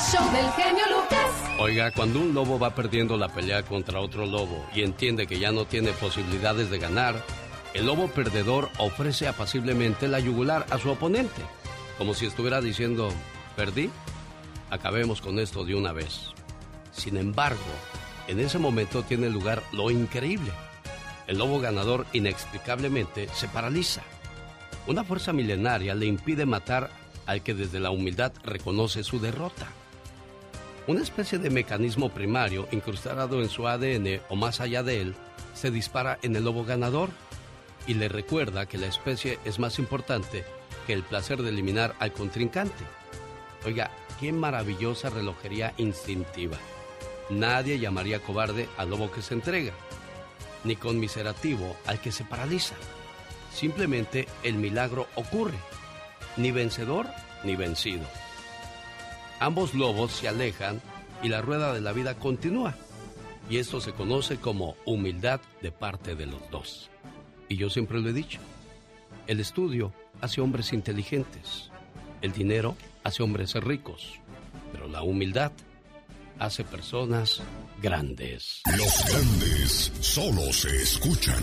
El show del genio Lucas. Oiga, cuando un lobo va perdiendo la pelea contra otro lobo y entiende que ya no tiene posibilidades de ganar, el lobo perdedor ofrece apaciblemente la yugular a su oponente, como si estuviera diciendo, perdí, acabemos con esto de una vez. Sin embargo, en ese momento tiene lugar lo increíble. El lobo ganador inexplicablemente se paraliza. Una fuerza milenaria le impide matar al que desde la humildad reconoce su derrota. Una especie de mecanismo primario incrustado en su ADN o más allá de él se dispara en el lobo ganador y le recuerda que la especie es más importante que el placer de eliminar al contrincante. Oiga, qué maravillosa relojería instintiva. Nadie llamaría cobarde al lobo que se entrega, ni conmiserativo al que se paraliza. Simplemente el milagro ocurre, ni vencedor ni vencido. Ambos lobos se alejan y la rueda de la vida continúa. Y esto se conoce como humildad de parte de los dos. Y yo siempre lo he dicho, el estudio hace hombres inteligentes, el dinero hace hombres ricos, pero la humildad hace personas grandes. Los grandes solo se escuchan.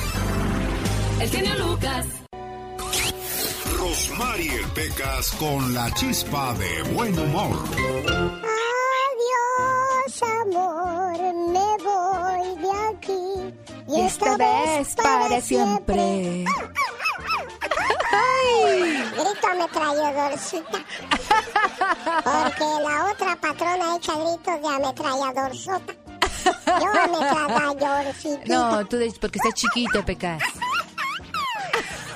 El genio Lucas. Rosmarie Pecas con la chispa de buen humor. Adiós, amor, me voy de aquí. Y esta vez para siempre. ¡Ay! Grito ametralladorcita. Porque la otra patrona echa gritos de ametralladorzota. Yo ametralladorcita. No, tú dices porque estás chiquito, Pecas.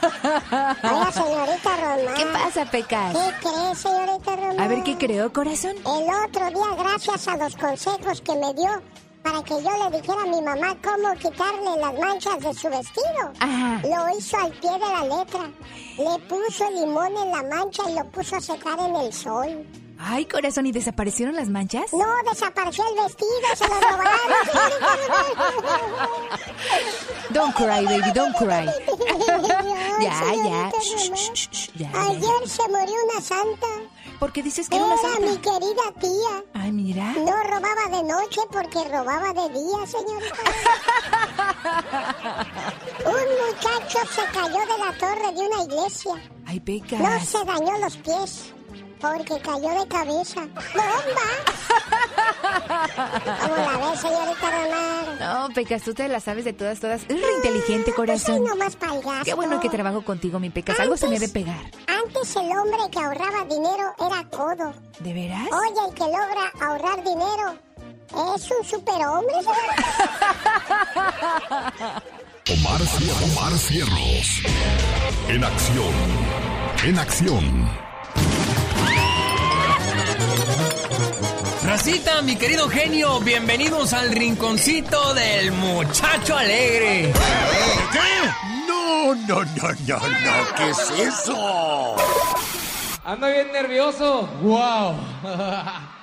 Oiga, señorita Román. ¿Qué pasa, Pecas? ¿Qué cree, señorita Román? A ver, ¿qué creo, corazón? El otro día, gracias a los consejos que me dio para que yo le dijera a mi mamá cómo quitarle las manchas de su vestido, Ajá. lo hizo al pie de la letra. Le puso limón en la mancha y lo puso a secar en el sol. Ay, corazón, ¿y desaparecieron las manchas? No, desapareció el vestido, se lo robaron. Don't cry, baby, don't cry. Ya, ya. Shh, shh, shh, ya, ya, Ayer se murió una santa. ya. ¿Por qué dices que era una Era mi santa? querida tía. Ay, mira. No robaba de noche porque robaba de día, señorita. Un muchacho se cayó de la torre de una iglesia. Ay, No Pecas. se dañó los pies porque cayó de cabeza. ¡Bomba! ¿Cómo la ves, señorita Román? No, Pecas, tú te la sabes de todas, todas. Es re inteligente, Pues soy corazón. nomás palgazo. Qué bueno que trabajo contigo, mi Pecas. Algo se me debe pegar. Antes el hombre que ahorraba dinero era codo. ¿De veras? Oye, el que logra ahorrar dinero es un superhombre. Omar, Omar Cierros. En acción. En acción. Racita, mi querido genio, bienvenidos al rinconcito del muchacho alegre. ¿Qué? No, no, no, no, no. ¿Qué es eso? Ando bien nervioso. Wow.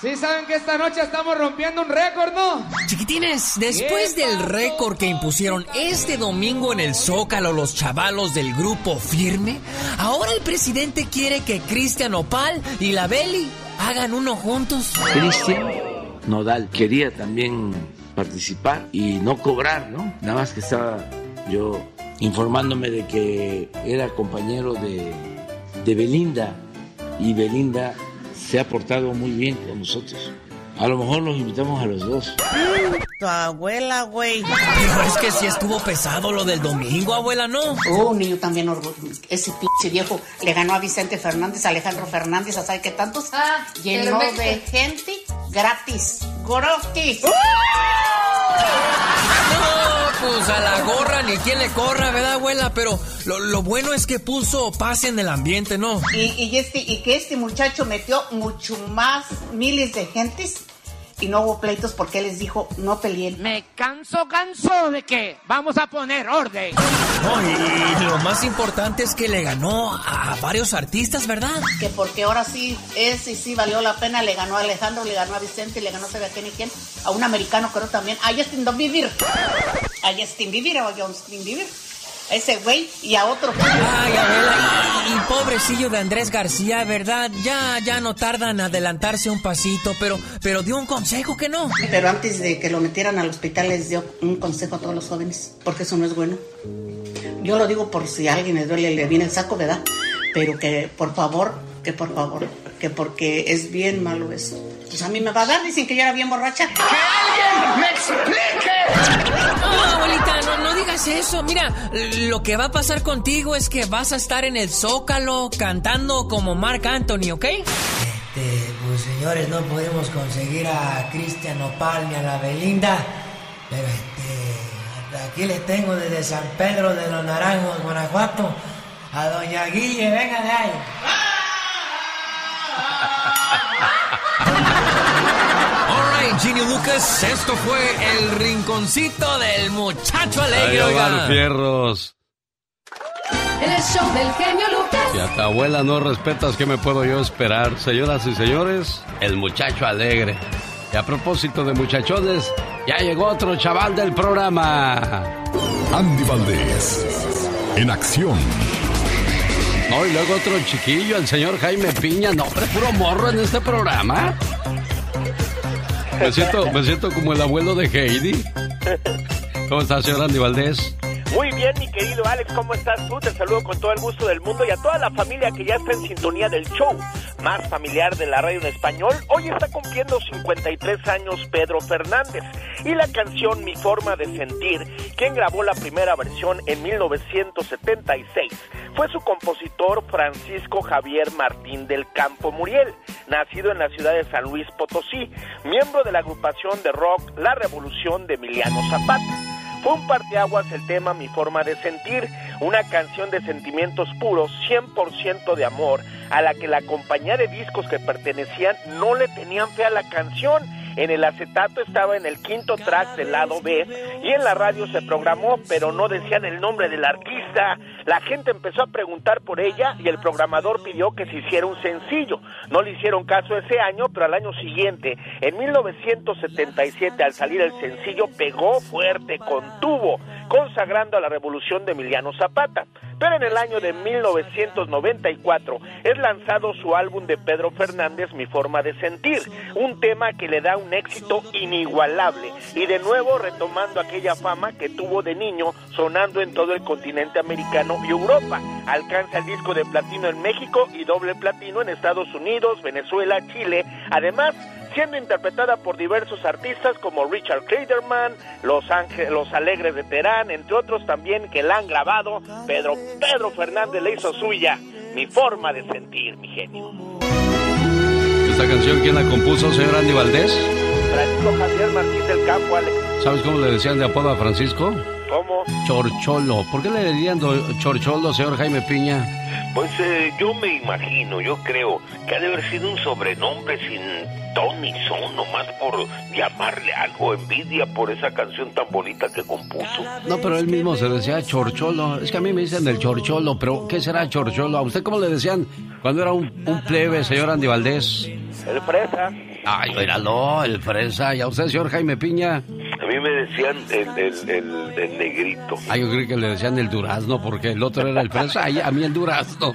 Sí saben que esta noche estamos rompiendo un récord, ¿no? Chiquitines, después ¿Qué del récord que impusieron este domingo en el Zócalo los chavalos del grupo Firme, ahora el presidente quiere que Cristian Opal y la Beli hagan uno juntos. Cristian Nodal quería también participar y no cobrar, ¿no? Nada más que estaba yo informándome de que era compañero de, de Belinda y Belinda se ha portado muy bien con nosotros. A lo mejor los invitamos a los dos. Tu abuela, güey. Pero es que sí estuvo pesado lo del domingo, abuela, ¿no? Oh, un niño también orgulloso. Ese pinche viejo le ganó a Vicente Fernández, a Alejandro Fernández, a sabe qué tantos. Ah, Llenó de gente gratis. Gratis. No, pues a la gorra ni quien le corra, ¿verdad, abuela? Pero lo, lo bueno es que puso paz en el ambiente, ¿no? Y, y este, y que este muchacho metió mucho más miles de gentes. Y no hubo pleitos porque él les dijo, no peleen. Me canso, canso de que vamos a poner orden. No, y, lo más importante es que le ganó a varios artistas, ¿verdad? Que porque ahora sí es y sí valió la pena, le ganó a Alejandro, le ganó a Vicente, le ganó a sabe a quién y quién, a un americano creo también, a Justin Bieber, a Justin Bieber o a Justin Bieber. A ese güey y a otro. Ay, Adela, y, y pobrecillo de Andrés García, ¿verdad? Ya, ya no tardan en adelantarse un pasito, pero, pero dio un consejo que no. Pero antes de que lo metieran al hospital les dio un consejo a todos los jóvenes, porque eso no es bueno. Yo lo digo por si a alguien le duele, le viene el saco, ¿verdad? Pero que por favor, que por favor, que porque es bien malo eso. Pues a mí me va a dar, dicen que yo era bien borracha. ¡Que alguien me explique! No, abuelita, no, no digas eso. Mira, lo que va a pasar contigo es que vas a estar en el Zócalo cantando como Marc Anthony, ¿ok? Este, pues señores, no podemos conseguir a Cristian Opal ni a la Belinda, pero este, hasta aquí les tengo desde San Pedro de los Naranjos, Guanajuato, a Doña Guille, venga de ahí. Genio Lucas, esto fue el rinconcito del muchacho alegre. Ay, oiga. Omar Fierros. El show del genio Lucas. Si a tu abuela no respetas, ¿qué me puedo yo esperar? Señoras y señores, el muchacho alegre. Y a propósito de muchachones, ya llegó otro chaval del programa. Andy Valdés, en acción. No, y luego otro chiquillo, el señor Jaime Piña. No, hombre, puro morro en este programa. Me siento, me siento como el abuelo de Heidi. ¿Cómo está, señor Andy Valdés? Muy bien, mi querido Alex, ¿cómo estás tú? Te saludo con todo el gusto del mundo y a toda la familia que ya está en sintonía del show más familiar de la radio en español. Hoy está cumpliendo 53 años Pedro Fernández y la canción Mi Forma de Sentir, quien grabó la primera versión en 1976, fue su compositor Francisco Javier Martín del Campo Muriel, nacido en la ciudad de San Luis Potosí, miembro de la agrupación de rock La Revolución de Emiliano Zapata. Fue un parteaguas el tema Mi Forma de Sentir, una canción de sentimientos puros, 100% de amor, a la que la compañía de discos que pertenecían no le tenían fe a la canción. En el acetato estaba en el quinto track del lado B y en la radio se programó, pero no decían el nombre del artista. La gente empezó a preguntar por ella y el programador pidió que se hiciera un sencillo. No le hicieron caso ese año, pero al año siguiente, en 1977, al salir el sencillo, pegó fuerte, contuvo, consagrando a la revolución de Emiliano Zapata. En el año de 1994 es lanzado su álbum de Pedro Fernández, Mi Forma de Sentir, un tema que le da un éxito inigualable y de nuevo retomando aquella fama que tuvo de niño sonando en todo el continente americano y Europa. Alcanza el disco de platino en México y doble platino en Estados Unidos, Venezuela, Chile, además siendo interpretada por diversos artistas como Richard Clayderman, Los Ángeles, Los Alegres de Terán, entre otros también que la han grabado. Pedro, Pedro Fernández le hizo suya, mi forma de sentir, mi genio. ¿Esta canción quién la compuso, señor Andy Valdés? Francisco Javier Martín del Campo, Alex. ¿Sabes cómo le decían de apodo a Francisco? ¿Cómo? Chorcholo. ¿Por qué le decían Chorcholo, señor Jaime Piña? Pues eh, yo me imagino, yo creo que ha de haber sido un sobrenombre sin ton ni son, nomás por llamarle algo, envidia por esa canción tan bonita que compuso. No, pero él mismo se decía Chorcholo. Es que a mí me dicen el Chorcholo, pero ¿qué será Chorcholo? ¿A usted cómo le decían cuando era un, un plebe, señor Andy Valdés? El Fresa. Ay, míralo, el fresa. ¿Y a usted, señor Jaime Piña? A mí me decían el, el, el, el negrito. Ah, yo creí que le decían el durazno, porque el otro era el fresa. Ay, a mí el durazno.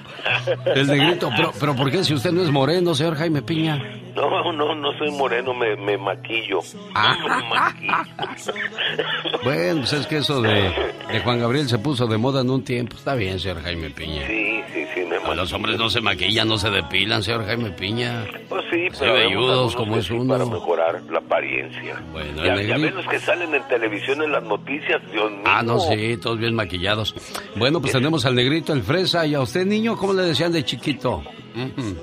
El negrito. Pero, pero ¿por qué si usted no es moreno, señor Jaime Piña? No, no, no soy moreno, me, me maquillo. Ah. Me maquillo. Bueno, pues es que eso de, de Juan Gabriel se puso de moda en un tiempo. Está bien, señor Jaime Piña. Sí, Pues los hombres no se maquillan, no se depilan, señor Jaime Piña. Pues sí, Sí, pero velludos como es uno. Para mejorar la apariencia. Bueno, ya, el ya ven los que salen en televisión en las noticias, Dios mío. Ah, no, sí, todos bien maquillados. Bueno, pues tenemos al negrito, el fresa. ¿Y a usted, niño, cómo le decían de chiquito? Ujú.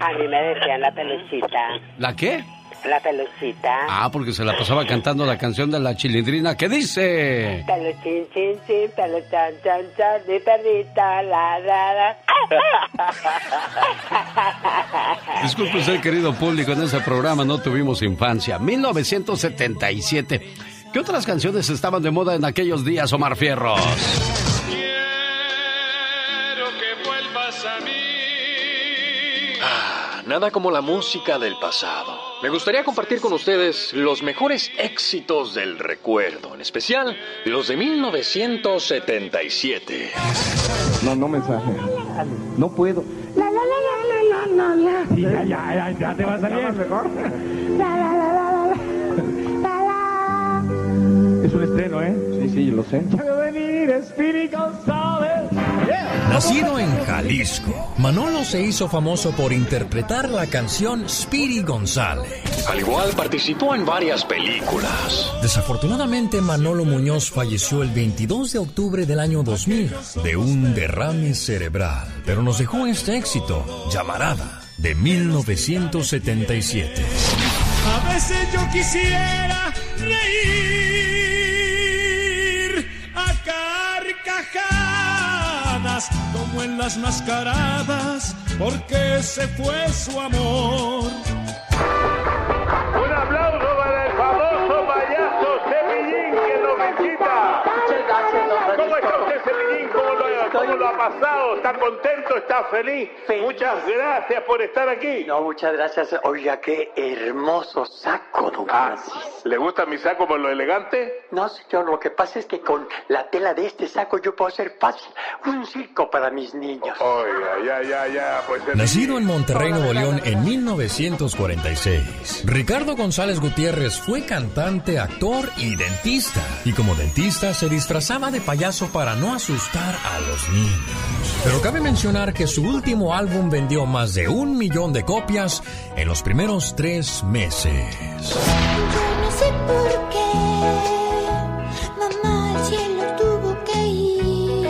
A mí me decían la peluchita. ¿La qué? La pelucita. Ah, porque se la pasaba cantando la canción de la chilindrina que dice... Peluchín, chin, chin, peluchan, chan, chan, mi perrita, la, la, la. Disculpe usted, querido público, en ese programa no tuvimos infancia. 1977. ¿Qué otras canciones estaban de moda en aquellos días, Omar Fierros? Quiero que vuelvas a mí. Ah, nada como la música del pasado. Me gustaría compartir con ustedes los mejores éxitos del recuerdo, en especial los de 1977. No, no mensaje. No puedo. La, la, la, la, la, la, la. Sí, ya, ya, ya, ya te va a salir. mejor. La, la, la, la, la, la. La, la. Es un estreno, ¿eh? Sí, sí, lo sé. A venir Speedy González. Nacido en Jalisco, Manolo se hizo famoso por interpretar la canción Speedy González. Al igual participó en varias películas. Desafortunadamente, Manolo Muñoz falleció el 22 de octubre del año 2000 de un derrame cerebral, pero nos dejó este éxito, Llamarada, de 1977. A veces yo quisiera reír a carcajadas como en las mascaradas porque se fue su amor. Pasado? ¿Está contento? ¿Está feliz? Muchas gracias por estar aquí. No, muchas gracias. Oiga, qué hermoso saco, don Ah, Francis. ¿Le gusta mi saco por lo elegante? No, señor, lo que pasa es que con la tela de este saco yo puedo hacer fácil un circo para mis niños. Oiga, ya, ya, ya. Pues Nacido en Monterrey, Nuevo León en 1946, Ricardo González Gutiérrez fue cantante, actor y dentista. Y como dentista se disfrazaba de payaso para no asustar a los niños. Pero cabe mencionar que su último álbum vendió más de un millón de copias en los primeros tres meses. Yo no sé por qué mamá al cielo tuvo que ir.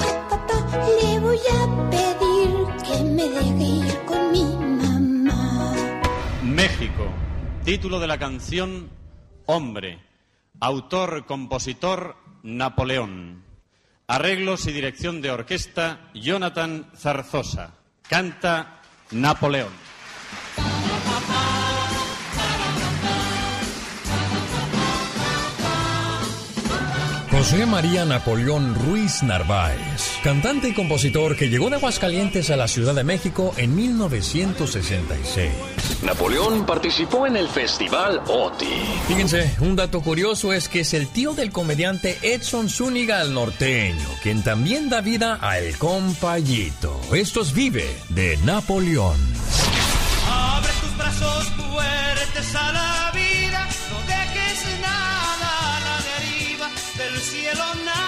A papá le voy a pedir que me deje ir con mi mamá. México. Título de la canción Hombre. Autor, compositor, Napoleón. Arreglos y dirección de orquesta, Jonathan Zarzosa. Canta Napoleón. José María Napoleón Ruiz Narváez, cantante y compositor que llegó de Aguascalientes a la Ciudad de México en 1966. Napoleón participó en el Festival OTI. Fíjense, un dato curioso es que es el tío del comediante Edson Zúñiga el norteño, quien también da vida a El Compayito. Esto es Vive de Napoleón. Abre tus brazos fuertes a la vida, no dejes nada a la deriva, del cielo nada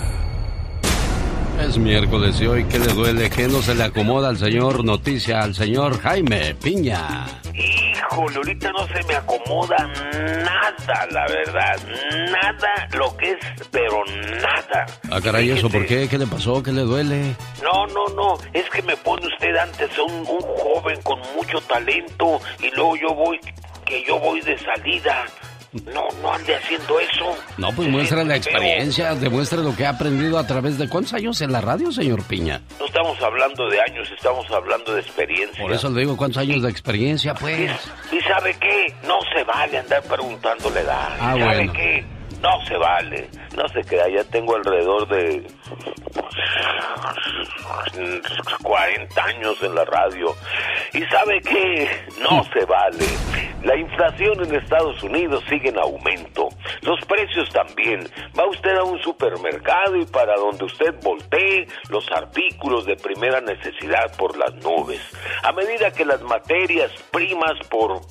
Es miércoles y hoy, ¿qué le duele? ¿Qué no se le acomoda al señor Noticia, al señor Jaime Piña? Híjole, ahorita no se me acomoda nada, la verdad. Nada lo que es, pero nada. Ah, caray, ¿eso por qué? ¿Qué le pasó? ¿Qué le duele? No, no, no. Es que me pone usted antes un, un joven con mucho talento y luego yo voy, que yo voy de salida. No, no ande haciendo eso. No, pues muestra la experiencia, demuestra lo que ha aprendido a través de cuántos años en la radio, señor Piña. No estamos hablando de años, estamos hablando de experiencia. Por eso le digo cuántos años de experiencia, pues. ¿Y sabe qué? No se vale andar preguntándole edad. Ah, ¿Sabe bueno. qué? No se vale. No se crea, ya tengo alrededor de 40 años en la radio. ¿Y sabe qué? No se vale. La inflación en Estados Unidos sigue en aumento. Los precios también. Va usted a un supermercado y para donde usted voltee, los artículos de primera necesidad por las nubes. A medida que las materias primas por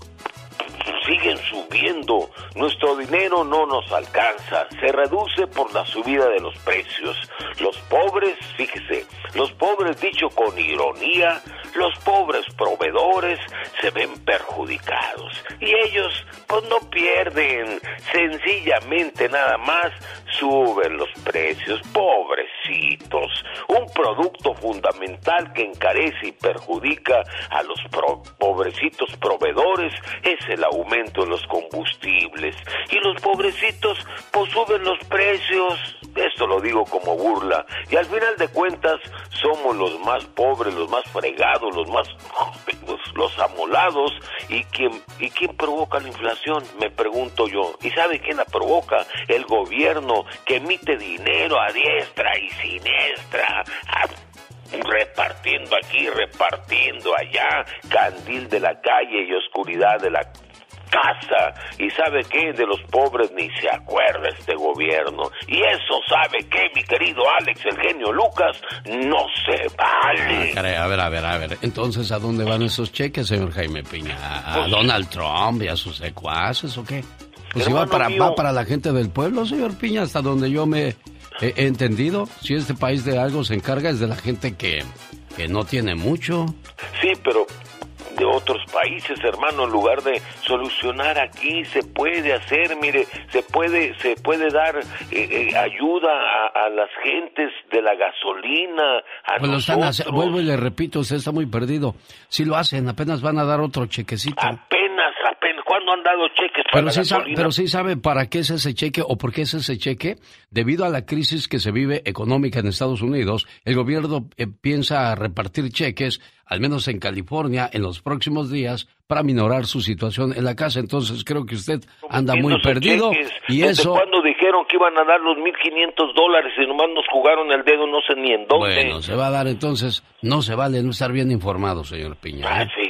siguen subiendo. Nuestro dinero no nos alcanza. Se reduce por la subida de los precios. Los pobres, fíjese, los pobres, dicho con ironía, los pobres proveedores se ven perjudicados. Y ellos, pues no pierden. Sencillamente nada más suben los precios. Pobrecitos. Un producto fundamental que encarece y perjudica a los pro- pobrecitos proveedores es el aumento de los combustibles. Y los pobrecitos pues suben los precios. Esto lo digo como burla. Y al final de cuentas somos los más pobres, los más fregados, los más los, amolados. ¿Y quién, ¿Y quién provoca la inflación? Me pregunto yo. ¿Y sabe quién la provoca? El gobierno que emite dinero a diestra y siniestra. A repartiendo aquí, repartiendo allá, candil de la calle y oscuridad de la casa. ¿Y sabe qué? De los pobres ni se acuerda este gobierno. Y eso sabe qué, mi querido Alex, el genio Lucas, no se vale. Ah, caray, a ver, a ver, a ver. Entonces, ¿a dónde van esos cheques, señor Jaime Piña? ¿A, a Donald Trump y a sus secuaces o qué? Pues si va para, mío. va para la gente del pueblo, señor Piña, hasta donde yo me he, he entendido. Si este país de algo se encarga es de la gente que, que no tiene mucho. Sí, pero de otros países, hermano, en lugar de solucionar aquí, se puede hacer, mire, se puede, se puede dar eh, eh, ayuda a, a las gentes de la gasolina, a Pues lo están nosotros. vuelvo y le repito, usted está muy perdido. Si lo hacen, apenas van a dar otro chequecito. Apenas, apenas, ¿cuándo han dado cheques para Pero la sí, sabe, pero sí sabe para qué es ese cheque o por qué es ese cheque. Debido a la crisis que se vive económica en Estados Unidos, el gobierno eh, piensa repartir cheques, al menos en California, en los próximos días para minorar su situación en la casa. Entonces creo que usted anda muy perdido cheques, y ¿desde eso... cuándo dijeron que iban a dar los 1.500 dólares y nomás nos jugaron el dedo no sé ni en dónde? Bueno, se va a dar entonces. No se vale no estar bien informado, señor Piña. Ah, ¿eh? sí,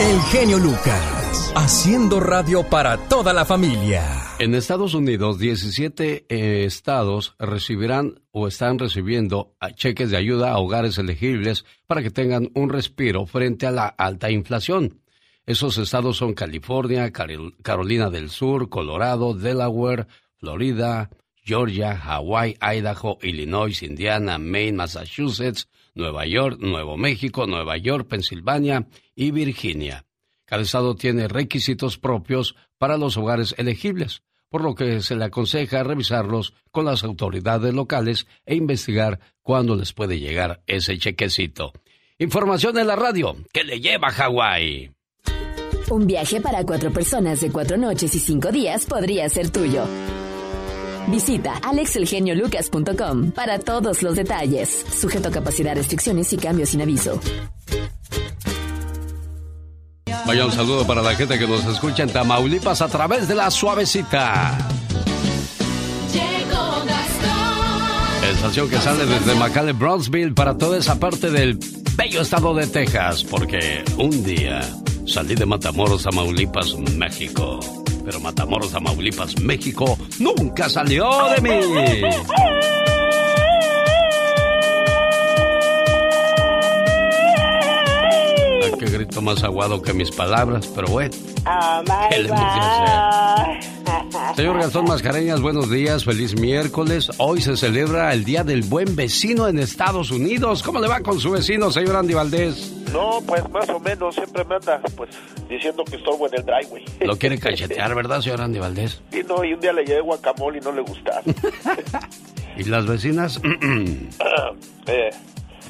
El genio Lucas, haciendo radio para toda la familia. En Estados Unidos, 17 eh, estados recibirán o están recibiendo a- cheques de ayuda a hogares elegibles para que tengan un respiro frente a la alta inflación. Esos estados son California, Carol- Carolina del Sur, Colorado, Delaware, Florida, Georgia, Hawái, Idaho, Illinois, Indiana, Maine, Massachusetts, Nueva York, Nuevo México, Nueva York, Pensilvania y Virginia. Cada estado tiene requisitos propios para los hogares elegibles, por lo que se le aconseja revisarlos con las autoridades locales e investigar cuándo les puede llegar ese chequecito. Información en la radio que le lleva a Hawái. Un viaje para cuatro personas de cuatro noches y cinco días podría ser tuyo. Visita alexelgeniolucas.com para todos los detalles. Sujeto a capacidad, restricciones y cambios sin aviso. Vaya un saludo para la gente que nos escucha en Tamaulipas a través de la suavecita. Llegó Gastón. Estación que sale desde McAllen, Brownsville para toda esa parte del bello estado de Texas, porque un día salí de Matamoros, Tamaulipas, México. Pero Matamoros, Tamaulipas, México nunca salió de mí. Ah, Qué grito más aguado que mis palabras, pero bueno. Oh ¿Qué le? Señor Gastón Mascareñas, buenos días, feliz miércoles. Hoy se celebra el Día del Buen Vecino en Estados Unidos. ¿Cómo le va con su vecino, señor Andy Valdés? No, pues más o menos, siempre me anda pues diciendo que estorbo en el driveway. Lo quiere cachetear, ¿verdad, señor Andy Valdés? Y no, y un día le llevé guacamole y no le gustaron. ¿Y las vecinas? eh,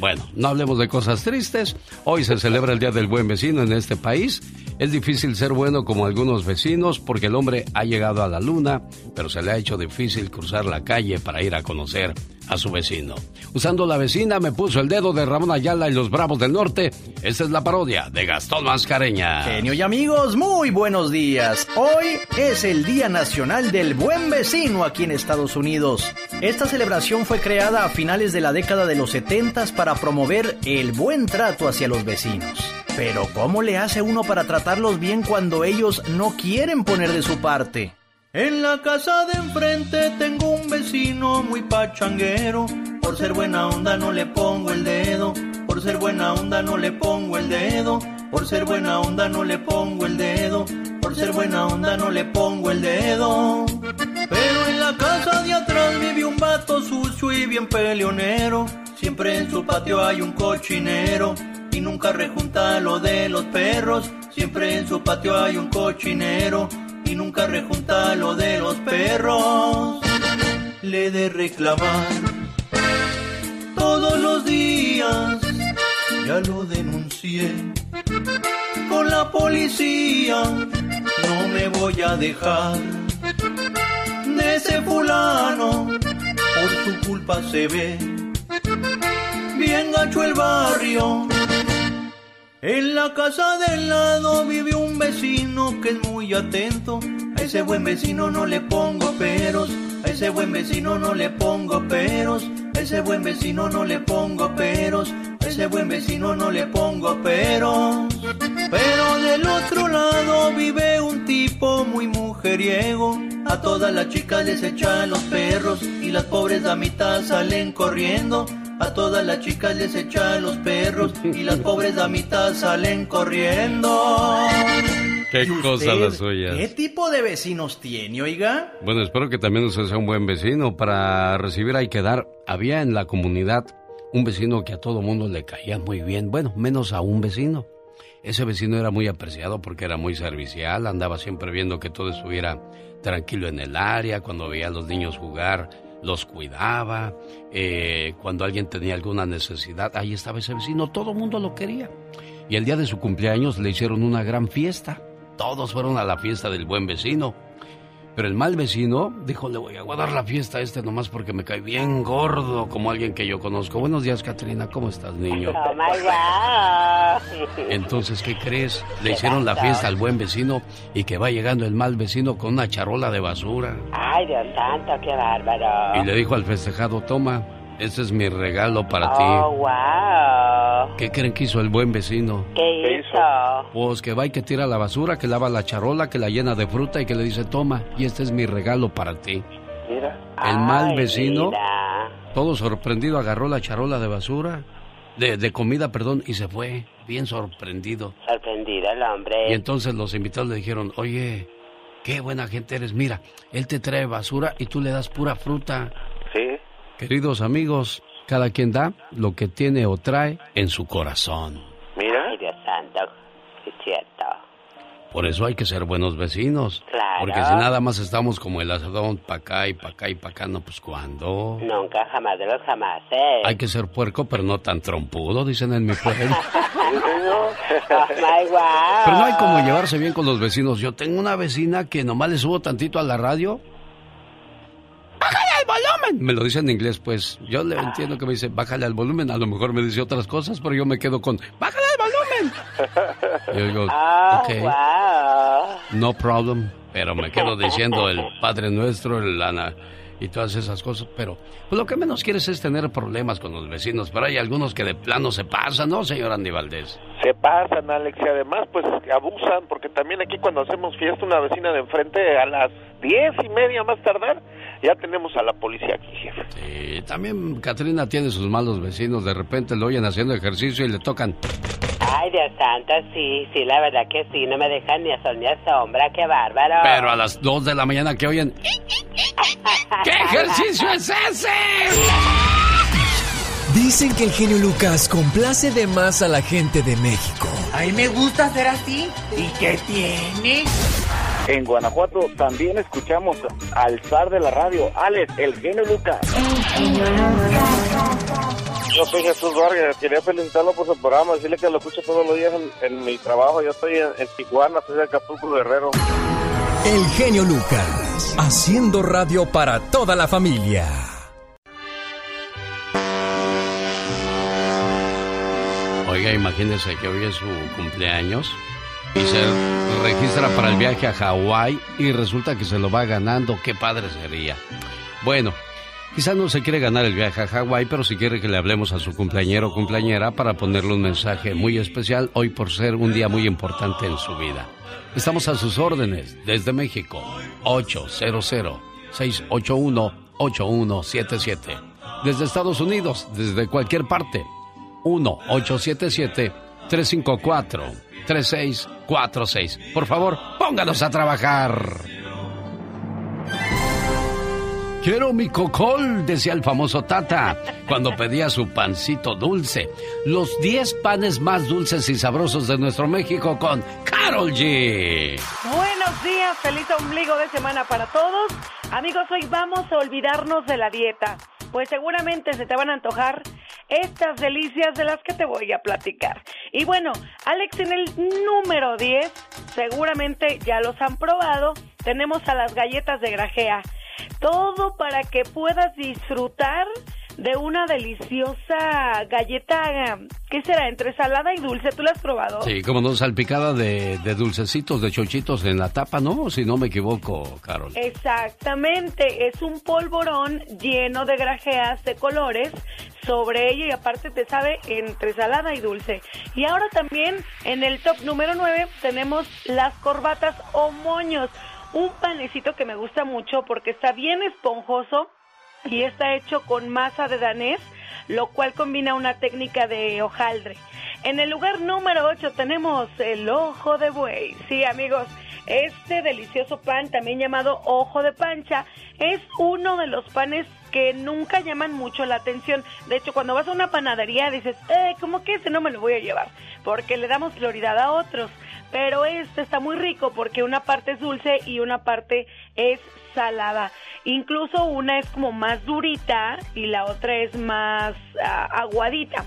Bueno, no hablemos de cosas tristes. Hoy se celebra el Día del Buen Vecino en este país. Es difícil ser bueno como algunos vecinos porque el hombre ha llegado a la luna, pero se le ha hecho difícil cruzar la calle para ir a conocer a su vecino. Usando la vecina me puso el dedo de Ramón Ayala y los Bravos del Norte. Esta es la parodia de Gastón Mascareña. Genio y amigos, muy buenos días. Hoy es el Día Nacional del Buen Vecino aquí en Estados Unidos. Esta celebración fue creada a finales de la década de los 70 para promover el buen trato hacia los vecinos. Pero ¿cómo le hace uno para tratarlos bien cuando ellos no quieren poner de su parte? En la casa de enfrente tengo un vecino muy pachanguero. Por ser buena onda no le pongo el dedo. Por ser buena onda no le pongo el dedo. Por ser buena onda no le pongo el dedo. Por ser buena onda no le pongo el dedo. Pero en la casa de atrás vive un vato sucio y bien peleonero. Siempre en su patio hay un cochinero y nunca rejunta lo de los perros. Siempre en su patio hay un cochinero y nunca rejunta lo de los perros. Le de reclamar todos los días, ya lo denuncié con la policía. No me voy a dejar de ese fulano, por su culpa se ve bien gacho el barrio. En la casa del lado vive un vecino que es muy atento. A ese buen vecino no le pongo peros. A ese buen vecino no le pongo peros. A ese buen vecino no le pongo peros. A ese buen vecino no le pongo peros. Pero del otro lado vive un tipo muy mujeriego. A todas las chicas les echan los perros y las pobres damitas salen corriendo. A todas las chicas les echan los perros y las pobres damitas salen corriendo. Qué ¿Y cosa las suyas. ¿Qué tipo de vecinos tiene, oiga? Bueno, espero que también usted sea un buen vecino. Para recibir hay que dar. Había en la comunidad un vecino que a todo mundo le caía muy bien. Bueno, menos a un vecino. Ese vecino era muy apreciado porque era muy servicial, andaba siempre viendo que todo estuviera tranquilo en el área, cuando veía a los niños jugar, los cuidaba, eh, cuando alguien tenía alguna necesidad, ahí estaba ese vecino, todo el mundo lo quería. Y el día de su cumpleaños le hicieron una gran fiesta, todos fueron a la fiesta del buen vecino. Pero el mal vecino dijo, le voy a guardar la fiesta a este nomás porque me cae bien gordo, como alguien que yo conozco. Buenos días, Catrina, ¿cómo estás, niño? Oh my God. Entonces, ¿qué crees? Le hicieron la fiesta al buen vecino y que va llegando el mal vecino con una charola de basura. Ay, Dios santo, qué bárbaro. Y le dijo al festejado, toma, este es mi regalo para Oh, ti. wow. ¿Qué creen que hizo el buen vecino? ¿Qué hizo? Pues que va y que tira la basura, que lava la charola, que la llena de fruta y que le dice, toma, y este es mi regalo para ti. Mira. El mal Ay, vecino, mira. todo sorprendido, agarró la charola de basura, de, de comida, perdón, y se fue, bien sorprendido. Sorprendido el hombre. Y entonces los invitados le dijeron, oye, qué buena gente eres, mira, él te trae basura y tú le das pura fruta. Sí. Queridos amigos, cada quien da lo que tiene o trae en su corazón. Mira. Ay, Dios santo, es cierto. Por eso hay que ser buenos vecinos. Claro. Porque si nada más estamos como el asadón, pa' acá y pa' acá y pa' acá, no, pues ¿cuándo? Nunca, jamás de los jamás, ¿eh? Hay que ser puerco, pero no tan trompudo, dicen en mi pueblo. Oh. Pero no hay como llevarse bien con los vecinos. Yo tengo una vecina que nomás le subo tantito a la radio. Me lo dice en inglés, pues. Yo le entiendo que me dice, bájale al volumen. A lo mejor me dice otras cosas, pero yo me quedo con, ¡bájale al volumen! Yo digo, Oh, wow. no problem. Pero me quedo diciendo el Padre Nuestro, el Ana y todas esas cosas. Pero pues, lo que menos quieres es tener problemas con los vecinos. Pero hay algunos que de plano se pasan, ¿no, señor Andy Valdés? Se pasan, Alex, y además, pues abusan, porque también aquí cuando hacemos fiesta, una vecina de enfrente, a las diez y media más tardar, ya tenemos a la policía aquí, jefe. Y también Katrina tiene sus malos vecinos. De repente lo oyen haciendo ejercicio y le tocan. Ay, Dios santo, sí, sí, la verdad que sí, no me dejan ni a sol ni a sombra, qué bárbaro. Pero a las 2 de la mañana que oyen. ¿Qué ejercicio es ese? Dicen que el genio Lucas complace de más a la gente de México. A mí me gusta ser así. ¿Y qué tiene? En Guanajuato también escuchamos al zar de la radio, Alex, el genio Lucas. Yo soy Jesús Vargas, quería felicitarlo por su programa, decirle que lo escucho todos los días en, mi trabajo. Yo estoy en, en Tijuana, soy de Acapulco Guerrero. El genio Lucas, haciendo radio para toda la familia. Oiga, imagínense que hoy es su cumpleaños y se registra para el viaje a Hawái y resulta que se lo va ganando. Qué padre sería. Bueno, quizás no se quiere ganar el viaje a Hawái, pero si quiere que le hablemos a su cumpleañero o cumpleañera para ponerle un mensaje muy especial hoy por ser un día muy importante en su vida. Estamos a sus órdenes desde México, 800-681-8177. Desde Estados Unidos, desde cualquier parte, 1-877-354-3646. Por favor, pónganos a trabajar. Quiero mi cocol, decía el famoso Tata, cuando pedía su pancito dulce. Los 10 panes más dulces y sabrosos de nuestro México con Carol G. Buenos días, feliz ombligo de semana para todos. Amigos, hoy vamos a olvidarnos de la dieta, pues seguramente se te van a antojar estas delicias de las que te voy a platicar. Y bueno, Alex, en el número 10, seguramente ya los han probado, tenemos a las galletas de grajea. Todo para que puedas disfrutar de una deliciosa galleta, ¿qué será? Entre salada y dulce. ¿Tú la has probado? Sí, como no, salpicada de, de dulcecitos, de chochitos en la tapa, ¿no? Si no me equivoco, Carol. Exactamente, es un polvorón lleno de grajeas de colores sobre ello y aparte te sabe entre salada y dulce. Y ahora también en el top número 9 tenemos las corbatas o moños un panecito que me gusta mucho porque está bien esponjoso y está hecho con masa de danés, lo cual combina una técnica de hojaldre. En el lugar número 8 tenemos el ojo de buey. Sí, amigos, este delicioso pan, también llamado ojo de pancha, es uno de los panes que nunca llaman mucho la atención. De hecho, cuando vas a una panadería dices, eh, ¿cómo que ese no me lo voy a llevar? Porque le damos prioridad a otros. Pero este está muy rico porque una parte es dulce y una parte es salada. Incluso una es como más durita y la otra es más ah, aguadita.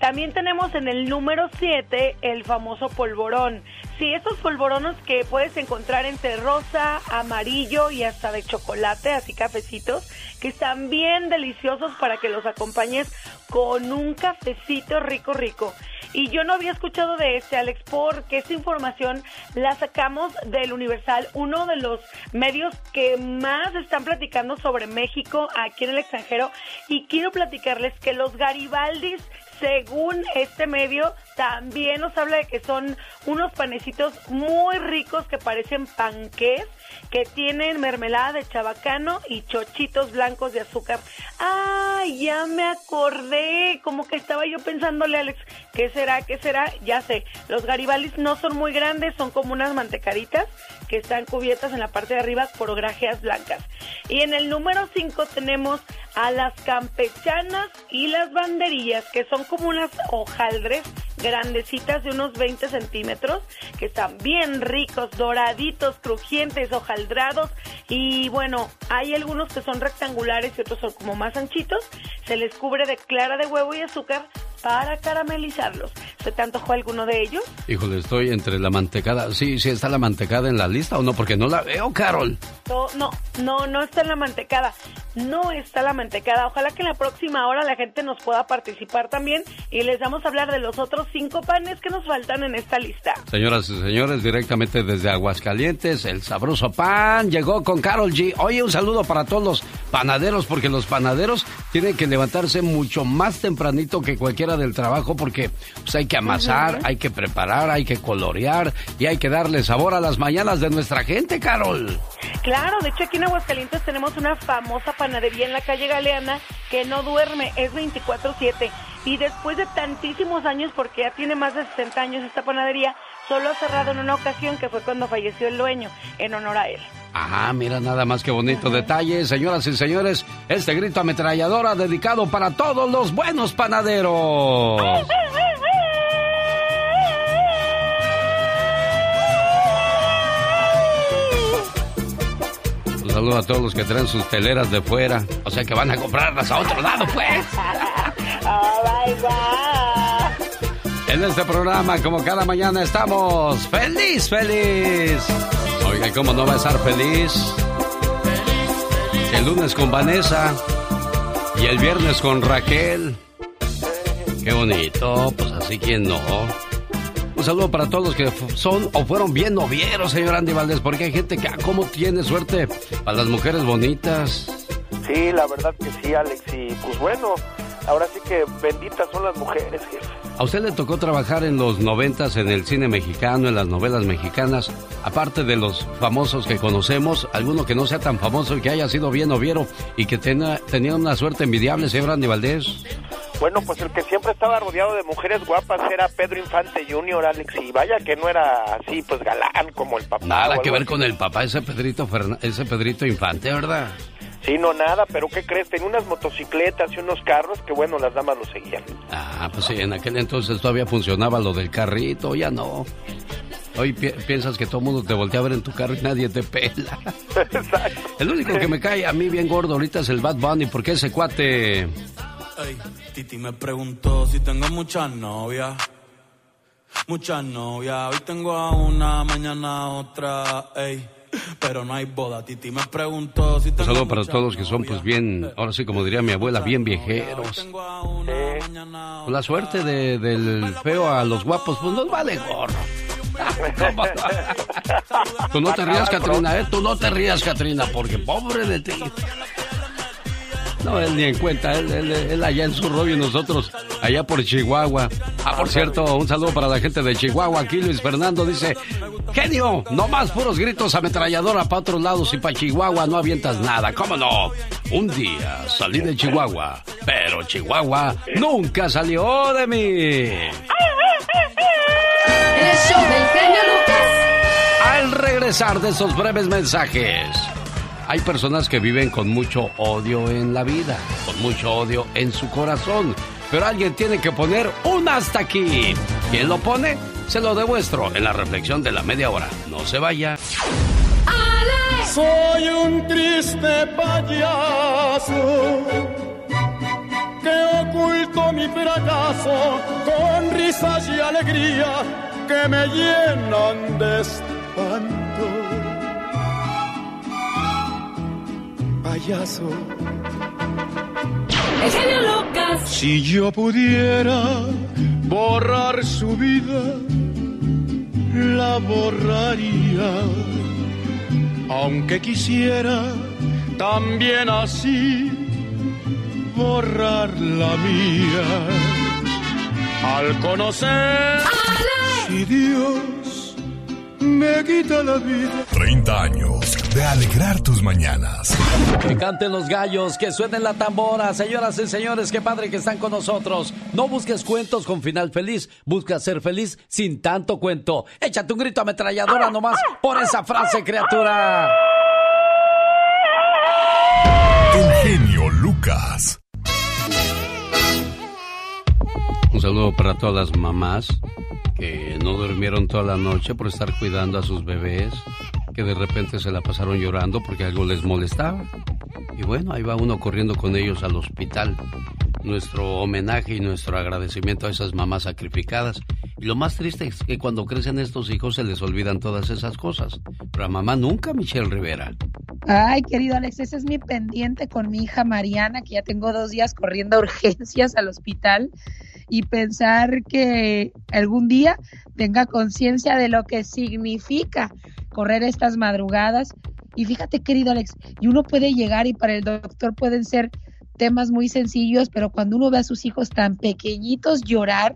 También tenemos en el número 7 el famoso polvorón. Sí, esos polvorones que puedes encontrar entre rosa, amarillo y hasta de chocolate, así cafecitos, que están bien deliciosos para que los acompañes con un cafecito rico, rico. Y yo no había escuchado de este, Alex, porque esta información la sacamos del Universal, uno de los medios que más están platicando sobre México aquí en el extranjero. Y quiero platicarles que los Garibaldis según este medio, también nos habla de que son unos panecitos muy ricos que parecen panqués, que tienen mermelada de chabacano y chochitos blancos de azúcar. ¡Ah! Ya me acordé. Como que estaba yo pensándole, Alex, ¿qué será? ¿Qué será? Ya sé. Los garibaldis no son muy grandes, son como unas mantecaritas que están cubiertas en la parte de arriba por grajeas blancas. Y en el número 5 tenemos a las campechanas y las banderillas, que son como unas hojaldres grandecitas de unos 20 centímetros, que están bien ricos, doraditos, crujientes, hojaldrados. Y bueno, hay algunos que son rectangulares y otros son como más anchitos. Se les cubre de clara de huevo y azúcar para caramelizarlos. ¿Se te antojó alguno de ellos? Híjole, estoy entre la mantecada. Sí, sí está la mantecada en la lista o no, porque no la veo, Carol. No, no, no, no está en la mantecada. No está la mantecada. Ojalá que en la próxima hora la gente nos pueda participar también y les vamos a hablar de los otros cinco panes que nos faltan en esta lista. Señoras y señores, directamente desde Aguascalientes, el sabroso pan llegó con Carol G. Oye, un saludo para todos los panaderos, porque los panaderos tienen que levantarse mucho más tempranito que cualquiera del trabajo, porque pues, hay que amasar, hay que preparar, hay que colorear y hay que darle sabor a las mañanas de nuestra gente, Carol. Claro, de hecho aquí en Aguascalientes tenemos una famosa panadería en la calle Galeana que no duerme, es 24/7 y después de tantísimos años, porque ya tiene más de 60 años esta panadería, solo ha cerrado en una ocasión que fue cuando falleció el dueño, en honor a él. Ajá, mira nada más que bonito detalle, señoras y señores, este grito ametralladora dedicado para todos los buenos panaderos. Un saludo a todos los que traen sus teleras de fuera, o sea que van a comprarlas a otro lado, pues. En este programa, como cada mañana, estamos feliz, feliz. Oiga, ¿cómo no va a estar feliz? El lunes con Vanessa y el viernes con Raquel. Qué bonito, pues así quien no. Un saludo para todos los que son o fueron bien novieros, señor Andy Valdés, porque hay gente que, ah, ¿cómo tiene suerte para las mujeres bonitas? Sí, la verdad que sí, Alex. Y pues bueno, ahora sí que benditas son las mujeres, jefe. ¿A usted le tocó trabajar en los noventas en el cine mexicano, en las novelas mexicanas? Aparte de los famosos que conocemos, alguno que no sea tan famoso y que haya sido bien noviero y que tenga, tenía una suerte envidiable, señor Andy Valdés. Bueno, pues el que siempre estaba rodeado de mujeres guapas era Pedro Infante Jr., Alex, y vaya que no era así, pues galán como el papá. Nada que ver con el papá, ese Pedrito, ese Pedrito Infante, ¿verdad? Sí, no nada, pero ¿qué crees? Tenía unas motocicletas y unos carros que, bueno, las damas lo seguían. Ah, pues sí, en aquel entonces todavía funcionaba lo del carrito, ya no. Hoy piensas que todo el mundo te voltea a ver en tu carro y nadie te pela. El único que me cae a mí bien gordo ahorita es el Bad Bunny, porque ese cuate... Ay, Titi me preguntó si tengo muchas novias. Muchas novias. Hoy tengo a una, mañana a otra. Ey. Pero no hay boda. Titi me preguntó si tengo Un saludo para todos que son, pues bien, ahora sí, como diría mi abuela, bien viejeros. Con la suerte de, del feo a los guapos, pues nos vale gorro. Tú no te rías, Katrina, ¿eh? Tú no te rías, Katrina, porque pobre de ti. No, él ni en cuenta, él, allá en su rollo y nosotros allá por Chihuahua. Ah, por cierto, un saludo para la gente de Chihuahua. Aquí Luis Fernando dice, genio, no más puros gritos ametralladora para otros lados y para Chihuahua no avientas nada. ¿Cómo no? Un día salí de Chihuahua, pero Chihuahua nunca salió de mí. El show del genio Lucas. Al regresar de esos breves mensajes. Hay personas que viven con mucho odio en la vida, con mucho odio en su corazón. Pero alguien tiene que poner un hasta aquí. ¿Quién lo pone? Se lo demuestro en la reflexión de la media hora. No se vaya. Soy un triste payaso que oculto mi fracaso con risas y alegría que me llenan de espanto. Payaso. El genio Lucas. Si yo pudiera borrar su vida, la borraría. Aunque quisiera también así borrar la mía. Al conocer si Dios me quita la vida. 30 años de alegrar tus mañanas. Que canten los gallos, que suenen la tambora. Señoras y señores, qué padre que están con nosotros. No busques cuentos con final feliz, busca ser feliz sin tanto cuento. Échate un grito ametralladora nomás por esa frase, criatura. Saludo para todas las mamás que no durmieron toda la noche por estar cuidando a sus bebés que de repente se la pasaron llorando porque algo les molestaba. Y bueno, ahí va uno corriendo con ellos al hospital. Nuestro homenaje y nuestro agradecimiento a esas mamás sacrificadas. Y lo más triste es que cuando crecen estos hijos se les olvidan todas esas cosas. Pero a mamá nunca, Michelle Rivera. Ay, querido Alex, ese es mi pendiente con mi hija Mariana, que ya tengo dos días corriendo a urgencias al hospital y pensar que algún día tenga conciencia de lo que significa correr estas madrugadas. Y fíjate, querido Alex, y uno puede llegar y para el doctor pueden ser temas muy sencillos, pero cuando uno ve a sus hijos tan pequeñitos llorar,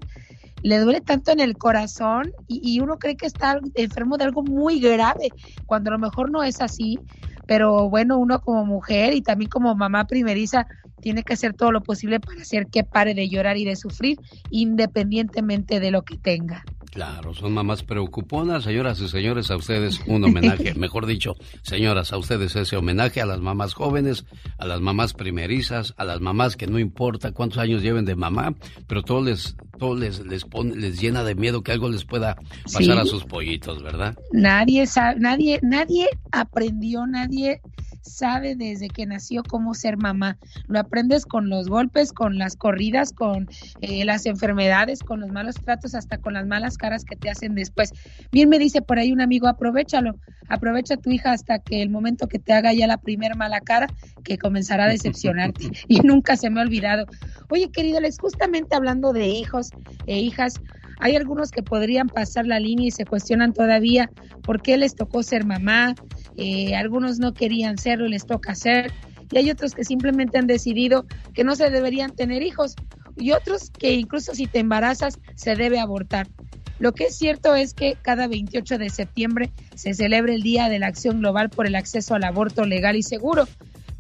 le duele tanto en el corazón y, y, uno cree que está enfermo de algo muy grave, cuando a lo mejor no es así. Pero bueno, uno como mujer y también como mamá primeriza tiene que hacer todo lo posible para hacer que pare de llorar y de sufrir, independientemente de lo que tenga. Claro, son mamás preocuponas, señoras y señores, a ustedes un homenaje, mejor dicho, señoras, a ustedes ese homenaje a las mamás jóvenes, a las mamás primerizas, a las mamás que no importa cuántos años lleven de mamá, pero todo les, todo les, les pone, les llena de miedo que algo les pueda pasar a sus pollitos, ¿verdad? Nadie sabe, nadie, nadie aprendió, nadie sabe desde que nació cómo ser mamá. Lo aprendes con los golpes, con las corridas, con eh, las enfermedades, con los malos tratos, hasta con las malas caras que te hacen después. Bien me dice por ahí un amigo, aprovechalo, aprovecha a tu hija hasta que el momento que te haga ya la primera mala cara, que comenzará a decepcionarte. y nunca se me ha olvidado. Oye, querido, les justamente hablando de hijos e hijas, hay algunos que podrían pasar la línea y se cuestionan todavía por qué les tocó ser mamá, eh, algunos no querían serlo y les toca ser, y hay otros que simplemente han decidido que no se deberían tener hijos, y otros que incluso si te embarazas se debe abortar. Lo que es cierto es que cada 28 de septiembre se celebra el Día de la Acción Global por el Acceso al Aborto Legal y Seguro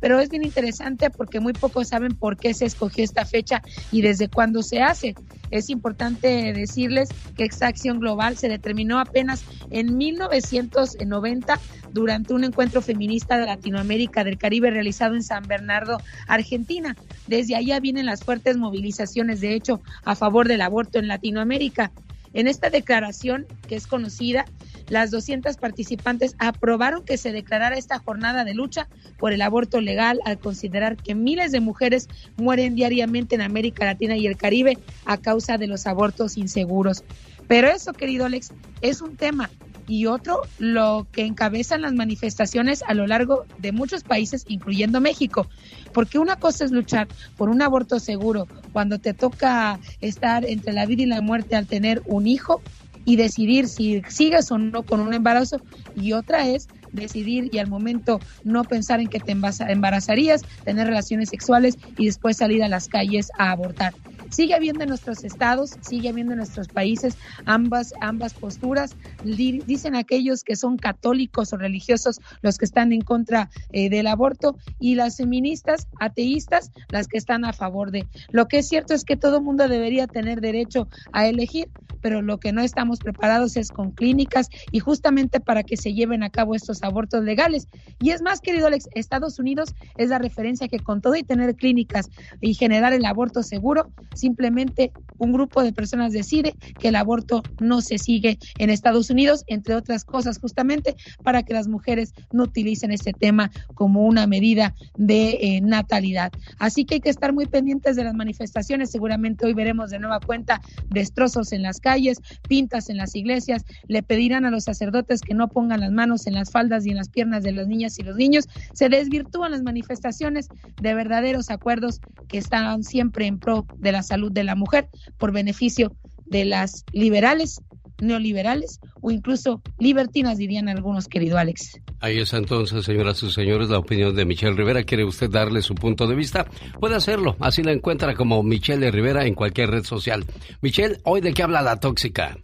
pero es bien interesante porque muy pocos saben por qué se escogió esta fecha y desde cuándo se hace. Es importante decirles que esta acción global se determinó apenas en 1990 durante un encuentro feminista de Latinoamérica del Caribe realizado en San Bernardo, Argentina. Desde allá vienen las fuertes movilizaciones, de hecho, a favor del aborto en Latinoamérica. En esta declaración, que es conocida, las 200 participantes aprobaron que se declarara esta jornada de lucha por el aborto legal al considerar que miles de mujeres mueren diariamente en América Latina y el Caribe a causa de los abortos inseguros. Pero eso, querido Alex, es un tema y otro lo que encabezan las manifestaciones a lo largo de muchos países, incluyendo México. Porque una cosa es luchar por un aborto seguro cuando te toca estar entre la vida y la muerte al tener un hijo y decidir si sigues o no con un embarazo y otra es decidir y al momento no pensar en que te embarazarías, tener relaciones sexuales y después salir a las calles a abortar. Sigue habiendo en nuestros estados, sigue habiendo en nuestros países ambas, ambas posturas. Dicen aquellos que son católicos o religiosos los que están en contra eh, del aborto y las feministas, ateístas, las que están a favor de. Lo que es cierto es que todo mundo debería tener derecho a elegir, pero lo que no estamos preparados es con clínicas y justamente para que se lleven a cabo estos abortos legales. Y es más, querido Alex, Estados Unidos es la referencia que con todo y tener clínicas y generar el aborto seguro, simplemente un grupo de personas decide que el aborto no se sigue en Estados Unidos, entre otras cosas, justamente para que las mujeres no utilicen este tema como una medida de eh, natalidad. Así que hay que estar muy pendientes de las manifestaciones. Seguramente hoy veremos de nueva cuenta destrozos en las calles, pintas en las iglesias. Le pedirán a los sacerdotes que no pongan las manos en las faldas y en las piernas de las niñas y los niños. Se desvirtúan las manifestaciones de verdaderos acuerdos que están siempre en pro de la salud de la mujer por beneficio de las liberales, neoliberales o incluso libertinas, dirían algunos, querido Alex. Ahí está entonces, señoras y señores, la opinión de Michelle Rivera. ¿Quiere usted darle su punto de vista? Puede hacerlo. Así la encuentra como Michelle Rivera en cualquier red social. Michelle, ¿hoy de qué habla la tóxica?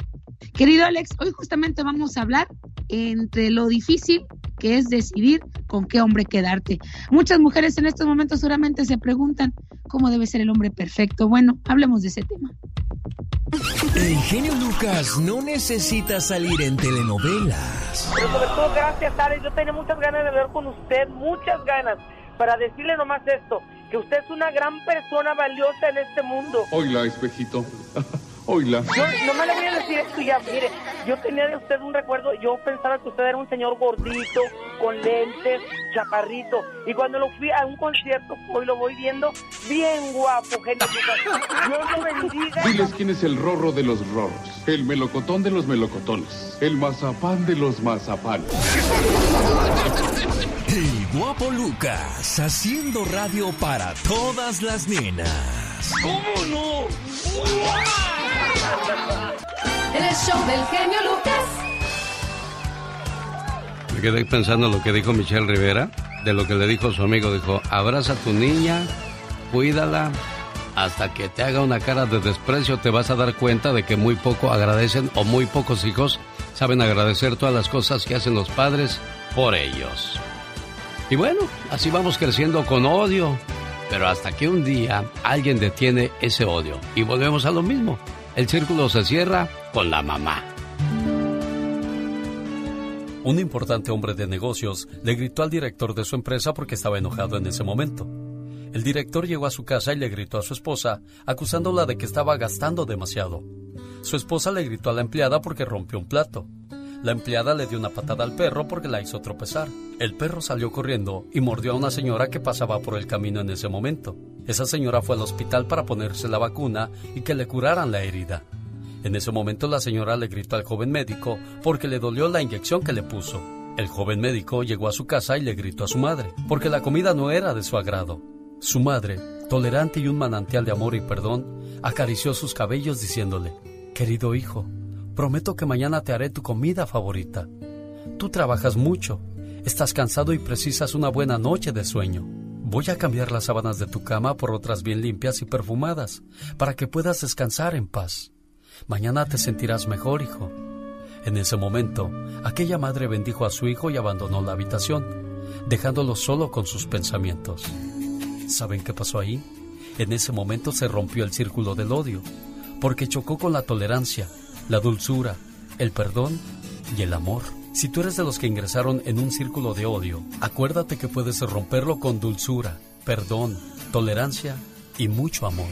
Querido Alex, hoy justamente vamos a hablar entre lo difícil que es decidir con qué hombre quedarte. Muchas mujeres en estos momentos seguramente se preguntan cómo debe ser el hombre perfecto. Bueno, hablemos de ese tema. El genio Lucas no necesita salir en telenovelas. Pero sobre todo, gracias, Alex. Yo tenía muchas ganas de hablar con usted, muchas ganas, para decirle nomás esto, que usted es una gran persona valiosa en este mundo. Hola, espejito. Oila. Yo no me le voy a decir esto ya. Mire, yo tenía de usted un recuerdo. Yo pensaba que usted era un señor gordito, con lentes, chaparrito. Y cuando lo fui a un concierto, hoy lo voy viendo bien guapo, gente. Dios lo bendiga. Diles quién es el rorro de los rorros. El melocotón de los melocotones. El mazapán de los mazapanes. El guapo Lucas haciendo radio para todas las nenas. ¿Cómo no? El show del genio Lucas. Me quedé pensando lo que dijo Michelle Rivera, de lo que le dijo su amigo. Dijo, abraza a tu niña, cuídala, hasta que te haga una cara de desprecio te vas a dar cuenta de que muy poco agradecen o muy pocos hijos saben agradecer todas las cosas que hacen los padres por ellos. Y bueno, así vamos creciendo con odio, pero hasta que un día alguien detiene ese odio y volvemos a lo mismo. El círculo se cierra con la mamá. Un importante hombre de negocios le gritó al director de su empresa porque estaba enojado en ese momento. El director llegó a su casa y le gritó a su esposa, acusándola de que estaba gastando demasiado. Su esposa le gritó a la empleada porque rompió un plato. La empleada le dio una patada al perro porque la hizo tropezar. El perro salió corriendo y mordió a una señora que pasaba por el camino en ese momento. Esa señora fue al hospital para ponerse la vacuna y que le curaran la herida. En ese momento la señora le gritó al joven médico porque le dolió la inyección que le puso. El joven médico llegó a su casa y le gritó a su madre, porque la comida no era de su agrado. Su madre, tolerante y un manantial de amor y perdón, acarició sus cabellos diciéndole, Querido hijo, prometo que mañana te haré tu comida favorita. Tú trabajas mucho, estás cansado y precisas una buena noche de sueño. Voy a cambiar las sábanas de tu cama por otras bien limpias y perfumadas, para que puedas descansar en paz. Mañana te sentirás mejor, hijo. En ese momento, aquella madre bendijo a su hijo y abandonó la habitación, dejándolo solo con sus pensamientos. ¿Saben qué pasó ahí? En ese momento se rompió el círculo del odio, porque chocó con la tolerancia, la dulzura, el perdón y el amor. Si tú eres de los que ingresaron en un círculo de odio, acuérdate que puedes romperlo con dulzura, perdón, tolerancia y mucho amor.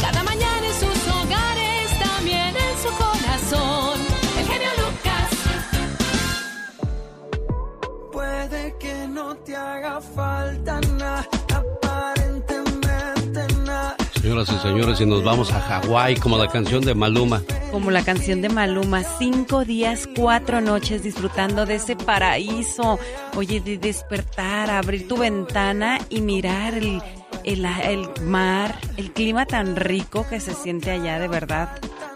Cada mañana en sus hogares, también en su corazón. El genio Lucas. Puede que no te haga falta nada. Señoras y señores, y nos vamos a Hawái como la canción de Maluma. Como la canción de Maluma, cinco días, cuatro noches disfrutando de ese paraíso. Oye, de despertar, abrir tu ventana y mirar el, el, el mar, el clima tan rico que se siente allá, de verdad.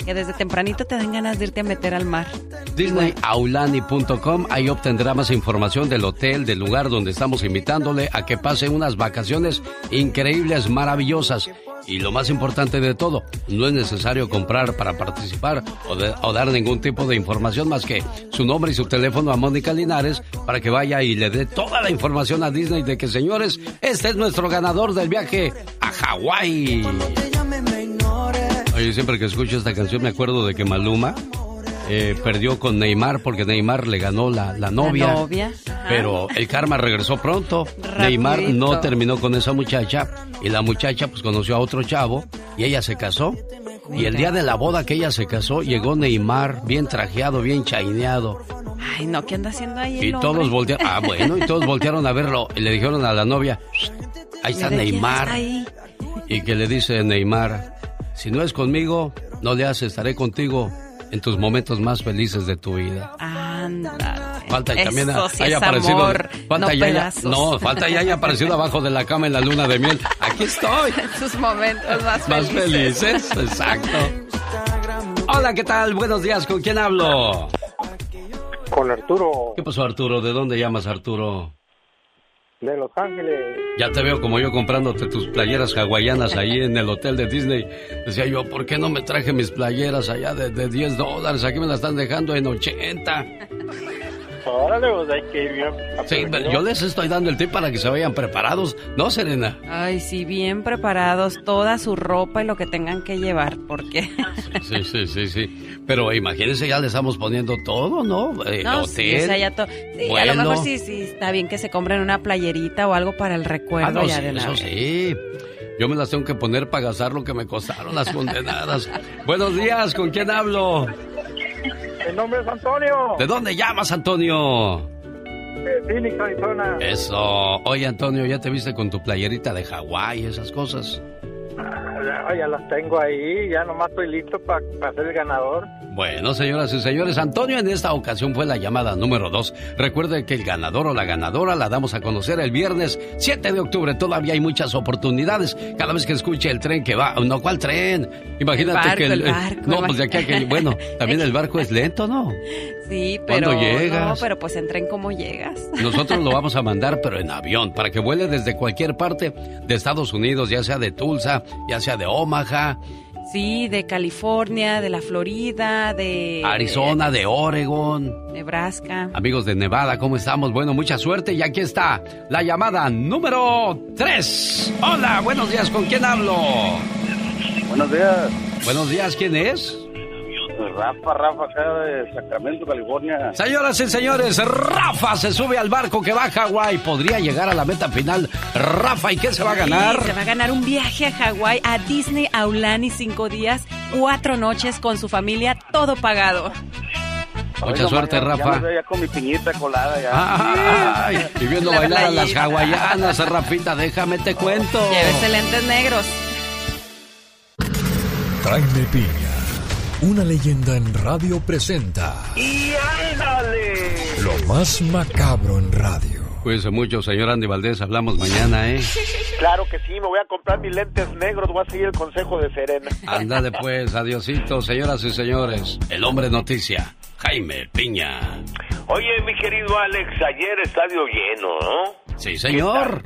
Que desde tempranito te dan ganas de irte a meter al mar. DisneyAulani.com, ahí obtendrá más información del hotel, del lugar donde estamos invitándole a que pase unas vacaciones increíbles, maravillosas. Y lo más importante de todo, no es necesario comprar para participar o, de- o dar ningún tipo de información más que su nombre y su teléfono a Mónica Linares para que vaya y le dé toda la información a Disney de que, señores, este es nuestro ganador del viaje a Hawái. Oye, siempre que escucho esta canción me acuerdo de que Maluma eh, perdió con Neymar porque Neymar le ganó la, la novia. La novia. Pero el karma regresó pronto. Neymar no terminó con esa muchacha y la muchacha pues conoció a otro chavo y ella se casó. Y el día de la boda que ella se casó llegó Neymar bien trajeado, bien chaineado. Ay, no, ¿qué anda haciendo ahí el Y todos voltearon, ah bueno, y todos voltearon a verlo y le dijeron a la novia, "Shh, ahí está ¿De quién Neymar. está ahí? Y que le dice Neymar, si no es conmigo, no le haces, estaré contigo en tus momentos más felices de tu vida. Ándale. Falta y también Eso sí haya es aparecido. amor, falta no y haya- pedazos. no, falta y haya aparecido abajo de la cama en la luna de miel. Aquí estoy. En sus momentos más, Más felices, exacto. Hola, ¿qué tal? Buenos días, ¿con quién hablo? Con Arturo ¿Qué pasó, Arturo? ¿De dónde llamas, Arturo? de Los Ángeles. Ya te veo como yo comprándote tus playeras hawaianas ahí en el hotel de Disney. Decía yo, ¿por qué no me traje mis playeras allá de, de 10 dólares? Aquí me las están dejando en 80. Órale, pues hay que ir bien. Sí, pero yo les estoy dando el tip para que se vayan preparados, ¿no, Serena? Ay, sí, bien preparados, toda su ropa y lo que tengan que llevar, porque... Sí, sí, sí, sí. Pero imagínense, ya le estamos poniendo todo, ¿no? Eh, No, hotel, sí, o sea, ya to- sí, a vuelo. lo mejor sí, sí, está bien que se compren una playerita o algo para el recuerdo Ah, no, ya sí, de la eso vez. sí. Yo me las tengo que poner para gastar lo que me costaron las condenadas. Buenos días, ¿con quién hablo? Mi nombre es Antonio. ¿De dónde llamas, Antonio? De Phoenix, Arizona. Eso. Oye, Antonio, ¿ya te viste con tu playerita de Hawái y esas cosas? Ya, ya las tengo ahí, ya nomás estoy listo para ser el ganador. Bueno, señoras y señores, Antonio en esta ocasión fue la llamada número 2. Recuerde que el ganador o la ganadora la damos a conocer el viernes 7 de octubre. Todavía hay muchas oportunidades. Cada vez que escuche el tren que va... No, ¿cuál tren? Imagínate El barco, que... el barco, no, el pues de aquí a que... Bueno, también el barco es lento, ¿no? Sí, pero... ¿Cuándo llegas? No, pero pues entren como llegas. Nosotros lo vamos a mandar, pero en avión, para que vuele desde cualquier parte de Estados Unidos, ya sea de Tulsa, ya sea de Omaha, Sí, de California, de la Florida, de... Arizona, de Oregon. Nebraska. Amigos de Nevada, ¿cómo estamos? Bueno, mucha suerte y aquí está la llamada número 3. Hola, buenos días, ¿con quién hablo? Buenos días, Buenos días, ¿quién es? Rafa, Rafa, acá de Sacramento, California. Señoras y señores, Rafa se sube al barco que va a Hawái. Podría llegar a la meta final. Rafa, ¿y qué se va a ganar? Sí, se va a ganar un viaje a Hawái, a Disney Aulani, cinco días. cuatro noches con su familia, todo pagado. Mucha suerte, Ya Rafa. veo ya con mi piñita colada ya. Ay, y viendo La bailar a las hawaianas, Rafita, déjame te cuento. Llévese lentes negros. Jaime Piña, una leyenda en radio presenta ¡Y ándale! lo más macabro en radio. Cuídense mucho, señor Andy Valdés. Hablamos mañana, ¿eh? Claro que sí, me voy a comprar mis lentes negros, voy a seguir el consejo de Serena. Ándale pues, adiosito, señoras y señores. El hombre noticia, Jaime Piña. Oye, mi querido Alex, ayer estadio lleno, ¿no? Sí, señor.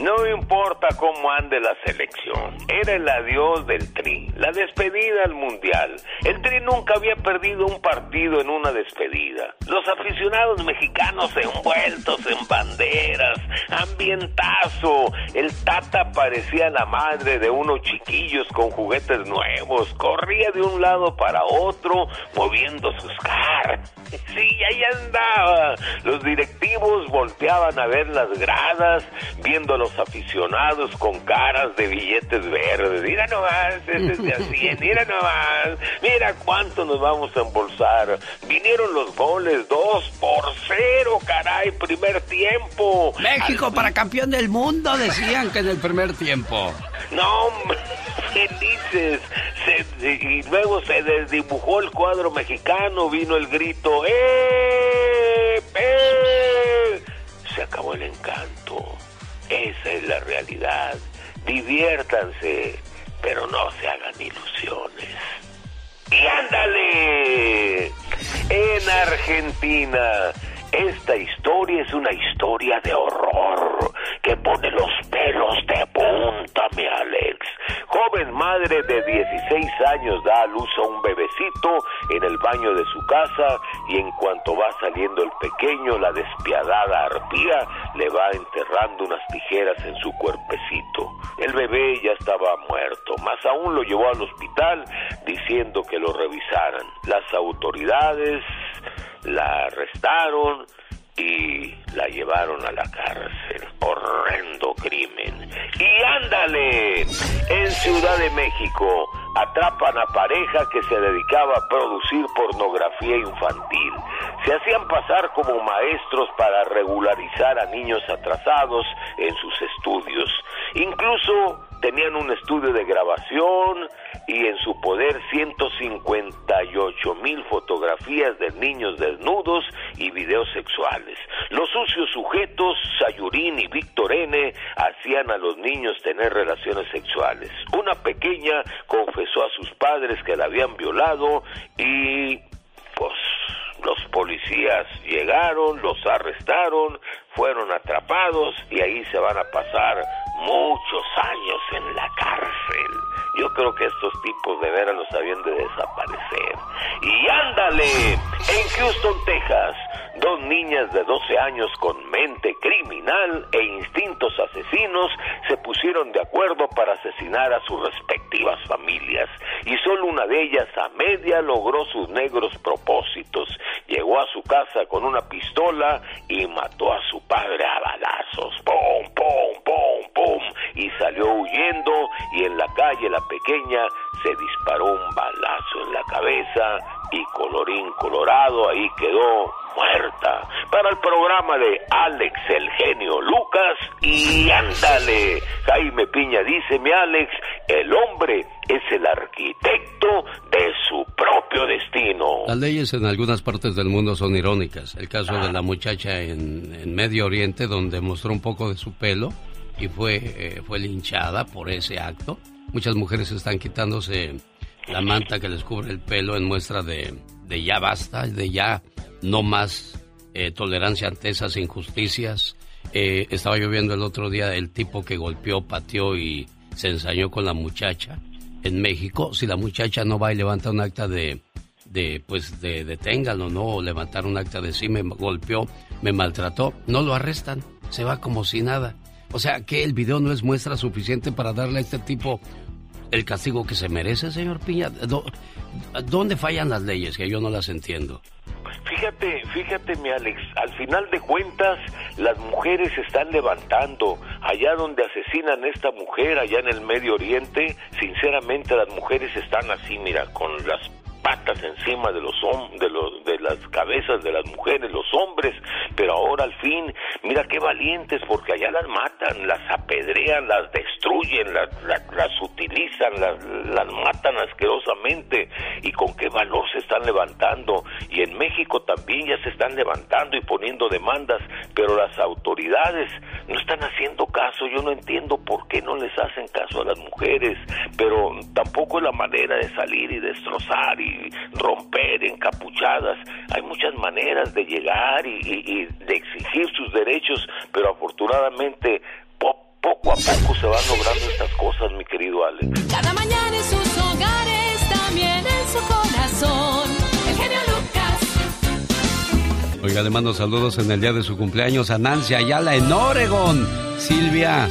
No importa cómo ande la selección, era el adiós del Tri, la despedida al Mundial. El Tri nunca había perdido un partido en una despedida. Los aficionados mexicanos envueltos en banderas, ambientazo. El Tata parecía la madre de unos chiquillos con juguetes nuevos, corría de un lado para otro, moviendo sus caras. Sí, ahí andaba. Los directivos volteaban a ver las gradas, viendo a los aficionados con caras de billetes verdes. Mira nomás, ese es de a 100, mira nomás, mira cuánto nos vamos a embolsar. Vinieron los goles, dos por cero, caray, primer tiempo. México para campeón del mundo, decían que en el primer tiempo. No, felices. Se- y luego se desdibujó el cuadro mexicano, vino el grito, ¡eh! ¡eh! Se acabó el encanto. Esa es la realidad. Diviértanse, pero no se hagan ilusiones. ¡Y ándale! En Argentina, esta historia es una historia de horror que pone los pelos de punta, mi Alex. Joven madre de 16 años da a luz a un bebecito en el baño de su casa y en cuanto va saliendo el pequeño, la despiadada arpía le va enterrando unas tijeras en su cuerpecito. El bebé ya estaba muerto, más aún lo llevó al hospital diciendo que lo revisaran. Las autoridades la arrestaron y la llevaron a la cárcel. Horrendo crimen. Y ándale, en Ciudad de México atrapan a pareja que se dedicaba a producir pornografía infantil. Se hacían pasar como maestros para regularizar a niños atrasados en sus estudios. Incluso tenían un estudio de grabación y en su poder 158 mil fotografías de niños desnudos y videos sexuales. Los sucios sujetos, Sayurín y Víctor N., hacían a los niños tener relaciones sexuales. Una pequeña confesó a sus padres que la habían violado y pues los policías llegaron, los arrestaron, fueron atrapados y ahí se van a pasar muchos años en la cárcel. Yo creo que estos tipos de veras los habían de desaparecer. Y ándale, en Houston, Texas, dos niñas de 12 años con mente criminal e instintos asesinos se pusieron de acuerdo para asesinar a sus respectivas familias. Y solo una de ellas a media logró sus negros propósitos. Llegó a su casa con una pistola y mató a su padre a balazos. ¡Pum, pum, pum, pum! Y salió huyendo y en la calle la pequeña se disparó un balazo en la cabeza y colorín colorado ahí quedó muerta. Para el programa de Alex el genio Lucas y ándale. Jaime Piña dice, mi Alex, el hombre es el arquitecto de su propio destino. Las leyes en algunas partes del mundo son irónicas. El caso de la muchacha en, en Medio Oriente, donde mostró un poco de su pelo y fue, eh, fue linchada por ese acto. Muchas mujeres están quitándose la manta que les cubre el pelo en muestra de, de ya basta, de ya no más eh, tolerancia ante esas injusticias. Eh, estaba lloviendo el otro día el tipo que golpeó, pateó y se ensañó con la muchacha en México. Si la muchacha no va y levanta un acta de, de pues de deténgalo, ¿no? O levantar un acta de sí me golpeó, me maltrató, no lo arrestan, se va como si nada. O sea, que el video no es muestra suficiente para darle a este tipo el castigo que se merece, señor Piña. ¿Dó- ¿Dónde fallan las leyes? Que yo no las entiendo. fíjate, fíjate, mi Alex, al final de cuentas, las mujeres se están levantando. Allá donde asesinan a esta mujer, allá en el Medio Oriente, sinceramente las mujeres están así, mira, con las patas encima de los de los de las cabezas de las mujeres, los hombres, pero ahora al fin, mira qué valientes porque allá las matan, las apedrean, las destruyen, las, las, las utilizan, las, las matan asquerosamente y con qué valor se están levantando. Y en México también ya se están levantando y poniendo demandas, pero las autoridades no están haciendo caso, yo no entiendo por qué no les hacen caso a las mujeres, pero tampoco es la manera de salir y destrozar y romper encapuchadas. Hay muchas maneras de llegar y, y- y de exigir sus derechos, pero afortunadamente po- poco a poco se van logrando estas cosas, mi querido Alex. Cada mañana en sus hogares, también en su corazón. El genio Lucas. Oiga, le mando saludos en el día de su cumpleaños a Nancy Ayala en Oregon. Silvia,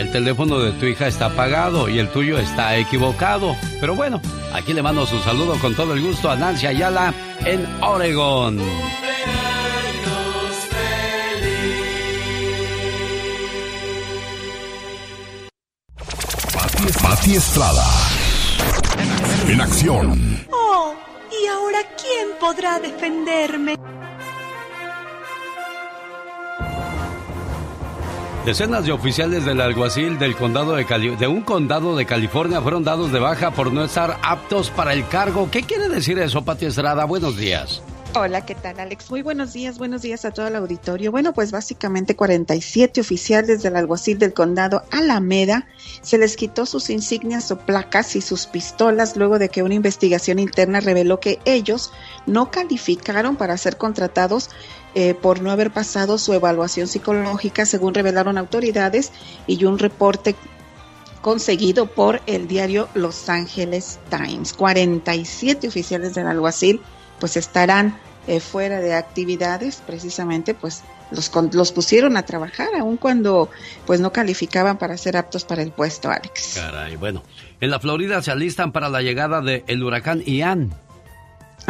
el teléfono de tu hija está apagado y el tuyo está equivocado. Pero bueno, aquí le mando su saludo con todo el gusto a Nancy Ayala en Oregon. Pati, Pati Estrada. En acción. Oh, ¿y ahora quién podrá defenderme? Decenas de oficiales del alguacil del condado de, Cali- de un condado de California fueron dados de baja por no estar aptos para el cargo. ¿Qué quiere decir eso, Pati Estrada? Buenos días. Hola, ¿qué tal, Alex? Muy buenos días, buenos días a todo el auditorio. Bueno, pues básicamente 47 oficiales del alguacil del condado Alameda se les quitó sus insignias o placas y sus pistolas luego de que una investigación interna reveló que ellos no calificaron para ser contratados eh, por no haber pasado su evaluación psicológica, según revelaron autoridades y un reporte conseguido por el diario Los Angeles Times. 47 oficiales del alguacil pues estarán eh, fuera de actividades, precisamente pues los, los pusieron a trabajar, aun cuando pues no calificaban para ser aptos para el puesto, Alex. Caray, bueno. En la Florida se alistan para la llegada del huracán Ian.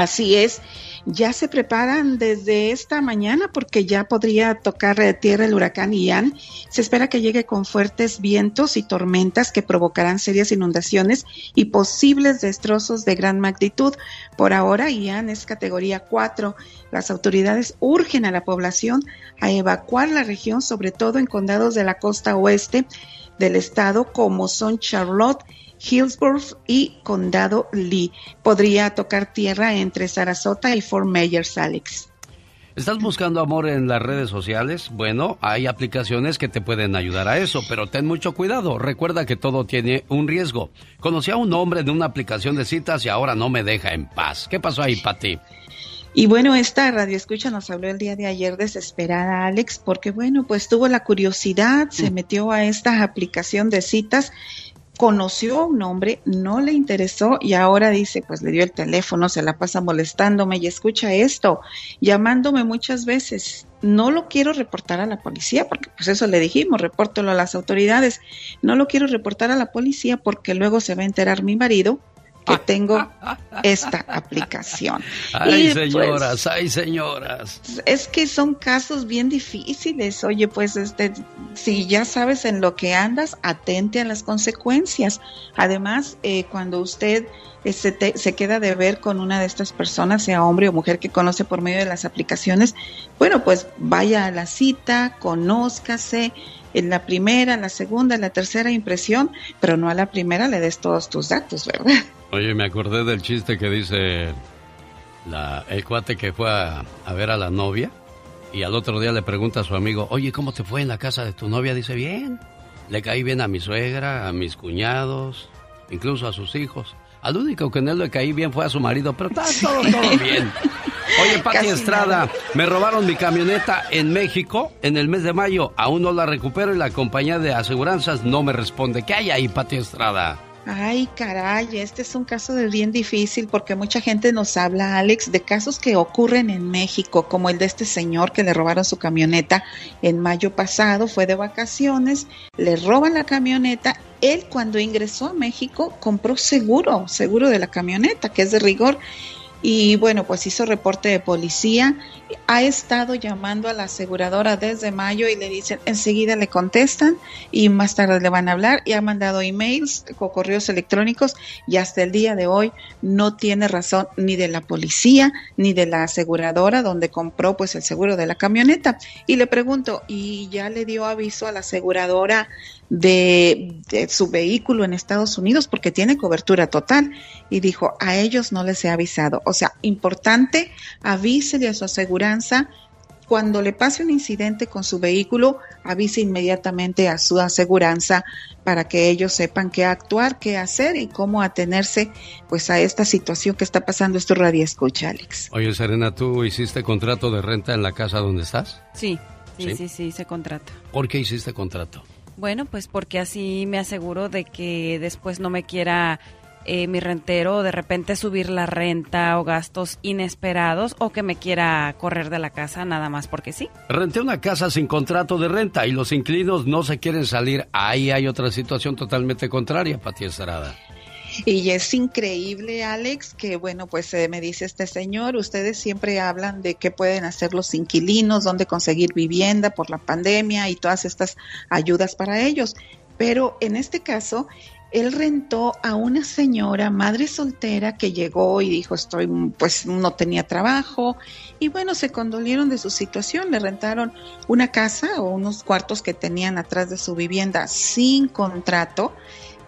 Así es, ya se preparan desde esta mañana porque ya podría tocar eh, tierra el huracán Ian. Se espera que llegue con fuertes vientos y tormentas que provocarán serias inundaciones y posibles destrozos de gran magnitud. Por ahora, Ian es categoría 4. Las autoridades urgen a la población a evacuar la región, sobre todo en condados de la costa oeste del estado como son Charlotte, Hillsborough y Condado Lee. Podría tocar tierra entre Sarasota y Fort Myers, Alex. ¿Estás buscando amor en las redes sociales? Bueno, hay aplicaciones que te pueden ayudar a eso, pero ten mucho cuidado. Recuerda que todo tiene un riesgo. Conocí a un hombre en una aplicación de citas y ahora no me deja en paz. ¿Qué pasó ahí, Pati? Y bueno, esta radio escucha nos habló el día de ayer desesperada, Alex, porque bueno, pues tuvo la curiosidad, se metió a esta aplicación de citas, conoció a un hombre, no le interesó y ahora dice, pues le dio el teléfono, se la pasa molestándome y escucha esto, llamándome muchas veces. No lo quiero reportar a la policía, porque pues eso le dijimos, repórtalo a las autoridades. No lo quiero reportar a la policía porque luego se va a enterar mi marido que tengo esta aplicación. Ay, Y, pues, señoras, ay, señoras. es que son casos bien difíciles. Oye, pues este, si ya sabes en lo que andas, atente a las consecuencias. Además, eh, cuando usted eh, se, te- se queda de ver con una de estas personas, sea hombre o mujer que conoce por medio de las aplicaciones, bueno, pues vaya a la cita, conózcase. En la primera, la segunda, la tercera impresión, pero no a la primera le des todos tus datos, ¿verdad? Oye, me acordé del chiste que dice la, el cuate que fue a, a ver a la novia y al otro día le pregunta a su amigo, oye, ¿cómo te fue en la casa de tu novia? Dice, bien, le caí bien a mi suegra, a mis cuñados, incluso a sus hijos. Al único que no le caí bien fue a su marido, pero está todo, todo bien. Oye, Pati Estrada, nada. me robaron mi camioneta en México en el mes de mayo. Aún no la recupero y la compañía de aseguranzas no me responde. ¿Qué hay ahí, Pati Estrada? Ay, caray, este es un caso de bien difícil porque mucha gente nos habla, Alex, de casos que ocurren en México, como el de este señor que le robaron su camioneta en mayo pasado, fue de vacaciones, le roban la camioneta, él cuando ingresó a México compró seguro, seguro de la camioneta, que es de rigor. Y bueno, pues hizo reporte de policía, ha estado llamando a la aseguradora desde mayo y le dicen, enseguida le contestan y más tarde le van a hablar y ha mandado emails o correos electrónicos y hasta el día de hoy no tiene razón ni de la policía ni de la aseguradora donde compró pues el seguro de la camioneta. Y le pregunto, ¿y ya le dio aviso a la aseguradora de, de su vehículo en Estados Unidos porque tiene cobertura total? Y dijo, a ellos no les he avisado. O sea, importante, avísele a su aseguranza cuando le pase un incidente con su vehículo, avise inmediatamente a su aseguranza para que ellos sepan qué actuar, qué hacer y cómo atenerse pues a esta situación que está pasando esto radio escucha, Alex. Oye, Serena, ¿tú hiciste contrato de renta en la casa donde estás? Sí, sí, ¿Sí? sí, sí, hice contrato. ¿Por qué hiciste contrato? Bueno, pues porque así me aseguro de que después no me quiera eh, mi rentero de repente subir la renta o gastos inesperados o que me quiera correr de la casa nada más porque sí. Renté una casa sin contrato de renta y los inquilinos no se quieren salir. Ahí hay otra situación totalmente contraria, Pati Estrada. Y es increíble, Alex, que bueno, pues eh, me dice este señor, ustedes siempre hablan de qué pueden hacer los inquilinos, dónde conseguir vivienda por la pandemia y todas estas ayudas para ellos. Pero en este caso, él rentó a una señora madre soltera que llegó y dijo estoy pues no tenía trabajo y bueno se condolieron de su situación le rentaron una casa o unos cuartos que tenían atrás de su vivienda sin contrato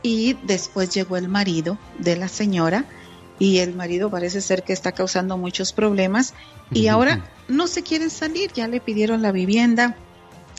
y después llegó el marido de la señora y el marido parece ser que está causando muchos problemas y ahora no se quieren salir ya le pidieron la vivienda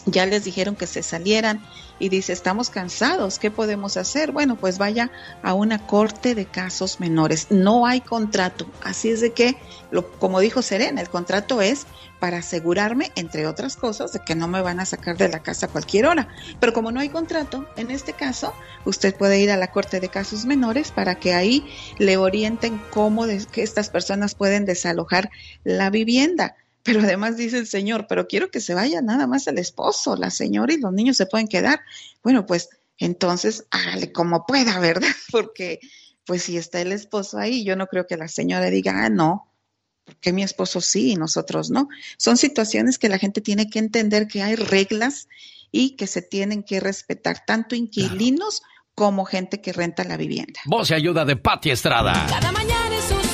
ya les dijeron que se salieran y dice, estamos cansados, ¿qué podemos hacer? Bueno, pues vaya a una corte de casos menores. No hay contrato, así es de que, lo, como dijo Serena, el contrato es para asegurarme, entre otras cosas, de que no me van a sacar de la casa a cualquier hora. Pero como no hay contrato, en este caso, usted puede ir a la corte de casos menores para que ahí le orienten cómo que estas personas pueden desalojar la vivienda. Pero además dice el señor, pero quiero que se vaya nada más el esposo, la señora y los niños se pueden quedar. Bueno, pues entonces hágale como pueda, ¿verdad? Porque pues si está el esposo ahí, yo no creo que la señora diga, ah, no, porque mi esposo sí y nosotros no. Son situaciones que la gente tiene que entender que hay reglas y que se tienen que respetar, tanto inquilinos como gente que renta la vivienda. Voz y ayuda de Pati Estrada. Cada mañana en sus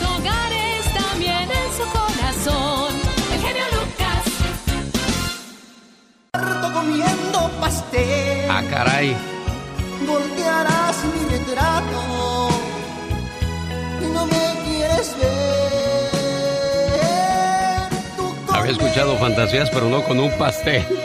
comiendo pastel. Ah, caray. Voltearás mi retrato y no me quieres ver. Había escuchado fantasías, pero no con un pastel.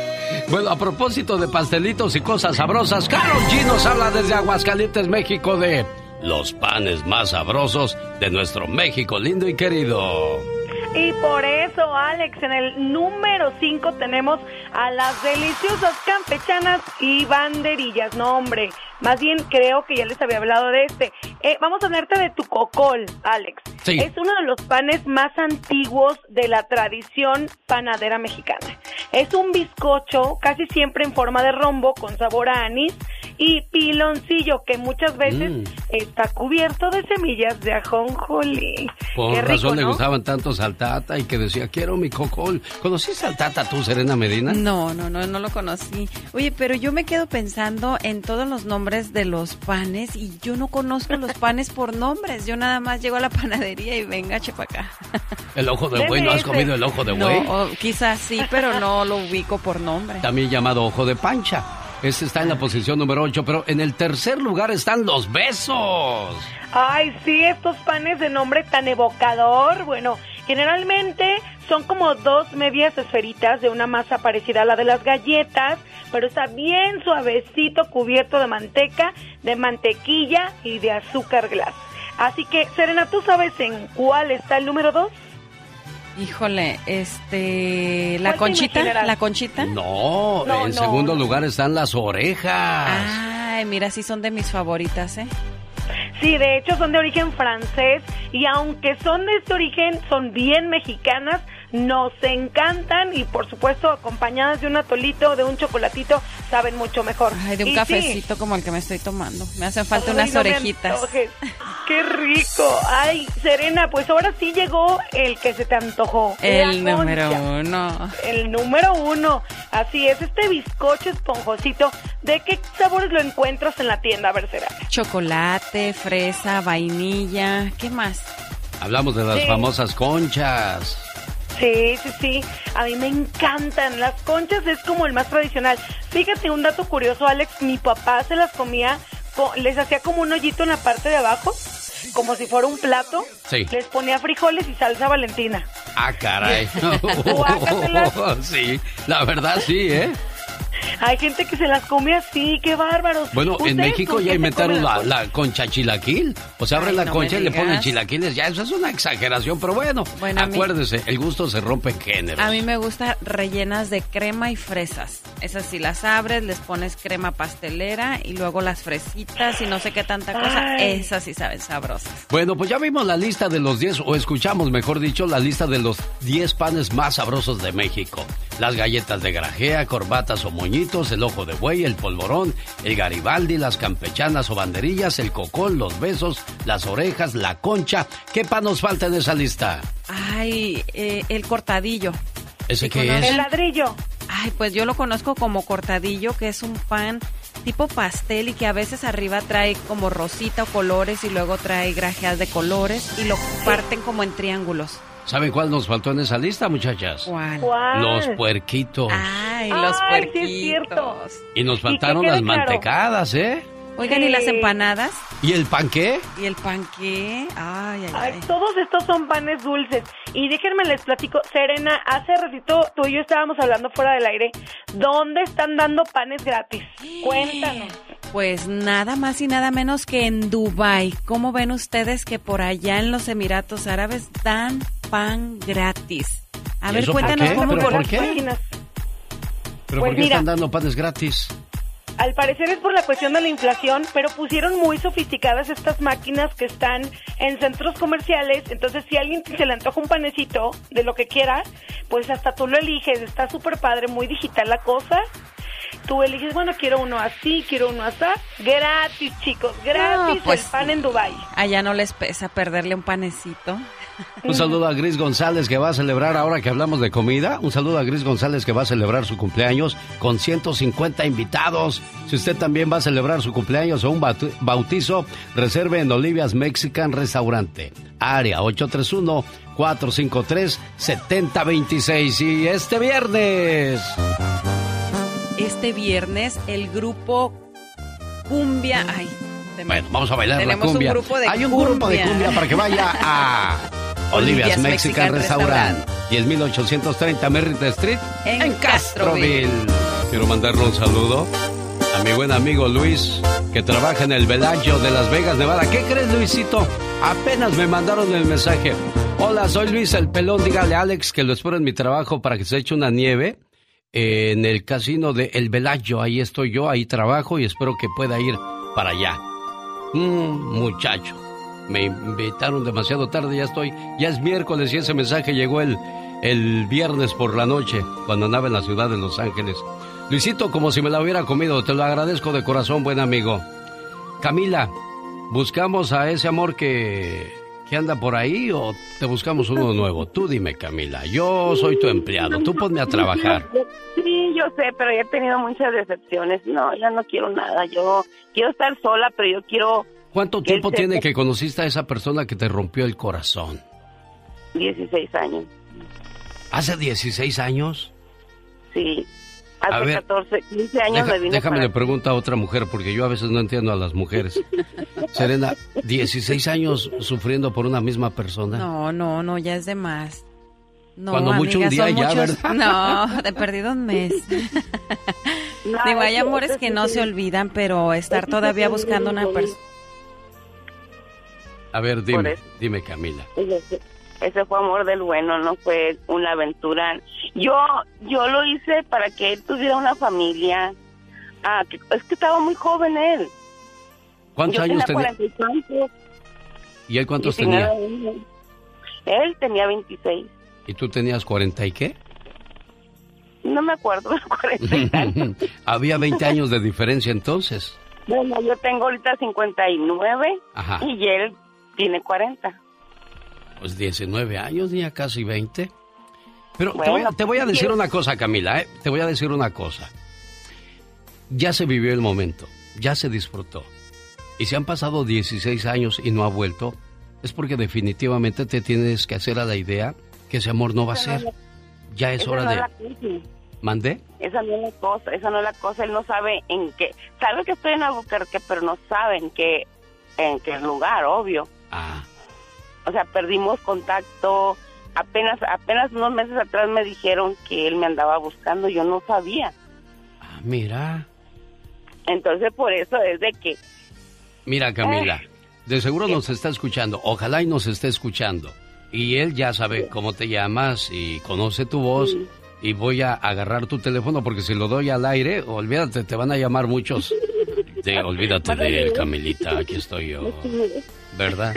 Bueno, a propósito de pastelitos y cosas sabrosas, Carol G nos habla desde Aguascalientes, México, de los panes más sabrosos de nuestro México lindo y querido. Y por eso, Alex, en el número 5 tenemos a las deliciosas campechanas y banderillas. No, hombre, más bien creo que ya les había hablado de este. Eh, vamos a hablarte de tu cocol, Alex. Sí. Es uno de los panes más antiguos de la tradición panadera mexicana. Es un bizcocho casi siempre en forma de rombo con sabor a anís y piloncillo que muchas veces Mm. está cubierto de semillas de ajonjolí. Por Qué rico, razón le ¿no? gustaban tantos al Tata y que decía, quiero mi cocol. ¿Conociste al Tata tú, Serena Medina? No, no, no, no lo conocí. Oye, pero yo me quedo pensando en todos los nombres de los panes y yo no conozco los panes por nombres. Yo nada más llego a la panadería y venga, chepa acá. El ojo de buey, ¿no has comido el ojo de No, buey? o quizás sí, pero no lo ubico por nombre. También llamado ojo de pancha. Este está en la posición número 8, pero en el tercer lugar están los besos. Ay, sí, estos panes de nombre tan evocador. Bueno, generalmente son como dos medias esferitas de una masa parecida a la de las galletas, pero está bien suavecito, cubierto de manteca, de mantequilla y de azúcar glass. Así que, Serena, ¿tú sabes en cuál está el número dos? Híjole, este, la ¿Cuál te conchita, la conchita. No, No, en no. segundo lugar están las orejas. Ay, mira, sí son de mis favoritas, ¿eh? Sí, de hecho son de origen francés y aunque son de este origen, son bien mexicanas, nos encantan y por supuesto acompañadas de un atolito, de un chocolatito, saben mucho mejor. Ay, de un Y sí, cafecito como el que me estoy tomando. Me hacen falta Ay, unas no orejitas. ¡Qué rico! Ay, Serena, pues ahora sí llegó el que se te antojó. El La número concha. uno. El número uno. Así es, este bizcocho esponjosito. ¿De qué sabores lo encuentras en la tienda? A ver. Chocolate, fresa, vainilla. ¿Qué más? Hablamos de las Sí. famosas conchas. Sí, sí, sí. A mí me encantan. Las conchas es como el más tradicional. Fíjate, un dato curioso, Alex. Mi papá se las comía, co- les hacía como un hoyito en la parte de abajo, como si fuera un plato. Sí. Les ponía frijoles y salsa valentina. Ah, caray. Sí, la verdad sí, ¿eh? Hay gente que se las come así, qué bárbaros. Bueno, en ¿Ustedes México ya inventaron la, la concha chilaquil. O sea, abren la no concha y le ponen chilaquiles. Ya, eso es una exageración, pero bueno, Bueno, mí- acuérdese, el gusto se rompe en género. A mí me gusta rellenas de crema y fresas. Esas sí las abres, les pones crema pastelera y luego las fresitas y no sé qué tanta cosa. Ay. Esas sí saben sabrosas. Bueno, pues ya vimos la lista de los 10, o escuchamos, mejor dicho, la lista de los 10 panes más sabrosos de México. Las galletas de grajea, corbatas o el ojo de buey, el polvorón, el garibaldi, las campechanas o banderillas, el cocol, los besos, las orejas, la concha. ¿Qué pan nos falta en esa lista? Ay, eh, el cortadillo. ¿Ese ¿Sí qué es? El ladrillo. Ay, pues yo lo conozco como cortadillo, que es un pan tipo pastel y que a veces arriba trae como rosita o colores y luego trae grajeas de colores y lo parten como en triángulos. ¿Saben cuál nos faltó en esa lista, muchachas? ¿Cuál? ¿Cuál? Los puerquitos. Ay, los Ay, sí es cierto. puerquitos. Y nos faltaron las claro. mantecadas, ¿eh? Oigan, ¿y las empanadas? ¿Y el pan qué? ¿Y el panqué? Ay, ay, Ay, ay. todos estos son panes dulces. Y déjenme les platico, Serena, hace ratito tú y yo estábamos hablando fuera del aire. ¿Dónde están dando panes gratis? Cuéntanos. Pues nada más y nada menos que en Dubai. ¿Cómo ven ustedes que por allá en los Emiratos Árabes dan pan gratis? A ¿Y ver, por cuéntanos qué? cómo ¿Pero por por qué? ¿Pero Pues por qué mira. están dando panes gratis? Al parecer es por la cuestión de la inflación, pero pusieron muy sofisticadas estas máquinas que están en centros comerciales. Entonces, si a alguien se le antoja un panecito de lo que quiera, pues hasta tú lo eliges. Está súper padre, muy digital la cosa. Tú eliges, bueno, quiero uno así, quiero uno así. Gratis, chicos, gratis No, pues el pan en Dubai. Allá no les pesa perderle un panecito. Un saludo a Gris González que va a celebrar ahora que hablamos de comida. Un saludo a Gris González que va a celebrar su cumpleaños con 150 invitados. Si usted también va a celebrar su cumpleaños o un bautizo, reserve en Olivia's Mexican Restaurante. Área 831-453-7026. Y este viernes. Este viernes el grupo Cumbia... Ay, Bueno, vamos a bailar Tenemos la cumbia. un grupo de Hay un cumbia. grupo de cumbia para que vaya a Olivia's Olivia's Mexican, Mexican Restaurant. Restaurant. 10.830 Merritt Street En en, Castroville. Castroville. Quiero mandarle un saludo a mi buen amigo Luis, que trabaja en el Velayo de Las Vegas, Nevada. ¿Qué crees, Luisito? Apenas me mandaron el mensaje. Hola, soy Luis el Pelón. Dígale a Alex que lo espero en mi trabajo para que se eche una nieve en el casino de El Velayo. Ahí estoy yo, ahí trabajo y espero que pueda ir para allá. Mm, muchacho, me invitaron demasiado tarde, ya estoy, ya es miércoles y ese mensaje llegó el, el viernes por la noche, cuando andaba en la ciudad de Los Ángeles. Luisito, como si me la hubiera comido, te lo agradezco de corazón, buen amigo. Camila, ¿buscamos a ese amor que, que anda por ahí o te buscamos uno nuevo? Tú dime, Camila, yo soy tu empleado, tú ponme a trabajar. Sí, yo sé, pero ya he tenido muchas decepciones. No, ya no quiero nada. Yo quiero estar sola, pero yo quiero ¿Cuánto tiempo se- tiene que conociste a esa persona que te rompió el corazón? 16 años. ¿Hace 16 años? Sí. A Hace ver, 14, 15 años Deja- me vine déjame para le pregunto a otra mujer porque yo a veces no entiendo a las mujeres. Serena, 16 años sufriendo por una misma persona. No, no, no, ya es de más. No, Cuando mucho un amiga, día ya, muchos- ¿verdad? No, de perdido un mes. Digo, hay amores que no se olvidan, pero estar todavía buscando una persona... A ver, dime, dime Camila. Ese, fue amor del bueno, no fue una aventura. Yo yo lo hice para que él tuviera una familia. Ah, que- es que estaba muy joven él. ¿Cuántos Yo años tenía tenía? 40 y tantos, ¿Y él cuántos 19 tenía? Él tenía 26. ¿Y tú tenías 40 y qué? No me acuerdo, 40 y tantos. Había 20 años de diferencia entonces. Bueno, yo tengo ahorita 59 Ajá. y él tiene 40. Pues 19 años, ya casi 20. Pero te, Bueno, voy a, te voy a decir una cosa, Camila, ¿eh? Te voy a decir una cosa. Ya se vivió el momento, ya se disfrutó. Y si han pasado 16 años y no ha vuelto, es porque definitivamente te tienes que hacer a la idea que ese amor no va a ser. Ya es hora de... ¿Mandé? Esa no es la cosa, esa no es la cosa. Él no sabe en qué. Sabe que estoy en Albuquerque, pero no sabe en qué, en qué lugar, obvio. Ah. O sea, perdimos contacto. Apenas, apenas unos meses atrás me dijeron que él me andaba buscando. Yo no sabía. Ah, mira. Entonces, por eso es de que Mira, Camila, de seguro nos está escuchando. Ojalá y nos esté escuchando. Y él ya sabe cómo te llamas y conoce tu voz. Y voy a agarrar tu teléfono porque si lo doy al aire, olvídate, te van a llamar muchos. De, olvídate de él, Camilita, aquí estoy yo. ¿Verdad?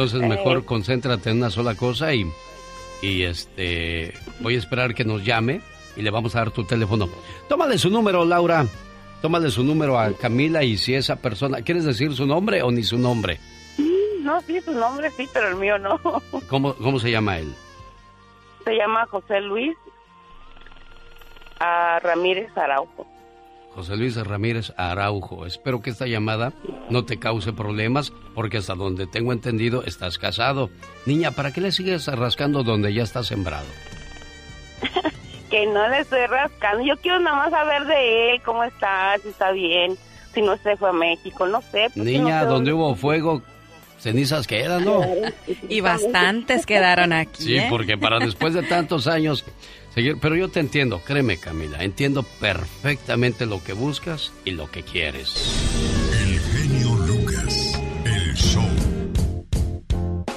Entonces mejor concéntrate en una sola cosa y, y este voy a esperar que nos llame y le vamos a dar tu teléfono. Tómale su número, Laura. Tómale su número a Camila y si esa persona, ¿quieres decir su nombre o ni su nombre? No, sí, su nombre sí, pero el mío no. ¿Cómo, cómo se llama él? Se llama José Luis ah, Ramírez Araujo. José Luis Ramírez Araujo. Espero que esta llamada no te cause problemas porque hasta donde tengo entendido estás casado. Niña, ¿para qué le sigues rascando donde ya está sembrado? Que no le estoy rascando. Yo quiero nada más saber de él, cómo está, si está bien, si no se fue a México, no sé. porque Niña, no sé donde hubo fuego, cenizas quedan, ¿no? Y bastantes quedaron aquí. Sí, ¿eh? porque para después de tantos años seguir, pero yo te entiendo, créeme Camila, entiendo perfectamente lo que buscas y lo que quieres. El genio Lucas, el show.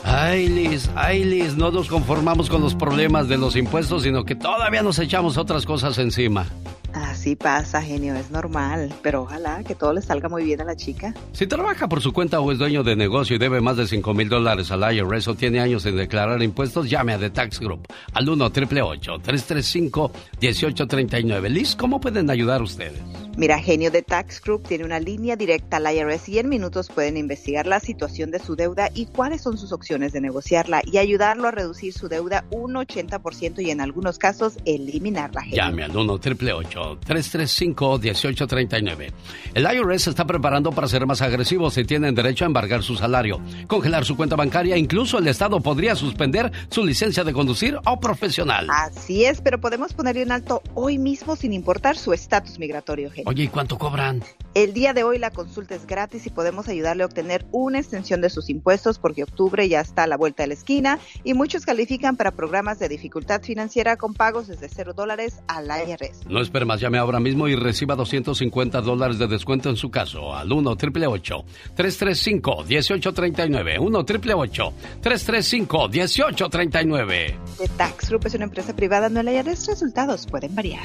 Ay, Liz, ay, Liz, no nos conformamos con los problemas de los impuestos, sino que todavía nos echamos otras cosas encima. Así pasa, genio, es normal, pero ojalá que todo le salga muy bien a la chica. Si trabaja por su cuenta o es dueño de negocio y debe más de 5 mil dólares al IRS o tiene años en declarar impuestos, llame a The Tax Group al 1 335 1839 Liz, ¿cómo pueden ayudar ustedes? Mira, Genio de Tax Group tiene una línea directa al IRS y en minutos pueden investigar la situación de su deuda y cuáles son sus opciones de negociarla y ayudarlo a reducir su deuda un 80% y en algunos casos eliminarla. Genio. Llame al 1 335 1839 El IRS está preparando para ser más agresivos y tienen derecho a embargar su salario, congelar su cuenta bancaria, incluso el Estado podría suspender su licencia de conducir o profesional. Así es, pero podemos ponerle un alto hoy mismo sin importar su estatus migratorio, Genio. Oye, ¿y cuánto cobran? El día de hoy la consulta es gratis y podemos ayudarle a obtener una extensión de sus impuestos porque octubre ya está a la vuelta de la esquina y muchos califican para programas de dificultad financiera con pagos desde cero dólares al IRS. No espere más, llame ahora mismo y reciba 250 dólares de descuento en su caso al 1 888 335 1839 1 888 335 1839 The Tax Group es una empresa privada, no el IRS. Resultados pueden variar.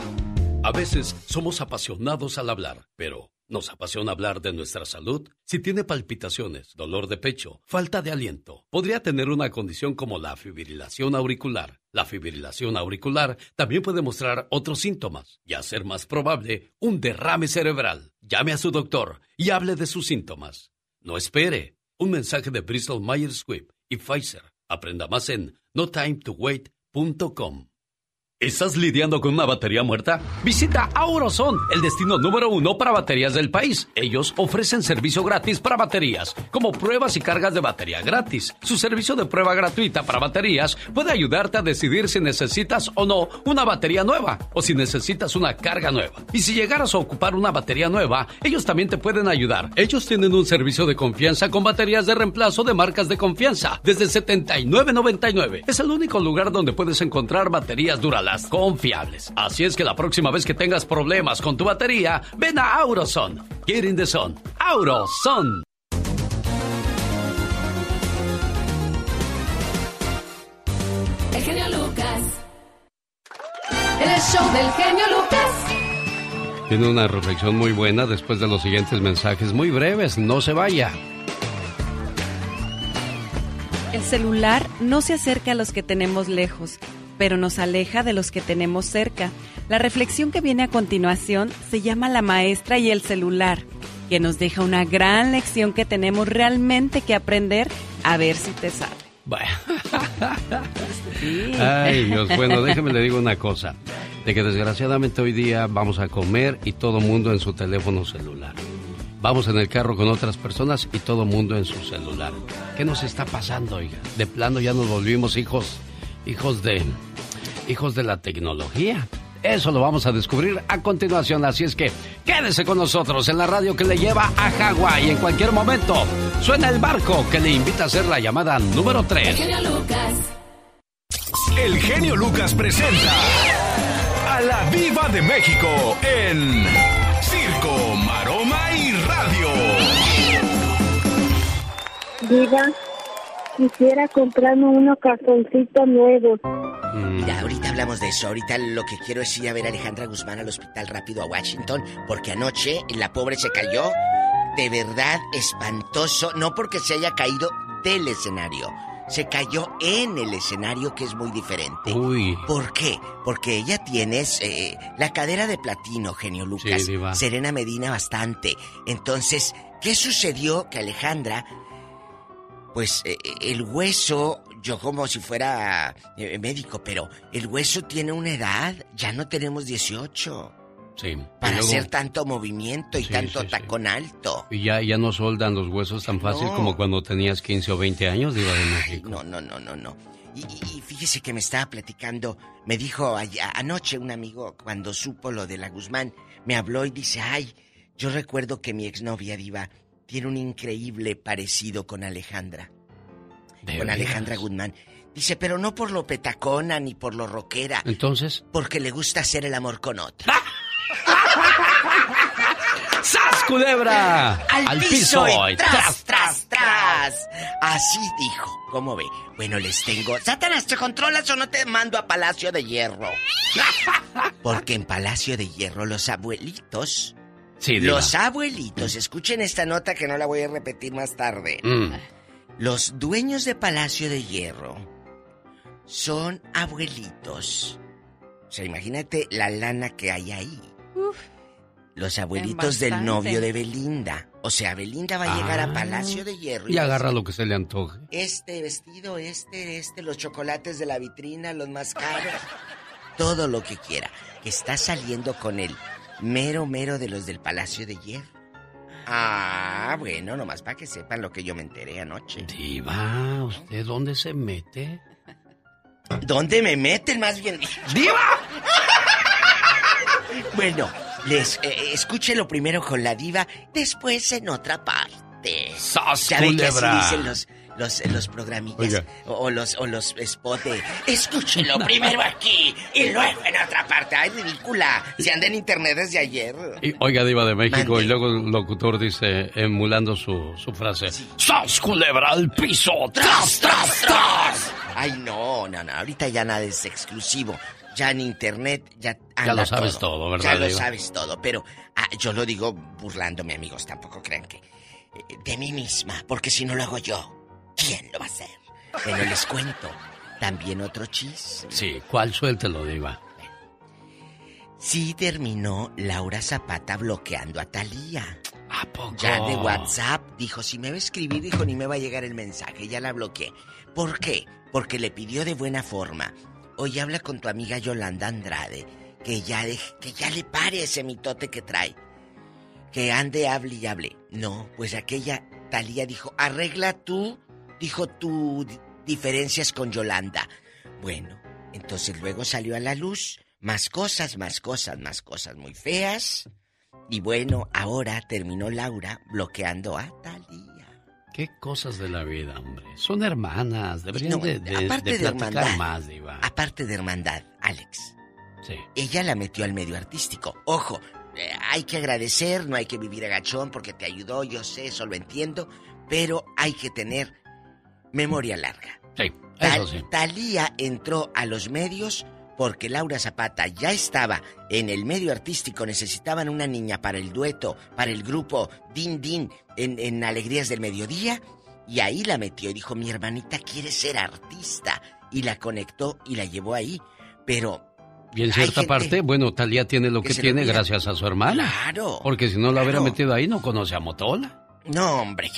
A veces somos apasionados al hablar, pero ¿nos apasiona hablar de nuestra salud? Si tiene palpitaciones, dolor de pecho, falta de aliento, podría tener una condición como la fibrilación auricular. La fibrilación auricular también puede mostrar otros síntomas y hacer más probable un derrame cerebral. Llame a su doctor y hable de sus síntomas. No espere. Un mensaje de Bristol Myers Squibb y Pfizer. Aprenda más en notimetowait.com. ¿Estás lidiando con una batería muerta? Visita Auroson, el destino número uno para baterías del país. Ellos ofrecen servicio gratis para baterías, como pruebas y cargas de batería gratis. Su servicio de prueba gratuita para baterías puede ayudarte a decidir si necesitas o no una batería nueva o si necesitas una carga nueva. Y si llegaras a ocupar una batería nueva, ellos también te pueden ayudar. Ellos tienen un servicio de confianza con baterías de reemplazo de marcas de confianza desde 79.99. Es el único lugar donde puedes encontrar baterías duralas confiables. Así es que la próxima vez que tengas problemas con tu batería, ven a Auroson. Get in the sun. Auroson. El genio Lucas. El show del genio Lucas. Tiene una reflexión muy buena después de los siguientes mensajes muy breves. No se vaya. El celular no se acerca a los que tenemos lejos, pero nos aleja de los que tenemos cerca. La reflexión que viene a continuación se llama La maestra y el celular, que nos deja una gran lección que tenemos realmente que aprender a ver si te sabe. Ay, Dios, bueno, déjeme le digo una cosa, de que desgraciadamente hoy día vamos a comer y todo mundo en su teléfono celular. Vamos en el carro con otras personas y todo mundo en su celular. ¿Qué nos está pasando, oiga? De plano ya nos volvimos hijos, hijos de, hijos de la tecnología. Eso lo vamos a descubrir a continuación, así es que quédese con nosotros en la radio que le lleva a Hawái en cualquier momento. Suena el barco que le invita a hacer la llamada número 3. El genio Lucas presenta a la Viva de México en Circo, Maroma y Radio. Diga, quisiera comprarme unos calzoncitos nuevos. Mira, ahorita hablamos de eso. Ahorita lo que quiero es ir a ver a Alejandra Guzmán al hospital rápido a Washington, porque anoche la pobre se cayó. De verdad espantoso. No porque se haya caído del escenario. Se cayó en el escenario, que es muy diferente. Uy. ¿Por qué? Porque ella tiene eh, la cadera de platino, genio Lucas. Sí. Serena Medina bastante. Entonces, ¿qué sucedió? Que Alejandra, pues eh, el hueso, yo como si fuera eh, médico, pero el hueso tiene una edad, ya no tenemos 18. Sí. Para luego- hacer tanto movimiento y Sí, tanto sí, tacón alto. Y ya, ya no soldan los huesos tan fácil No. como cuando tenías 15 o 20 años, Diva de México. No, no, no, no, no. Y, y- y fíjese que me estaba platicando, me dijo allá- anoche un amigo, cuando supo lo de la Guzmán, me habló y dice, ay, yo recuerdo que mi exnovia Diva tiene un increíble parecido con Alejandra. ¿De con veras? Alejandra Guzmán. Dice, pero no por lo petacona ni por lo rockera, Entonces, porque le gusta hacer el amor con otra. ¡Sas, culebra! Al, piso, y tras, tras, tras. Así dijo. ¿Cómo ve? Bueno, les tengo. Satanás, ¿te controlas o no te mando a Palacio de Hierro? Porque en Palacio de Hierro los abuelitos. Sí. Los abuelitos, escuchen esta nota que no la voy a repetir más tarde. Mm. Los dueños de Palacio de Hierro son abuelitos. O sea, imagínate la lana que hay ahí. Los abuelitos del novio de Belinda. O sea, Belinda va a llegar Ah. a Palacio de Hierro. y a agarra lo que se le antoje. Este vestido, este, este, los chocolates de la vitrina, los más caros. Todo lo que quiera. Que está saliendo con el mero, mero de los del Palacio de Hierro. Ah, bueno, nomás para que sepan lo que yo me enteré anoche. Diva, ¿usted dónde se mete? ¿Dónde me meten más bien? ¡Diva! Bueno, les eh, escúchelo primero con la diva, después en otra parte. ¡Sas, ya ven que así dicen los, los, los programillas Oiga. o, o los, o los spots de escúchelo primero aquí y luego en otra parte. ¡Ay, ridícula! Se anda en internet desde ayer. Y, oiga, Diva de México, Mande. y luego el locutor dice, emulando su, su frase, ¡Sas, culebra, al piso! ¡Tras, tras, tras! Ay, no, no, no. Ahorita ya nada es exclusivo. Ya en internet ya Ya lo sabes todo, ¿verdad, Ya lo sabes todo, pero ah, yo lo digo burlándome, amigos. Tampoco crean que... eh, de mí misma, porque si no lo hago yo, ¿quién lo va a hacer? Bueno, les cuento. También otro chisme. Sí, ¿cuál suéltelo, Diva? Sí terminó Laura Zapata bloqueando a Talía. ¿A poco? Ya de WhatsApp dijo, si me va a escribir, dijo, ni me va a llegar el mensaje, ya la bloqueé. ¿Por qué? Porque le pidió de buena forma. Oye, habla con tu amiga Yolanda Andrade, que ya, dej- que ya le pare ese mitote que trae. Que ande, hable y hable. No, pues aquella Talía dijo, arregla tú, dijo tú di- diferencias con Yolanda. Bueno, entonces luego salió a la luz más cosas, más cosas, más cosas muy feas. Y bueno, ahora terminó Laura bloqueando a Talía. ¿Qué cosas de la vida, hombre? Son hermanas, deberían No, de, de- aparte de hermandad. más, Diva. Aparte de hermandad, Alex. Sí. Ella la metió al medio artístico. Ojo, eh, hay que agradecer, no hay que vivir agachón porque te ayudó, yo sé, eso lo entiendo, pero hay que tener memoria larga. Sí, eso sí. Talía entró a los medios porque Laura Zapata ya estaba en el medio artístico, necesitaban una niña para el dueto, para el grupo Din Din en, en Alegrías del Mediodía, y ahí la metió y dijo, mi hermanita quiere ser artista. y la conectó y la llevó ahí. Pero Y en cierta parte, bueno, Talía tiene lo que tiene gracias a su hermana. Claro. Porque si no la hubiera metido ahí, no conoce a Motola. No, hombre,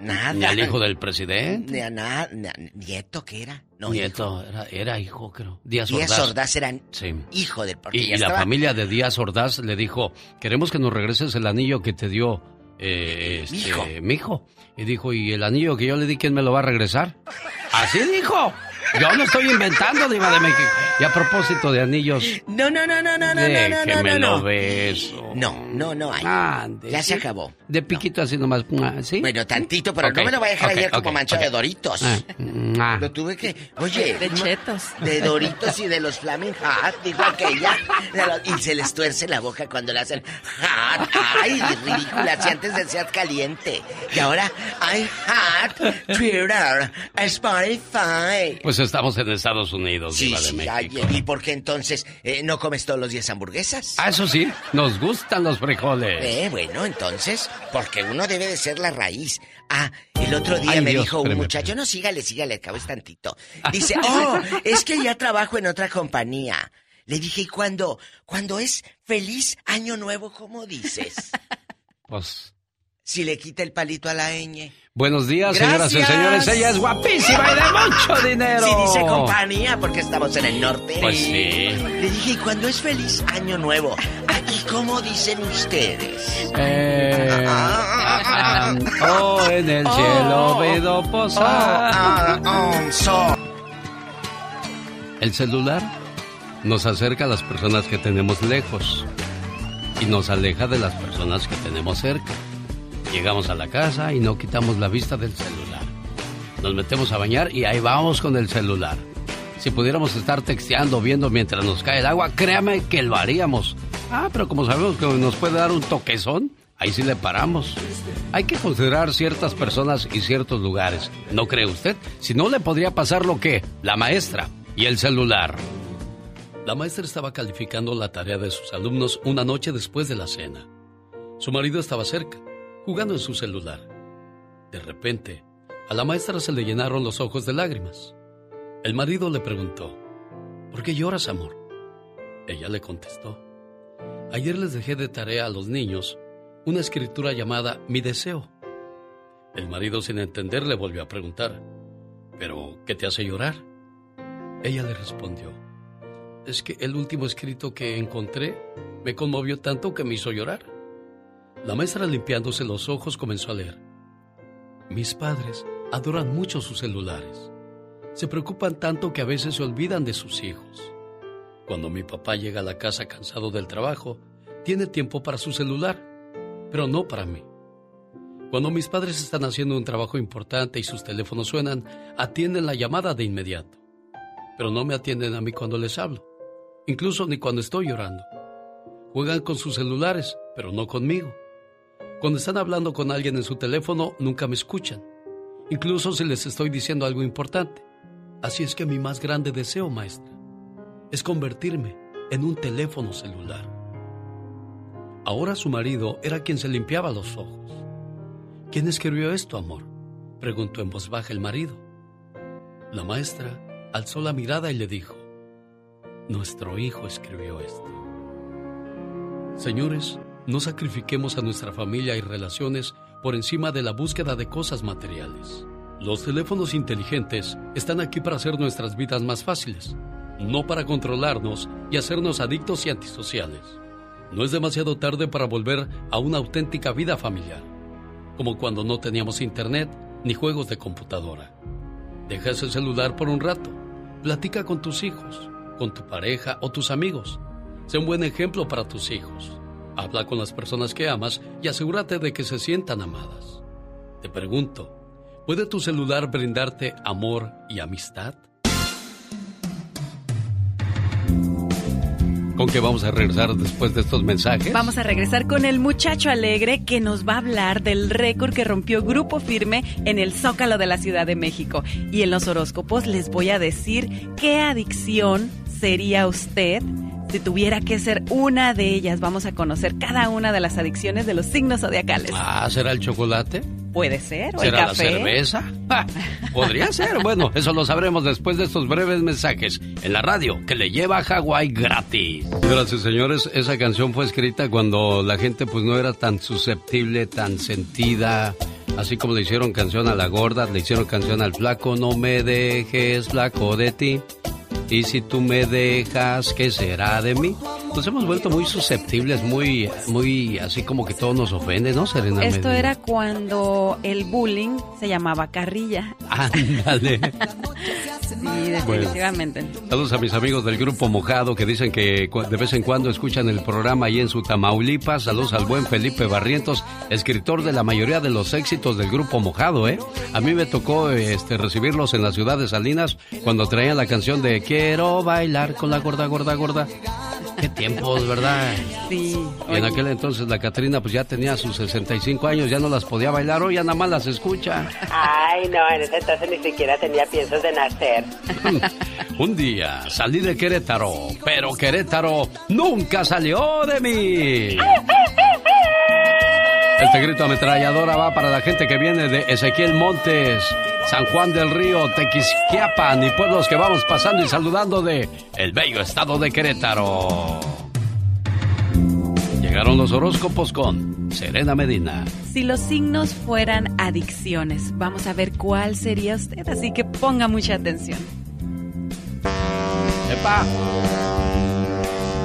nada. Ni al hijo del presidente. Ni a nada, nieto que era. No, Nieto, era, era hijo, creo. Díaz Díaz Ordaz. Ordaz era Sí. hijo del... porque Y, la familia de Díaz Ordaz le dijo, queremos que nos regreses el anillo que te dio eh, este, mi hijo. Y dijo, ¿y el anillo que yo le di, quién me lo va a regresar? Así dijo. Yo no estoy inventando, Diva de México. Y a propósito de anillos, No, no, no, no, no, no, no, no, no, no. lo beso. No, no, no hay. Ande, ya se sí. acabó. De piquito así nomás, mua, ¿sí? Bueno, tantito, pero Ok, no me lo voy a dejar ok, ayer como ok, manchado ok. de Doritos. Ah, mua. Lo tuve que... Oye... De no- chetos. De Doritos y de los Flaming Hot, dijo aquella. Y se les tuerce la boca cuando le hacen hot. Ay, ridícula, si antes decía caliente. Y ahora, ay, hot, Twitter, Spotify. Pues estamos en Estados Unidos, Sí, Diva de sí, México. ay, ¿y por qué entonces eh, no comes todos los días hamburguesas? Ah, eso sí, nos gustan los frijoles. Eh, bueno, entonces, porque uno debe de ser la raíz. Ah, el otro día Ay, me Dios, dijo un muchacho, no, sígale, sígale, acabo es tantito. Dice, oh, es que ya trabajo en otra compañía. Le dije, ¿y cuando, cuando es feliz año nuevo, cómo dices? Pues, Si le quita el palito a la ñ. Buenos días, señoras y Gracias. señores. Ella es guapísima y de mucho dinero. Si dice compañía, porque estamos en el norte. Pues sí. Le dije, ¿y cuando es feliz año nuevo? Aquí, ¿cómo dicen ustedes? Eh, ah, oh, en el cielo veo posar. Ah, ah, so. El celular nos acerca a las personas que tenemos lejos y nos aleja de las personas que tenemos cerca. Llegamos a la casa y no quitamos la vista del celular. Nos metemos a bañar y ahí vamos con el celular. Si pudiéramos estar texteando, viendo mientras nos cae el agua, créame que lo haríamos. Ah, pero como sabemos que nos puede dar un toquezón, ahí sí le paramos. Hay que considerar ciertas personas y ciertos lugares. ¿No cree usted? Si no, le podría pasar lo que la maestra y el celular. La maestra estaba calificando la tarea de sus alumnos una noche después de la cena. Su marido estaba cerca, jugando en su celular. De repente, a la maestra se le llenaron los ojos de lágrimas. El marido le preguntó, ¿por qué lloras, amor? Ella le contestó, ayer les dejé de tarea a los niños una escritura llamada Mi deseo. El marido sin entender le volvió a preguntar, ¿pero qué te hace llorar? Ella le respondió, es que el último escrito que encontré me conmovió tanto que me hizo llorar. La maestra limpiándose los ojos comenzó a leer. Mis padres adoran mucho sus celulares. Se preocupan tanto que a veces se olvidan de sus hijos. Cuando mi papá llega a la casa cansado del trabajo, tiene tiempo para su celular, pero no para mí. Cuando mis padres están haciendo un trabajo importante y sus teléfonos suenan, atienden la llamada de inmediato, pero no me atienden a mí cuando les hablo, incluso ni cuando estoy llorando. Juegan con sus celulares, pero no conmigo. Cuando están hablando con alguien en su teléfono, nunca me escuchan, incluso si les estoy diciendo algo importante. Así es que mi más grande deseo, maestra, es convertirme en un teléfono celular. Ahora su marido era quien se limpiaba los ojos. ¿Quién escribió esto, amor? preguntó en voz baja el marido. La maestra alzó la mirada y le dijo, Nuestro hijo escribió esto. Señores, no sacrifiquemos a nuestra familia y relaciones por encima de la búsqueda de cosas materiales. Los teléfonos inteligentes están aquí para hacer nuestras vidas más fáciles, no para controlarnos y hacernos adictos y antisociales. No es demasiado tarde para volver a una auténtica vida familiar, como cuando no teníamos internet ni juegos de computadora. Deja ese celular por un rato, platica con tus hijos, con tu pareja o tus amigos. Sé un buen ejemplo para tus hijos. Habla con las personas que amas y asegúrate de que se sientan amadas. Te pregunto, ¿puede tu celular brindarte amor y amistad? ¿Con qué vamos a regresar después de estos mensajes? Vamos a regresar con el muchacho alegre que nos va a hablar del récord que rompió Grupo Firme en el Zócalo de la Ciudad de México. Y en los horóscopos les voy a decir qué adicción sería usted si tuviera que ser una de ellas. Vamos a conocer cada una de las adicciones de los signos zodiacales. Ah, ¿será el chocolate? Puede ser, o el ¿Será la café. cerveza? Ja, Podría ser. Bueno, eso lo sabremos después de estos breves mensajes en la radio que le lleva a Hawái gratis. Gracias, señores. Esa canción fue escrita cuando la gente pues no era tan susceptible, tan sentida. Así como le hicieron canción a la gorda, le hicieron canción al flaco, no me dejes flaco de ti. Y si tú me dejas, ¿qué será de mí? Nos hemos vuelto muy susceptibles, muy, muy así como que todo nos ofende, ¿no, Serena? Esto Medina? era cuando el bullying se llamaba carrilla. Ándale. Definitivamente. Saludos a mis amigos del grupo Mojado que dicen que de vez en cuando escuchan el programa ahí en su Tamaulipas. Saludos al buen Felipe Barrientos, escritor de la mayoría de los éxitos del grupo Mojado, ¿eh? A mí me tocó este, recibirlos en la ciudad de Salinas cuando traían la canción de Quiero bailar con la gorda, gorda, gorda. Qué tiempos, ¿verdad? Sí. Y en aquel entonces la Catrina pues ya tenía sus 65 años, ya no las podía bailar, hoy ya nada más las escucha. Ay, no, en ese entonces ni siquiera tenía piensos de nacer. Un día salí de Querétaro, pero Querétaro nunca salió de mí. Este grito ametralladora va para la gente que viene de Ezequiel Montes, San Juan del Río, Tequisquiapan y pueblos que vamos pasando y saludando de el bello estado de Querétaro. Llegaron los horóscopos con Serena Medina. Si los signos fueran adicciones, vamos a ver cuál sería usted, así que ponga mucha atención. ¡Epa!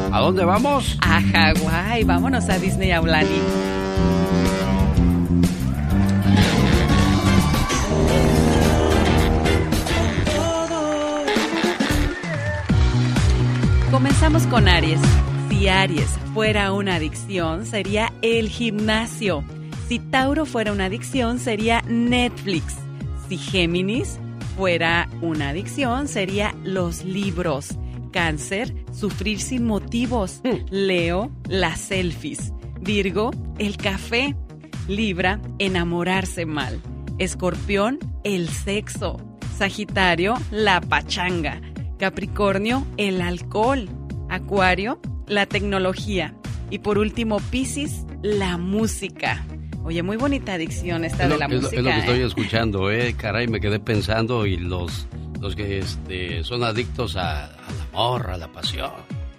¿A dónde vamos? A Hawái, vámonos a Disney Aulani. Comenzamos con Aries. Si Aries fuera una adicción, sería el gimnasio. Si Tauro fuera una adicción, sería Netflix. Si Géminis fuera una adicción, sería los libros. Cáncer, sufrir sin motivos. Leo, las selfies. Virgo, el café. Libra, enamorarse mal. Escorpión, el sexo. Sagitario, la pachanga. Capricornio, el alcohol. Acuario, la tecnología. Y por último, Piscis, la música. Oye, muy bonita adicción esta Es de lo, la es lo- música. es lo que estoy ¿eh? escuchando, eh. Caray, me quedé pensando y los, los que este, son adictos a- al amor, a la pasión.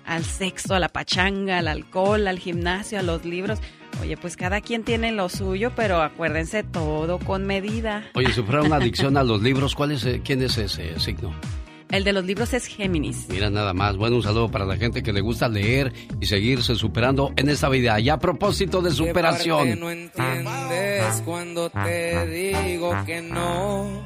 Al sexo, a la pachanga, al alcohol, al gimnasio, a los libros. Oye, pues cada quien tiene lo suyo, pero acuérdense todo con medida. Oye, si fuera una adicción a los libros, ¿cuál es, eh, ¿quién es ese signo? El de los libros es Géminis. Mira nada más. Bueno, un saludo para la gente que le gusta leer y seguirse superando en esta vida. Y a propósito de superación. no entiendes cuando te digo que no.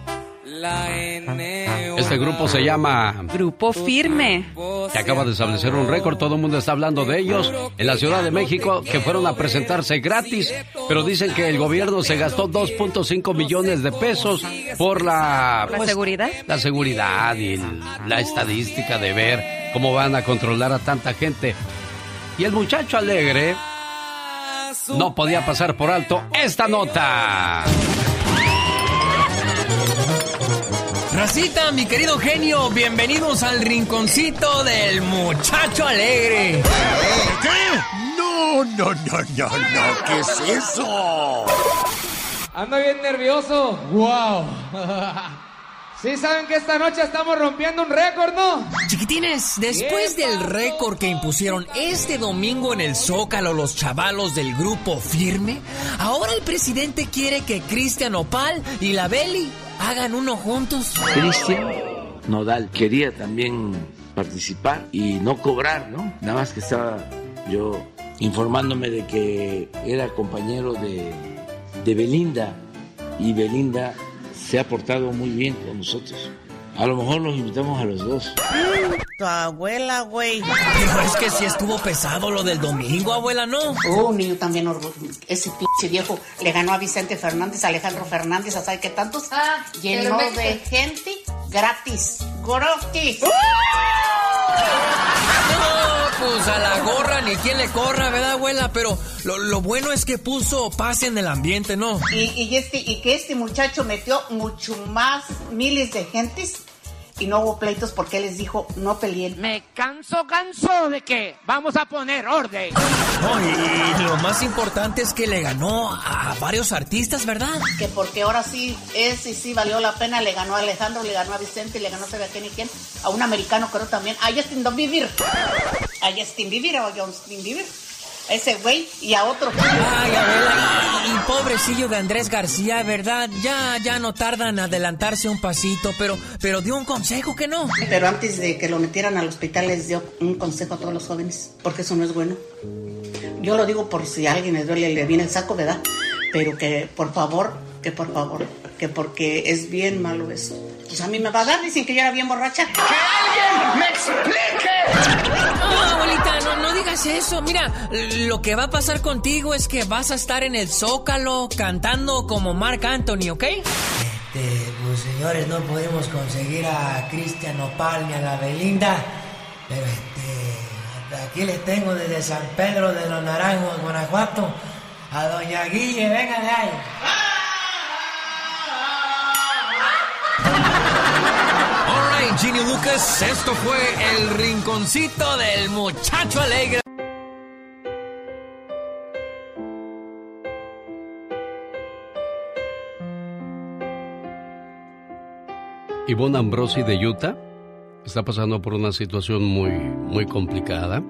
Este grupo se llama Grupo Firme. que acaba de establecer un récord, todo el mundo está hablando de ellos en la Ciudad de México, que fueron a presentarse gratis, pero dicen que el gobierno se gastó 2.5 millones de pesos por la... ¿La pues, seguridad? La seguridad y la estadística de ver cómo van a controlar a tanta gente. Y el muchacho alegre no podía pasar por alto esta nota. Racita, mi querido genio, bienvenidos al rinconcito del muchacho alegre. ¿Qué? No, no, no, no, no. ¿Qué es eso? Ando bien nervioso. ¡Wow! Sí saben que esta noche estamos rompiendo un récord, ¿no? Chiquitines, después del récord que impusieron este domingo en el Zócalo los chavalos del grupo Firme, ahora el presidente quiere que Cristian Opal y la Beli hagan uno juntos. Cristian Nodal quería también participar y no cobrar, ¿no? Nada más que estaba yo informándome de que era compañero de, de Belinda y Belinda se ha portado muy bien con nosotros. A lo mejor los invitamos a los dos. Tu abuela, güey. Pero es que si estuvo pesado lo del domingo, abuela, ¿no? Oh, niño también orgulloso. Ese pinche viejo le ganó a Vicente Fernández, a Alejandro Fernández, a sabe qué tantos. Ah, Llenó me- de gente gratis. Gratis. No, pues a la gorra ni quien le corra, ¿verdad, abuela? Pero lo, lo bueno es que puso paz en el ambiente, ¿no? Y, y este, y que este muchacho metió mucho más miles de gentes y no hubo pleitos porque él les dijo no peleen. Me canso, canso de que vamos a poner orden. No, y lo más importante es que le ganó a varios artistas, ¿verdad? Que porque ahora sí es y sí valió la pena, le ganó a Alejandro, le ganó a Vicente, le ganó a quién y quién, a un americano creo también, a Justin Bieber. A Justin Bieber o a Justin Bieber ese güey y a otro. Ay, Abela, y, y, pobrecillo de Andrés García, ¿verdad? Ya, ya no tardan en adelantarse un pasito, pero, pero dio un consejo que no. Pero antes de que lo metieran al hospital les dio un consejo a todos los jóvenes, porque eso no es bueno. Yo lo digo por si a alguien le duele, le viene el saco, ¿verdad? Pero que por favor, que por favor, que porque es bien malo eso. Pues a mí me va a dar, dicen que yo era bien borracha. ¡Que alguien me explique! No, abuelita, no, no digas eso. Mira, lo que va a pasar contigo es que vas a estar en el Zócalo cantando como Marc Anthony, ¿ok? Este, pues señores, no podemos conseguir a Cristian Opal ni a la Belinda, pero este, aquí les tengo desde San Pedro de los Naranjos, Guanajuato, a doña Guille, venga de ahí. Ginny Lucas, esto fue el rinconcito del muchacho alegre. Ivonne Ambrosi de Utah está pasando por una situación muy, muy complicada.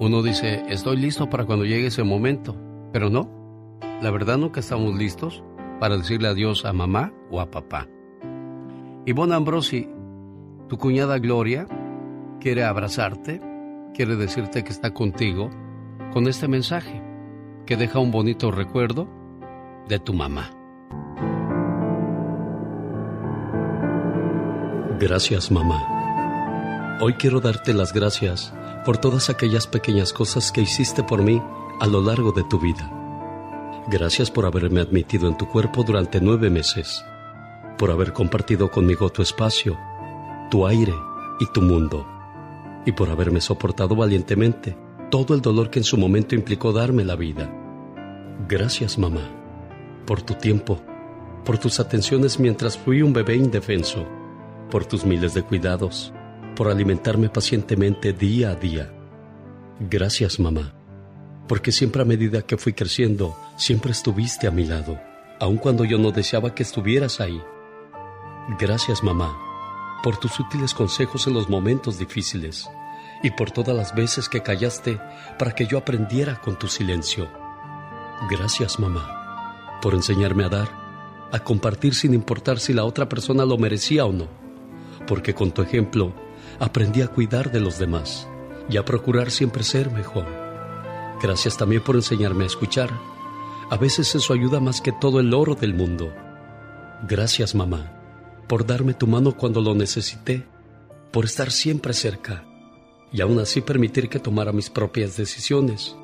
Uno dice, estoy listo para cuando llegue ese momento, pero no. La verdad nunca estamos listos para decirle adiós a mamá o a papá. Ivonne Ambrosi, tu cuñada Gloria quiere abrazarte, quiere decirte que está contigo con este mensaje que deja un bonito recuerdo de tu mamá. Gracias, mamá. Hoy quiero darte las gracias por todas aquellas pequeñas cosas que hiciste por mí a lo largo de tu vida. Gracias por haberme admitido en tu cuerpo durante nueve meses, por haber compartido conmigo tu espacio, tu aire y tu mundo, y por haberme soportado valientemente todo el dolor que en su momento implicó darme la vida. Gracias, mamá, por tu tiempo, por tus atenciones mientras fui un bebé indefenso por tus miles de cuidados, por alimentarme pacientemente día a día. Gracias, mamá, porque siempre a medida que fui creciendo, siempre estuviste a mi lado, aun cuando yo no deseaba que estuvieras ahí. Gracias, mamá, por tus útiles consejos en los momentos difíciles y por todas las veces que callaste para que yo aprendiera con tu silencio. Gracias, mamá, por enseñarme a dar, a compartir sin importar si la otra persona lo merecía o no porque con tu ejemplo aprendí a cuidar de los demás y a procurar siempre ser mejor. Gracias también por enseñarme a escuchar. A veces eso ayuda más que todo el oro del mundo. Gracias, mamá, por darme tu mano cuando lo necesité, por estar siempre cerca y aún así permitir que tomara mis propias decisiones,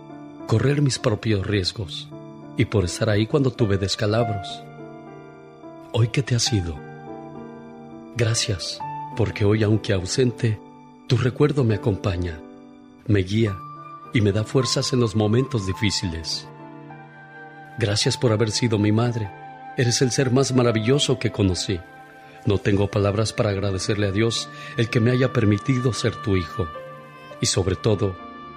correr mis propios riesgos y por estar ahí cuando tuve descalabros. Hoy que te has ido, gracias porque hoy, aunque ausente, tu recuerdo me acompaña, me guía y me da fuerzas en los momentos difíciles. Gracias por haber sido mi madre. Eres el ser más maravilloso que conocí. No tengo palabras para agradecerle a Dios el que me haya permitido ser tu hijo. Y sobre todo,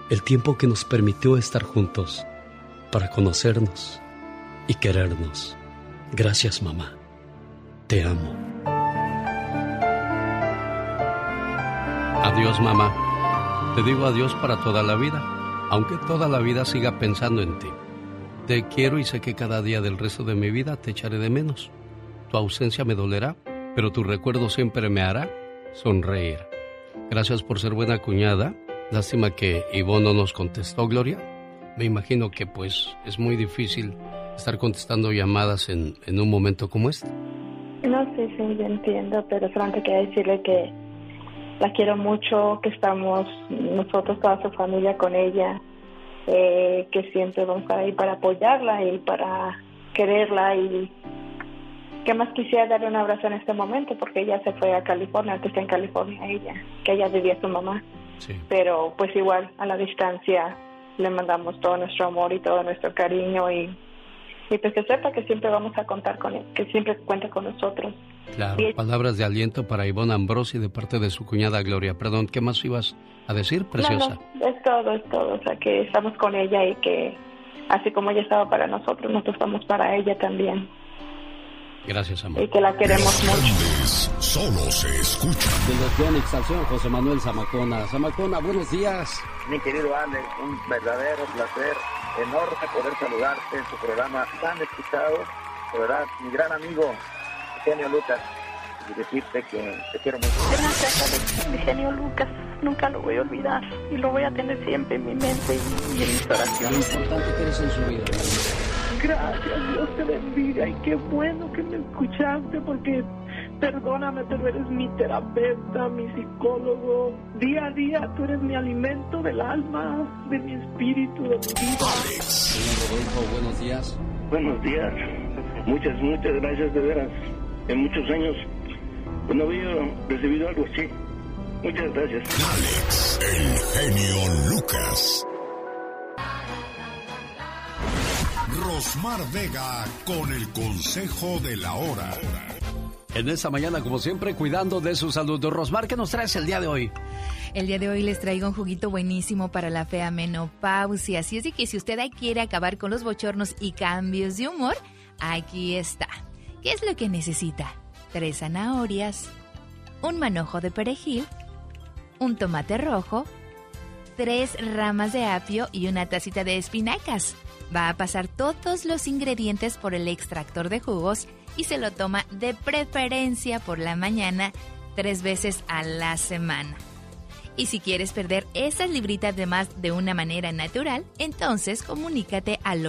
el tiempo que nos permitió estar juntos para conocernos y querernos. Gracias, mamá. Te amo. Adiós, mamá. Te digo adiós para toda la vida, aunque toda la vida siga pensando en ti. Te quiero y sé que cada día del resto de mi vida te echaré de menos. Tu ausencia me dolerá, pero tu recuerdo siempre me hará sonreír. Gracias por ser buena cuñada. Lástima que Ivonne no nos contestó, Gloria. Me imagino que pues es muy difícil estar contestando llamadas en, en un momento como este. No sé si yo entiendo, pero solamente quería decirle que la quiero mucho, que estamos nosotros, toda su familia con ella, eh, que siempre vamos a estar ahí para apoyarla y para quererla y que más quisiera darle un abrazo en este momento porque ella se fue a California, antes está en California ella, que ella vivía su mamá. Pero pues igual a la distancia le mandamos todo nuestro amor y todo nuestro cariño y, y pues que sepa que siempre vamos a contar con él, que siempre cuenta con nosotros Claro, Sí. palabras de aliento para Ivonne Ambrosi de parte de su cuñada Gloria. Perdón, ¿qué más ibas a decir, preciosa? No, no, es todo, es todo. O sea, que estamos con ella y que así como ella estaba para nosotros, nosotros estamos para ella también. Gracias, amor. Y que la queremos mucho. Solo se escucha. Desde Phoenix, al señor José Manuel Zamacona. Zamacona, buenos días. Mi querido Alex, un verdadero placer enorme poder saludarte en tu programa tan escuchado. De verdad, mi gran amigo, Eugenio Lucas, y decirte que te quiero mucho. Gracias, Alex. Mi genio Lucas, nunca lo voy a olvidar y lo voy a tener siempre en mi mente y, en mis Lo oraciones. importante que eres en su vida. Gracias, Dios te bendiga y qué bueno que me escuchaste porque perdóname, pero eres mi terapeuta, mi psicólogo. Día a día tú eres mi alimento del alma, de mi espíritu, de mi vida. Señor Rodolfo, buenos días. Buenos días. Muchas, muchas gracias de veras. En muchos años pues, no había recibido algo así. Muchas gracias. Alex, el genio Lucas. Rosmar Vega con el consejo de la hora. En esta mañana, como siempre, cuidando de su salud. Rosmar, ¿qué nos traes el día de hoy? El día de hoy les traigo un juguito buenísimo para la fea menopausia. Así es de que si usted quiere acabar con los bochornos y cambios de humor, aquí está. ¿Qué es lo que necesita? Tres zanahorias, un manojo de perejil, un tomate rojo, tres ramas de apio y una tacita de espinacas. Va a pasar todos los ingredientes por el extractor de jugos y se lo toma de preferencia por la mañana tres veces a la semana. Y si quieres perder esas libritas de más de una manera natural, entonces comunícate al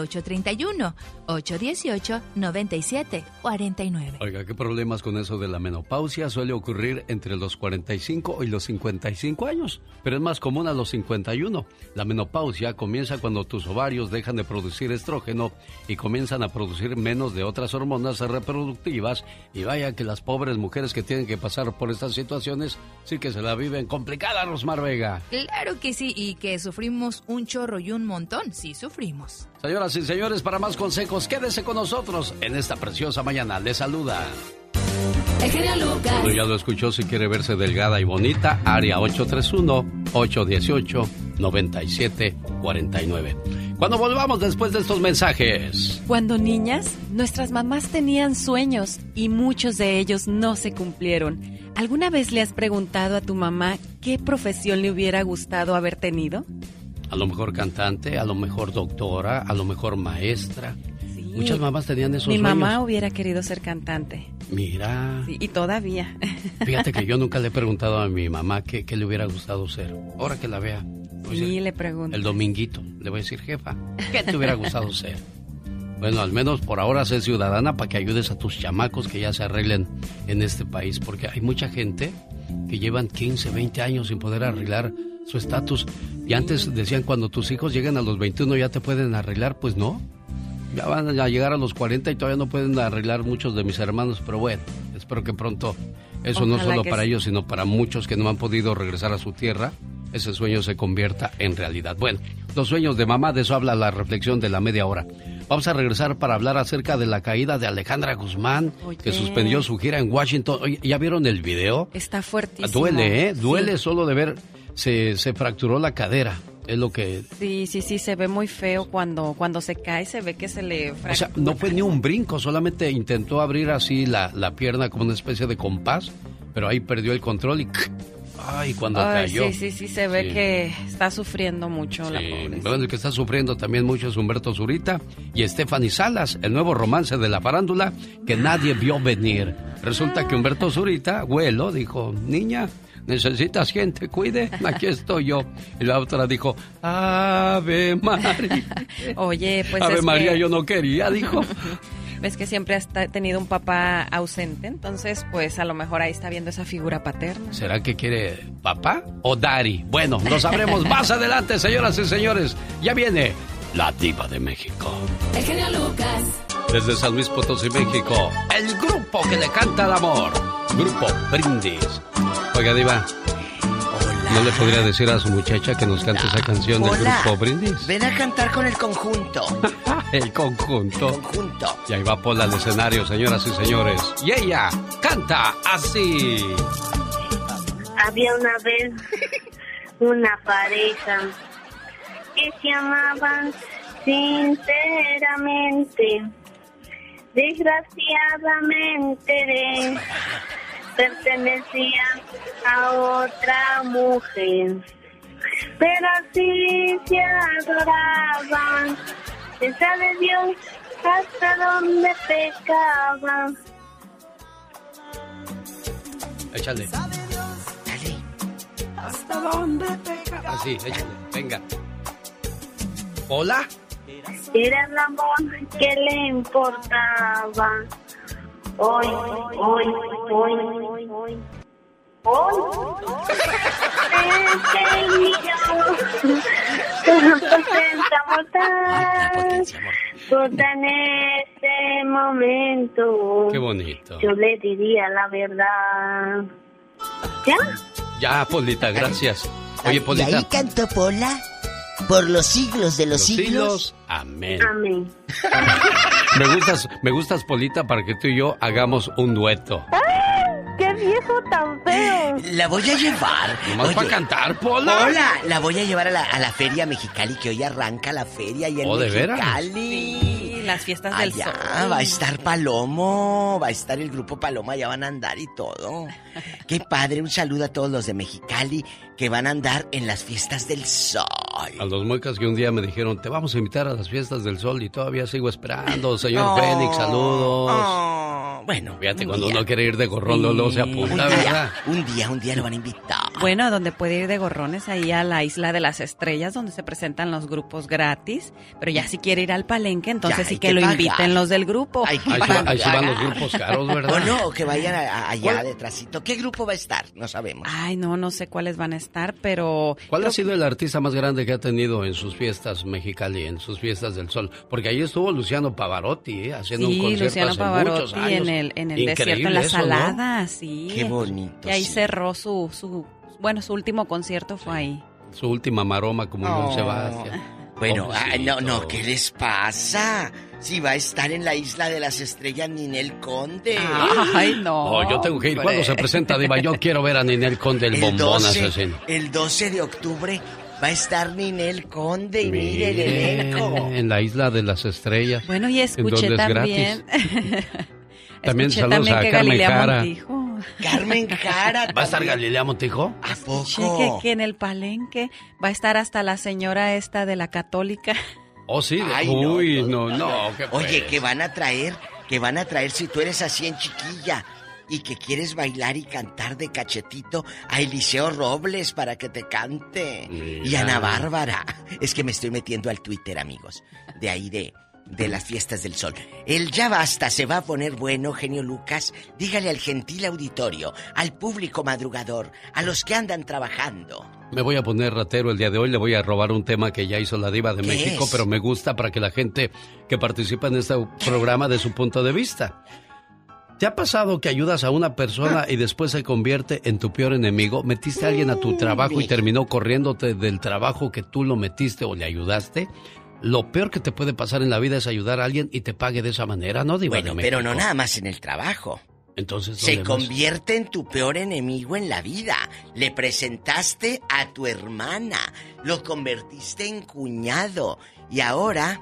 831-818-9749. Oiga, ¿qué problemas con eso de la menopausia? Suele ocurrir entre los 45 y los 55 años, pero es más común a los 51. La menopausia comienza cuando tus ovarios dejan de producir estrógeno y comienzan a producir menos de otras hormonas reproductivas. Y vaya que las pobres mujeres que tienen que pasar por estas situaciones sí que se la viven complicada, Rosmar Vega. Claro que sí, y que sufrimos un chorro y un montón, sí sufrimos. Señoras y señores, para más consejos, quédese con nosotros en esta preciosa mañana. Le saluda. El genio Lucas. Bueno, ya lo escuchó, si quiere verse delgada y bonita, área 831-818-9749. Cuando volvamos después de estos mensajes. Cuando niñas, nuestras mamás tenían sueños y muchos de ellos no se cumplieron. ¿Alguna vez le has preguntado a tu mamá qué profesión le hubiera gustado haber tenido? A lo mejor cantante, a lo mejor doctora, a lo mejor maestra. Muchas mamás tenían esos Mi sueños. mamá hubiera querido ser cantante. Mira, Sí, y todavía. fíjate que yo nunca le he preguntado a mi mamá qué, qué le hubiera gustado ser. Ahora que la vea, a Sí, le pregunto. el dominguito, le voy a decir, jefa, ¿qué te hubiera gustado ser? Bueno, al menos por ahora sé ciudadana para que ayudes a tus chamacos que ya se arreglen en este país, porque hay mucha gente que llevan 15, 20 años sin poder arreglar su estatus. Y antes decían, cuando tus hijos lleguen a los 21 ya te pueden arreglar, pues no. Ya van a llegar a los 40 y todavía no pueden arreglar muchos de mis hermanos, pero bueno, espero que pronto eso no solo para sí. ellos, sino para muchos que no han podido regresar a su tierra, ese sueño se convierta en realidad. Bueno, los sueños de mamá, de eso habla la reflexión de la media hora. Vamos a regresar para hablar acerca de la caída de Alejandra Guzmán, que suspendió su gira en Washington. Oye, ¿Ya vieron el video? Está fuertísimo. Duele, ¿eh? Duele Sí. solo de ver, se, se fracturó la cadera. Es lo que Sí, sí, sí, se ve muy feo cuando, cuando se cae, se ve que se le O sea, fractura. no fue ni un brinco, solamente intentó abrir así la, la pierna como una especie de compás, pero ahí perdió el control y... ¡Ay! Cuando Ay, cayó. sí, sí, sí, se ve Sí. que está sufriendo mucho la Sí, pobre. bueno, el que está sufriendo también mucho es Humberto Zurita y Stephanie Salas, el nuevo romance de la farándula que nadie vio venir. Resulta que Humberto Zurita, abuelo, dijo, niña, necesitas gente, cuide, aquí estoy yo. Y la otra dijo, Ave María. Oye, pues Ave es María, que- yo no quería, dijo. Ves que siempre has tenido un papá ausente, entonces pues a lo mejor ahí está viendo esa figura paterna. ¿Será que quiere papá o Dari? Bueno, lo sabremos más adelante, señoras y señores. Ya viene la diva de México. El genio Lucas. Desde San Luis Potosí, México, el grupo que le canta el amor. Grupo Brindis. Oiga, diva. ¿No le podría decir a su muchacha que nos cante esa canción del Hola. grupo Brindis? Ven a cantar con el conjunto. El conjunto. conjunto. Y ahí va Pola al escenario, señoras y señores. Y ella canta así. Había una vez una pareja que se amaban sinceramente. Desgraciadamente de- pertenecía a otra mujer. Pero así se adoraban. Se sabe Dios hasta dónde pecaban. Échale. ¿Hasta dónde Así, échale. Venga. ¿Hola? Era el amor que le importaba. Hoy, hoy, hoy, hoy, hoy. Hoy, este y tan este momento. Qué bonito. Yo le diría la verdad. ¿Ya? Ya, Polita, gracias. Oye, Y Polita. ahí cantó Pola por los siglos de los, Los siglos. siglos. Amén. Amén. Me gustas, me gustas, Polita, para que tú y yo hagamos un dueto. ¡Qué viejo tan feo! La voy a llevar. Nomás para cantar, Pola. Hola, la voy a llevar a la, a la feria Mexicali, que hoy arranca la feria y en Oh, ¿de veras? Mexicali. Las fiestas del Allá sol. va a estar Palomo, va a estar el grupo Paloma, ya van a andar y todo. Qué padre, un saludo a todos los de Mexicali que van a andar en las fiestas del sol. A los muecas que un día me dijeron, te vamos a invitar a las fiestas del sol y todavía sigo esperando. Señor Oh, Félix, saludos. oh, bueno, Fíjate, un cuando día. uno quiere ir de gorrón, luego se Un apunta, día, ¿verdad? un día, un día lo van a invitar. Bueno, a donde puede ir de gorrones, ahí a la Isla de las Estrellas, donde se presentan los grupos gratis. Pero ya si quiere ir al palenque, entonces Ya, sí que, que lo pagar. inviten los del grupo. Hay que Ahí se, va- ahí se van los grupos caros, ¿verdad? O no, o que vayan a- a- allá detrásito. ¿Qué grupo va a estar? No sabemos. Ay, no, no sé cuáles van a estar, pero... ¿Cuál ha sido el artista más grande que ha tenido en sus fiestas Mexicali, en sus fiestas del sol? Porque ahí estuvo Luciano Pavarotti, ¿eh? haciendo un Sí, concierto Luciano hace muchos Pavarotti años. en el, en el desierto, en la eso, ¿no? salada, sí. Qué bonito, Y ahí sí. cerró su, su, bueno, su último concierto fue ahí. Su última maroma como Joan Oh. Sebastián. Bueno, ay, no, no, ¿qué les pasa? Si va a estar en la isla de las estrellas Ninel Conde. Ay, no. Yo tengo que ir. ¿Cuándo se presenta, Diva? Yo quiero ver a Ninel Conde, el, El bombón 12, asesino. el 12 de octubre va a estar Ninel Conde y mire el elenco. en la isla de las estrellas. Bueno, y en escuché donde es también... También escuché saludos también a que Carmen Galilea Jara. Montijo. Carmen Jara. ¿Va a estar Galilea Montijo? ¿A Escuché que, que en el palenque va a estar hasta la señora esta de la católica. Oh, sí. Ay, Uy, no, no. ¿qué Oye, pues? que van a traer, que van a traer si tú eres así en chiquilla y que quieres bailar y cantar de cachetito a Eliseo Robles para que te cante. Y Mira. Ana Bárbara. Es que me estoy metiendo al Twitter, amigos. De ahí de, de las fiestas del sol. El ya basta se va a poner bueno, genio Lucas. Dígale al gentil auditorio, al público madrugador, a los que andan trabajando. Me voy a poner ratero el día de hoy. Le voy a robar un tema que ya hizo la Diva de ¿Qué México, es? pero me gusta para que la gente que participa en este programa dé su punto de vista. ¿Te ha pasado que ayudas a una persona y después se convierte en tu peor enemigo? ¿Metiste a alguien a tu trabajo y terminó corriéndote del trabajo que tú lo metiste o le ayudaste? Lo peor que te puede pasar en la vida es ayudar a alguien y te pague de esa manera, ¿no, Diva Bueno, de pero no nada más en el trabajo. Entonces, Se convierte en tu peor enemigo en la vida. Le presentaste a tu hermana, lo convertiste en cuñado y ahora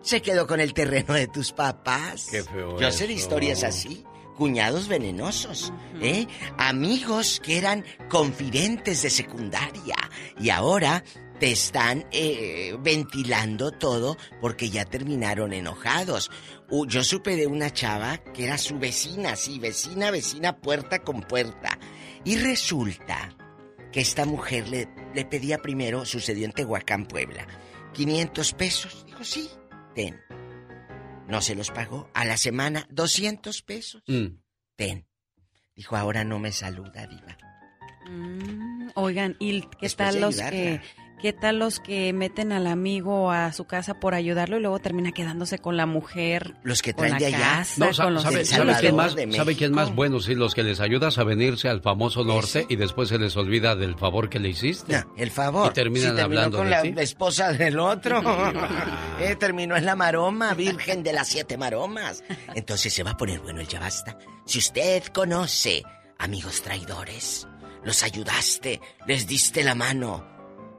se quedó con el terreno de tus papás. Qué feo Yo sé de historias así. Cuñados venenosos, ¿eh? Amigos que eran confidentes de secundaria y ahora te están eh, ventilando todo porque ya terminaron enojados. Uh, yo supe de una chava que era su vecina, sí, vecina, vecina, puerta con puerta. Y resulta que esta mujer le, le pedía primero, sucedió en Tehuacán, Puebla, 500 pesos. Dijo, sí, ten. No se los pagó. A la semana, 200 pesos. Mm. Ten. Dijo, ahora no me saluda, diva. Mm, oigan, ¿y qué Después tal los que. ¿Qué tal los que meten al amigo a su casa por ayudarlo y luego termina quedándose con la mujer? Los que con traen la de allá. casa, No, con los sabe, sabe quién más, de sabe quién más bueno? Sí, los que les ayudas a venirse al famoso norte y después se les olvida del favor que le hiciste. No, el favor. Y terminan Sí, hablando con de la ti. esposa del otro. Eh, terminó en la maroma, virgen de las siete maromas. Entonces se va a poner bueno el ya basta. Si usted conoce amigos traidores, los ayudaste, les diste la mano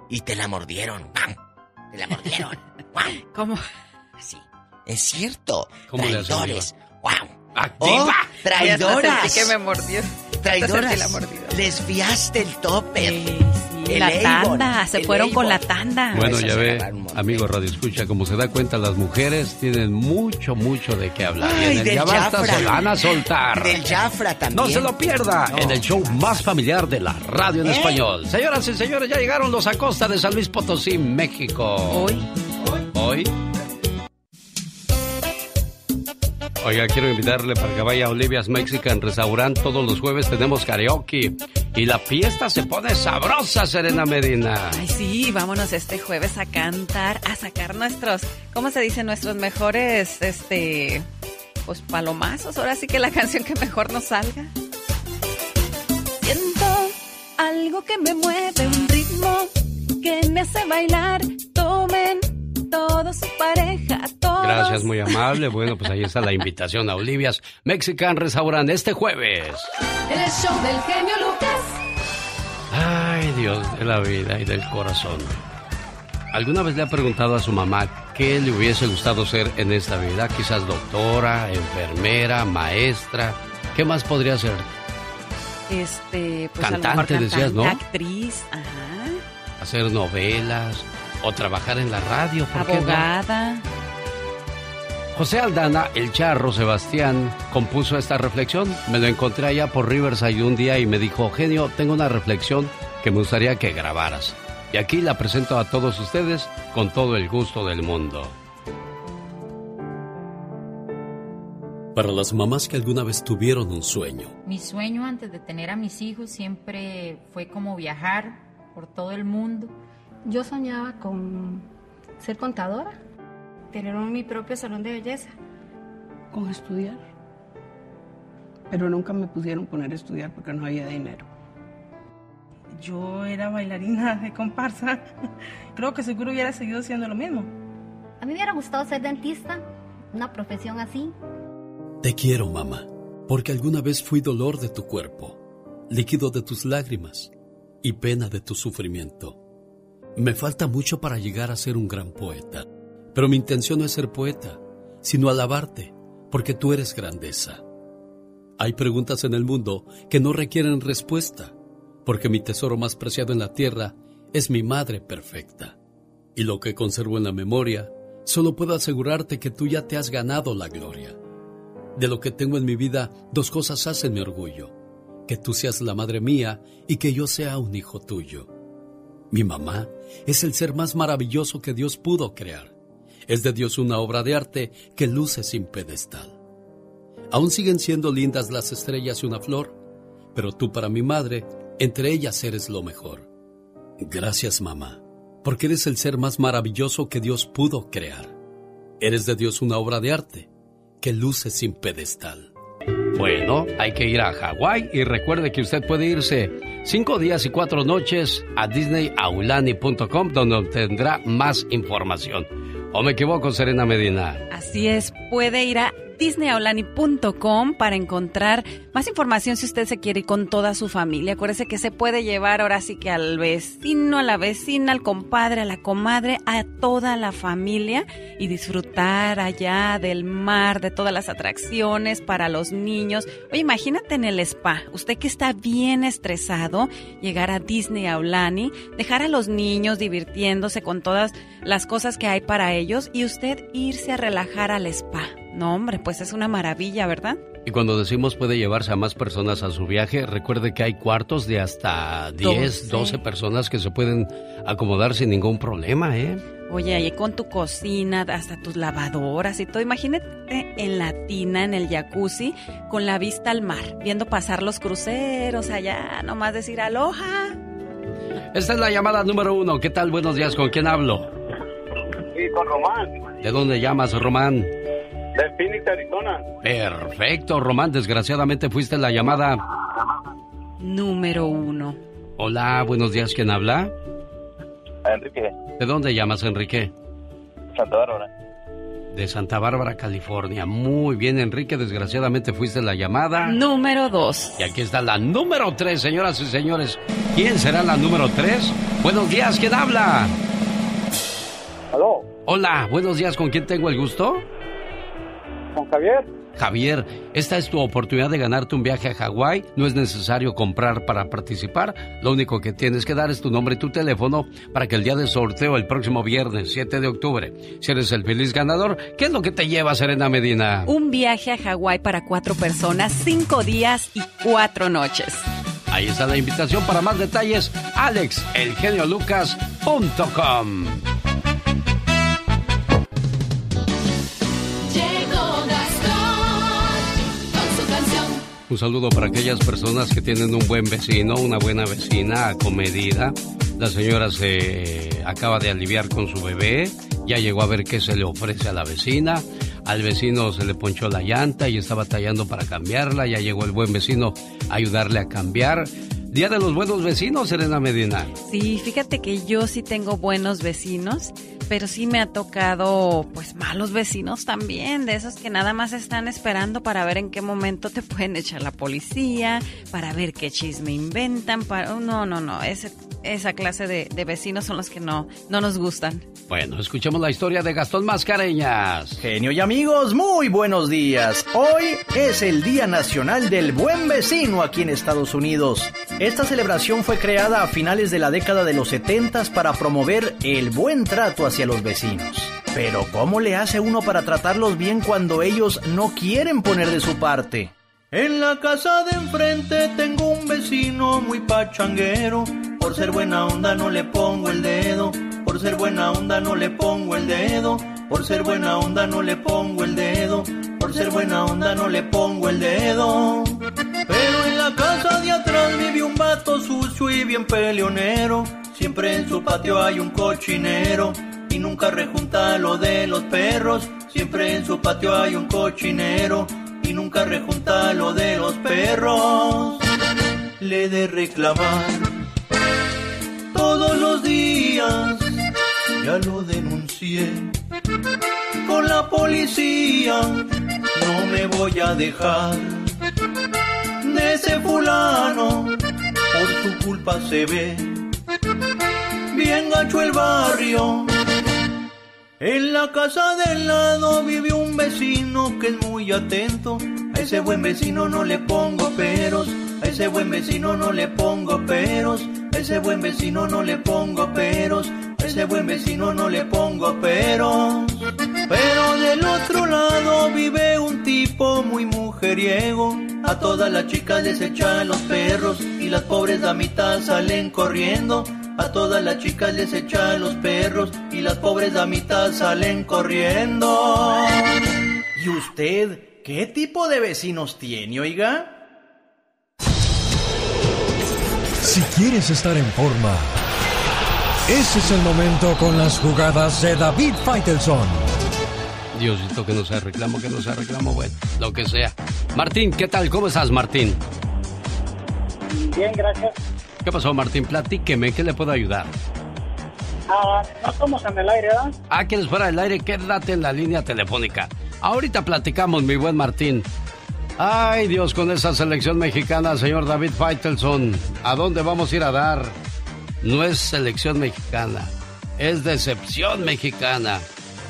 y te la mordieron. ¡Bam! Te la mordieron. ¡Guau! ¿Cómo? Así. Es cierto. ¿Cómo le hacen, Traidores. ¡Wow! ¡Activa! ¡Oh, traidoras! Que me mordió. Traidoras. La. Les fiaste el tope. La tanda, se fueron con la tanda. Bueno, ya ve, amigo Radio Escucha, como se da cuenta, las mujeres tienen mucho, mucho de qué hablar. y en el del Ya Basta se van a soltar. Del Jafra también. No se lo pierda No. en el show más familiar de la radio en ¿Eh? español. Señoras y señores, ya llegaron los Acosta de San Luis Potosí, México. Hoy. Hoy. Oiga, quiero invitarle para que vaya a Olivia's Mexican Restaurant. Todos los jueves tenemos karaoke. Y la fiesta se pone sabrosa, Serena Medina. Ay, sí, vámonos este jueves a cantar, a sacar nuestros, ¿cómo se dice? Nuestros mejores, este, pues palomazos. Ahora sí que la canción que mejor nos salga. Siento algo que me mueve, un ritmo que me hace bailar. Tomen todos su pareja, todos. Gracias, muy amable. Bueno, pues ahí está la invitación a Olivia's Mexican Restaurant este jueves. El show del genio Lucas. Ay, Dios de la vida y del corazón. ¿Alguna vez le ha preguntado a su mamá qué le hubiese gustado ser en esta vida? Quizás doctora, enfermera, maestra. ¿Qué más podría ser? Este, pues a lo Cantante, decías, ¿no? actriz, ajá, ¿Hacer novelas o trabajar en la radio? ¿Por qué no? abogada. José Aldana, el charro Sebastián, compuso esta reflexión. Me lo encontré allá por Riverside un día y me dijo, genio, tengo una reflexión que me gustaría que grabaras. Y aquí la presento a todos ustedes con todo el gusto del mundo. Para las mamás que alguna vez tuvieron un sueño, Mi sueño antes de tener a mis hijos siempre fue como viajar por todo el mundo. Yo soñaba con ser contadora, tener un- mi propio salón de belleza. con estudiar. Pero nunca me pusieron poner a estudiar porque no había dinero. Yo era bailarina de comparsa. Creo que seguro hubiera seguido siendo lo mismo. A mí me hubiera gustado ser dentista, una profesión así. Te quiero, mamá, porque alguna vez fui dolor de tu cuerpo, líquido de tus lágrimas y pena de tu sufrimiento. Me falta mucho para llegar a ser un gran poeta, pero mi intención no es ser poeta, sino alabarte, porque tú eres grandeza. Hay preguntas en el mundo que no requieren respuesta, porque mi tesoro más preciado en la tierra es mi madre perfecta. Y lo que conservo en la memoria, solo puedo asegurarte que tú ya te has ganado la gloria. De lo que tengo en mi vida, dos cosas hacen mi orgullo. Que tú seas la madre mía y que yo sea un hijo tuyo. Mi mamá es el ser más maravilloso que Dios pudo crear. Es de Dios una obra de arte que luce sin pedestal. Aún siguen siendo lindas las estrellas y una flor, pero tú para mi madre, entre ellas eres lo mejor. Gracias mamá, porque eres el ser más maravilloso que Dios pudo crear. Eres de Dios una obra de arte que luce sin pedestal. Bueno, hay que ir a Hawái y recuerde que usted puede irse cinco días y cuatro noches a disneyaulani.com donde obtendrá más información. ¿O me equivoco, Serena Medina? Así es, puede ir a disneyaulani.com para encontrar más información si usted se quiere ir con toda su familia. Acuérdese que se puede llevar ahora sí que al vecino, a la vecina, al compadre, a la comadre, a toda la familia y disfrutar allá del mar, de todas las atracciones para los niños. Oye, imagínate en el spa, usted que está bien estresado, llegar a Disney Aulani, dejar a los niños divirtiéndose con todas las cosas que hay para ellos y usted irse a relajar al spa. No, hombre, pues es una maravilla, ¿verdad? Y cuando decimos puede llevarse a más personas a su viaje, recuerde que hay cuartos de hasta 10, 12, Doce. personas que se pueden acomodar sin ningún problema, ¿eh? Oye, ahí con tu cocina, hasta tus lavadoras y todo. Imagínate en la tina, en el jacuzzi, con la vista al mar, viendo pasar los cruceros allá, nomás decir aloha. Esta es la llamada número uno. ¿Qué tal? Buenos días. ¿Con quién hablo? Sí, con Román. ¿De dónde llamas, Román? De Phoenix, Arizona. Perfecto, Román. Desgraciadamente fuiste la llamada número uno. Hola, buenos días. ¿Quién habla? Enrique. ¿De dónde llamas, Enrique? Santa Bárbara. De Santa Bárbara, California. Muy bien, Enrique. Desgraciadamente fuiste la llamada. Número dos. Y aquí está la número tres, señoras y señores. ¿Quién será la número tres? Buenos días, ¿quién habla? ¿Aló? Hola, buenos días. ¿Con quién tengo el gusto? Con Javier. Javier, esta es tu oportunidad de ganarte un viaje a Hawái. No es necesario comprar para participar. Lo único que tienes que dar es tu nombre y tu teléfono para que el día del sorteo, el próximo viernes 7 de octubre, si eres el feliz ganador, ¿qué es lo que te lleva, Serena Medina? Un viaje a Hawái para cuatro personas, cinco días y cuatro noches. Ahí está la invitación para más detalles, alexelgeniolucas.com. Un saludo para aquellas personas que tienen un buen vecino, una buena vecina acomedida. La señora se acaba de aliviar con su bebé, ya llegó a ver qué se le ofrece a la vecina. Al vecino se le ponchó la llanta y estaba tallando para cambiarla, ya llegó el buen vecino a ayudarle a cambiar. Día de los buenos vecinos, Serena Medina. Sí, fíjate que yo sí tengo buenos vecinos, pero sí me ha tocado pues malos vecinos también, de esos que nada más están esperando para ver en qué momento te pueden echar la policía, para ver qué chisme inventan, para no, no, no, ese, esa clase de, de vecinos son los que no, no nos gustan. Bueno, escuchemos la historia de Gastón Mascareñas. Genio y amigos, muy buenos días. Hoy es el Día Nacional del Buen Vecino aquí en Estados Unidos. Esta celebración fue creada a finales de la década de los 70 para promover el buen trato hacia los vecinos. Pero ¿cómo le hace uno para tratarlos bien cuando ellos no quieren poner de su parte? En la casa de enfrente tengo un vecino muy pachanguero. Por ser buena onda no le pongo el dedo. Por ser buena onda no le pongo el dedo. Por ser buena onda no le pongo el dedo. Por ser buena onda no le pongo el dedo. Pero en la casa de atrás vive un vato sucio y bien peleonero. Siempre en su patio hay un cochinero y nunca rejunta lo de los perros. Siempre en su patio hay un cochinero y nunca rejunta lo de los perros. Le de reclamar días, ya lo denuncié con la policía. No me voy a dejar de ese fulano, por su culpa se ve bien gacho el barrio. En la casa del lado vive un vecino que es muy atento. A ese buen vecino no le pongo peros. A ese buen vecino no le pongo peros. A ese buen vecino no le pongo peros. A ese buen vecino no le pongo peros. Pero del otro lado vive un tipo muy mujeriego. A todas las chicas les echan los perros y las pobres damitas salen corriendo. A todas las chicas les echan los perros y las pobres damitas salen corriendo. ¿Y usted qué tipo de vecinos tiene, oiga? Si quieres estar en forma, ese es el momento con las jugadas de David Faitelson. Diosito, que no sea reclamo, que no sea reclamo, bueno, lo que sea. Martín, ¿qué tal? ¿Cómo estás, Martín? Bien, gracias. ¿Qué pasó, Martín? Platíqueme, ¿qué le puedo ayudar? Ah, no estamos en el aire, ¿verdad? Ah, ¿quieres fuera del aire? Quédate en la línea telefónica. Ahorita platicamos, mi buen Martín. Ay, Dios, con esa selección mexicana, señor David Faitelson, ¿a dónde vamos a ir a dar? No es selección mexicana, es decepción mexicana.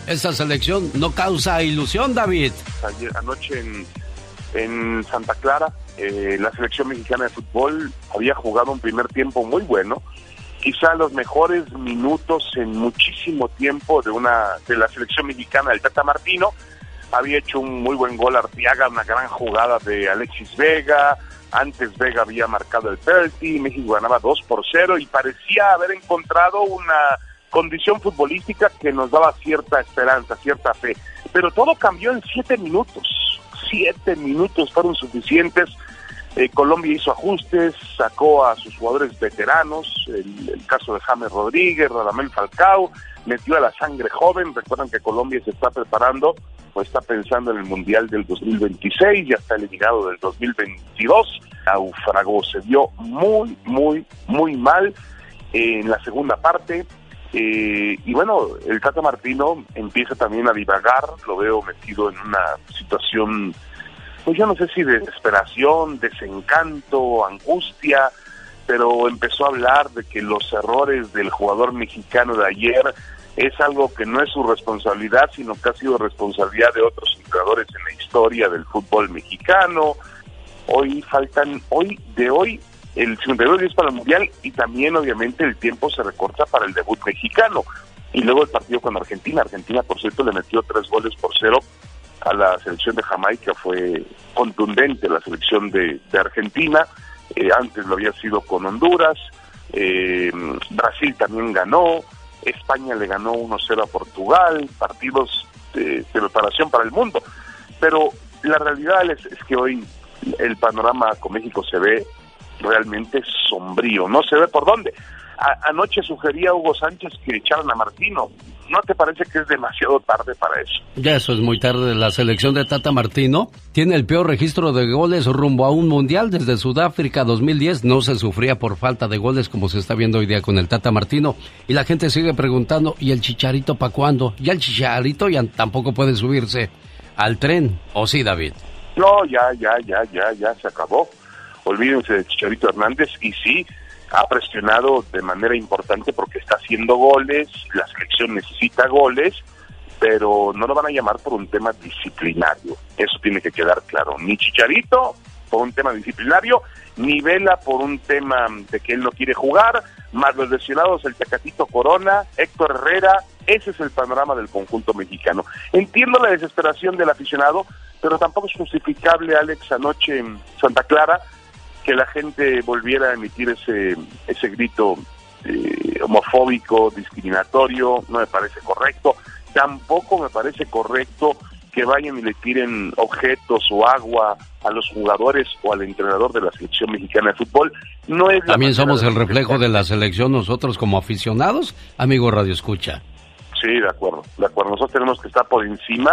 Esta selección no causa ilusión, David. Ayer anoche en, en Santa Clara, eh, la selección mexicana de fútbol había jugado un primer tiempo muy bueno, quizá los mejores minutos en muchísimo tiempo de una de la selección mexicana del Tata Martino. Había hecho un muy buen gol Artiaga, una gran jugada de Alexis Vega. Antes Vega había marcado el penalti, México ganaba 2 por 0 y parecía haber encontrado una condición futbolística que nos daba cierta esperanza, cierta fe. Pero todo cambió en siete minutos. Siete minutos fueron suficientes Eh, Colombia hizo ajustes, sacó a sus jugadores veteranos, el, caso de James Rodríguez, Radamel Falcao, metió a la sangre joven, recuerdan que Colombia se está preparando o está pensando en el Mundial del 2026, ya está eliminado del 2022, naufragó, se vio muy, muy, muy mal en la segunda parte, eh, y bueno, el Tata Martino empieza también a divagar, lo veo metido en una situación, pues yo no sé si de desesperación, desencanto, angustia, pero empezó a hablar de que los errores del jugador mexicano de ayer es algo que no es su responsabilidad, sino que ha sido responsabilidad de otros jugadores en la historia del fútbol mexicano. Hoy faltan, hoy de hoy el 52 días para el Mundial y también obviamente el tiempo se recorta para el debut mexicano. Y luego el partido con Argentina. Argentina, por cierto, le metió tres goles por cero a la selección de Jamaica. Fue contundente la selección de, de Argentina. Eh, antes lo había sido con Honduras. Eh, Brasil también ganó. España le ganó 1-0 a Portugal. Partidos de, preparación para el mundo. Pero la realidad es, es que hoy el panorama con México se ve realmente sombrío. No se ve por dónde. A- anoche sugería Hugo Sánchez que echaran a Martino. ¿No te parece que es demasiado tarde para eso? Ya eso es muy tarde. La selección de Tata Martino tiene el peor registro de goles rumbo a un mundial desde Sudáfrica 2010. No se sufría por falta de goles como se está viendo hoy día con el Tata Martino. Y la gente sigue preguntando, ¿y el chicharito para cuándo? Ya el chicharito ya tampoco puede subirse al tren. ¿O sí, David? No, ya, ya, ya, ya, ya se acabó. Olvídense de Chicharito Hernández y sí, ha presionado de manera importante porque está haciendo goles, la selección necesita goles, pero no lo van a llamar por un tema disciplinario. Eso tiene que quedar claro. Ni Chicharito por un tema disciplinario, ni Vela por un tema de que él no quiere jugar, más los lesionados, el Tecatito Corona, Héctor Herrera, ese es el panorama del conjunto mexicano. Entiendo la desesperación del aficionado, pero tampoco es justificable, Alex, anoche en Santa Clara, que la gente volviera a emitir ese, ese grito eh, homofóbico, discriminatorio, no me parece correcto. Tampoco me parece correcto que vayan y le tiren objetos o agua a los jugadores o al entrenador de la selección mexicana de fútbol. No es También somos el reflejo de la selección nosotros como aficionados, amigo Radio Escucha. Sí, de acuerdo, de acuerdo. Nosotros tenemos que estar por encima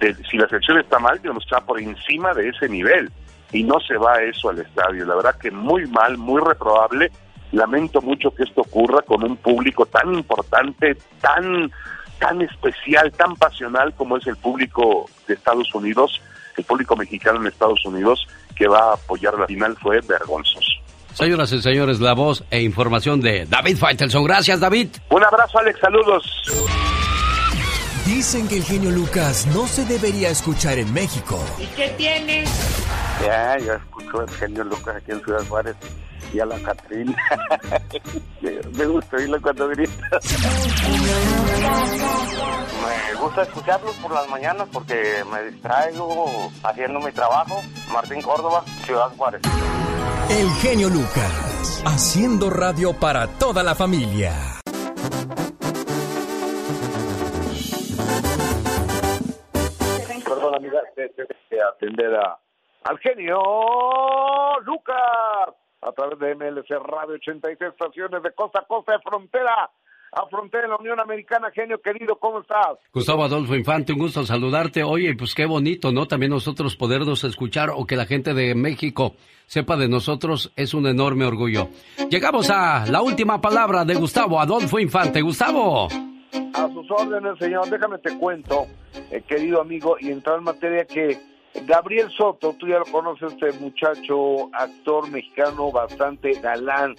de, si la selección está mal, tenemos que estar por encima de ese nivel. Y no se va eso al estadio. La verdad que muy mal, muy reprobable. Lamento mucho que esto ocurra con un público tan importante, tan, tan especial, tan pasional como es el público de Estados Unidos, el público mexicano en Estados Unidos que va a apoyar la final fue vergonzoso. Señoras y señores, la voz e información de David Faitelson. Gracias, David. Un abrazo, Alex. Saludos. Dicen que el genio Lucas no se debería escuchar en México. ¿Y qué tiene? Ya, yo escucho el genio Lucas aquí en Ciudad Juárez y a la Catrina. me gusta oírlo cuando grita. Me gusta escucharlos por las mañanas porque me distraigo haciendo mi trabajo. Martín Córdoba, Ciudad Juárez. El genio Lucas, haciendo radio para toda la familia. Perdón, amiga, tengo que atender a, al genio Lucas a través de MLC Radio 86 estaciones de costa a costa de frontera a frontera de la Unión Americana. Genio querido, ¿cómo estás? Gustavo Adolfo Infante, un gusto saludarte. Oye, pues qué bonito, ¿no? También nosotros podernos escuchar o que la gente de México sepa de nosotros es un enorme orgullo. Llegamos a la última palabra de Gustavo Adolfo Infante. Gustavo. A sus órdenes, señor. Déjame te cuento, eh, querido amigo, y entrar en materia que Gabriel Soto, tú ya lo conoces, este muchacho, actor mexicano bastante galán,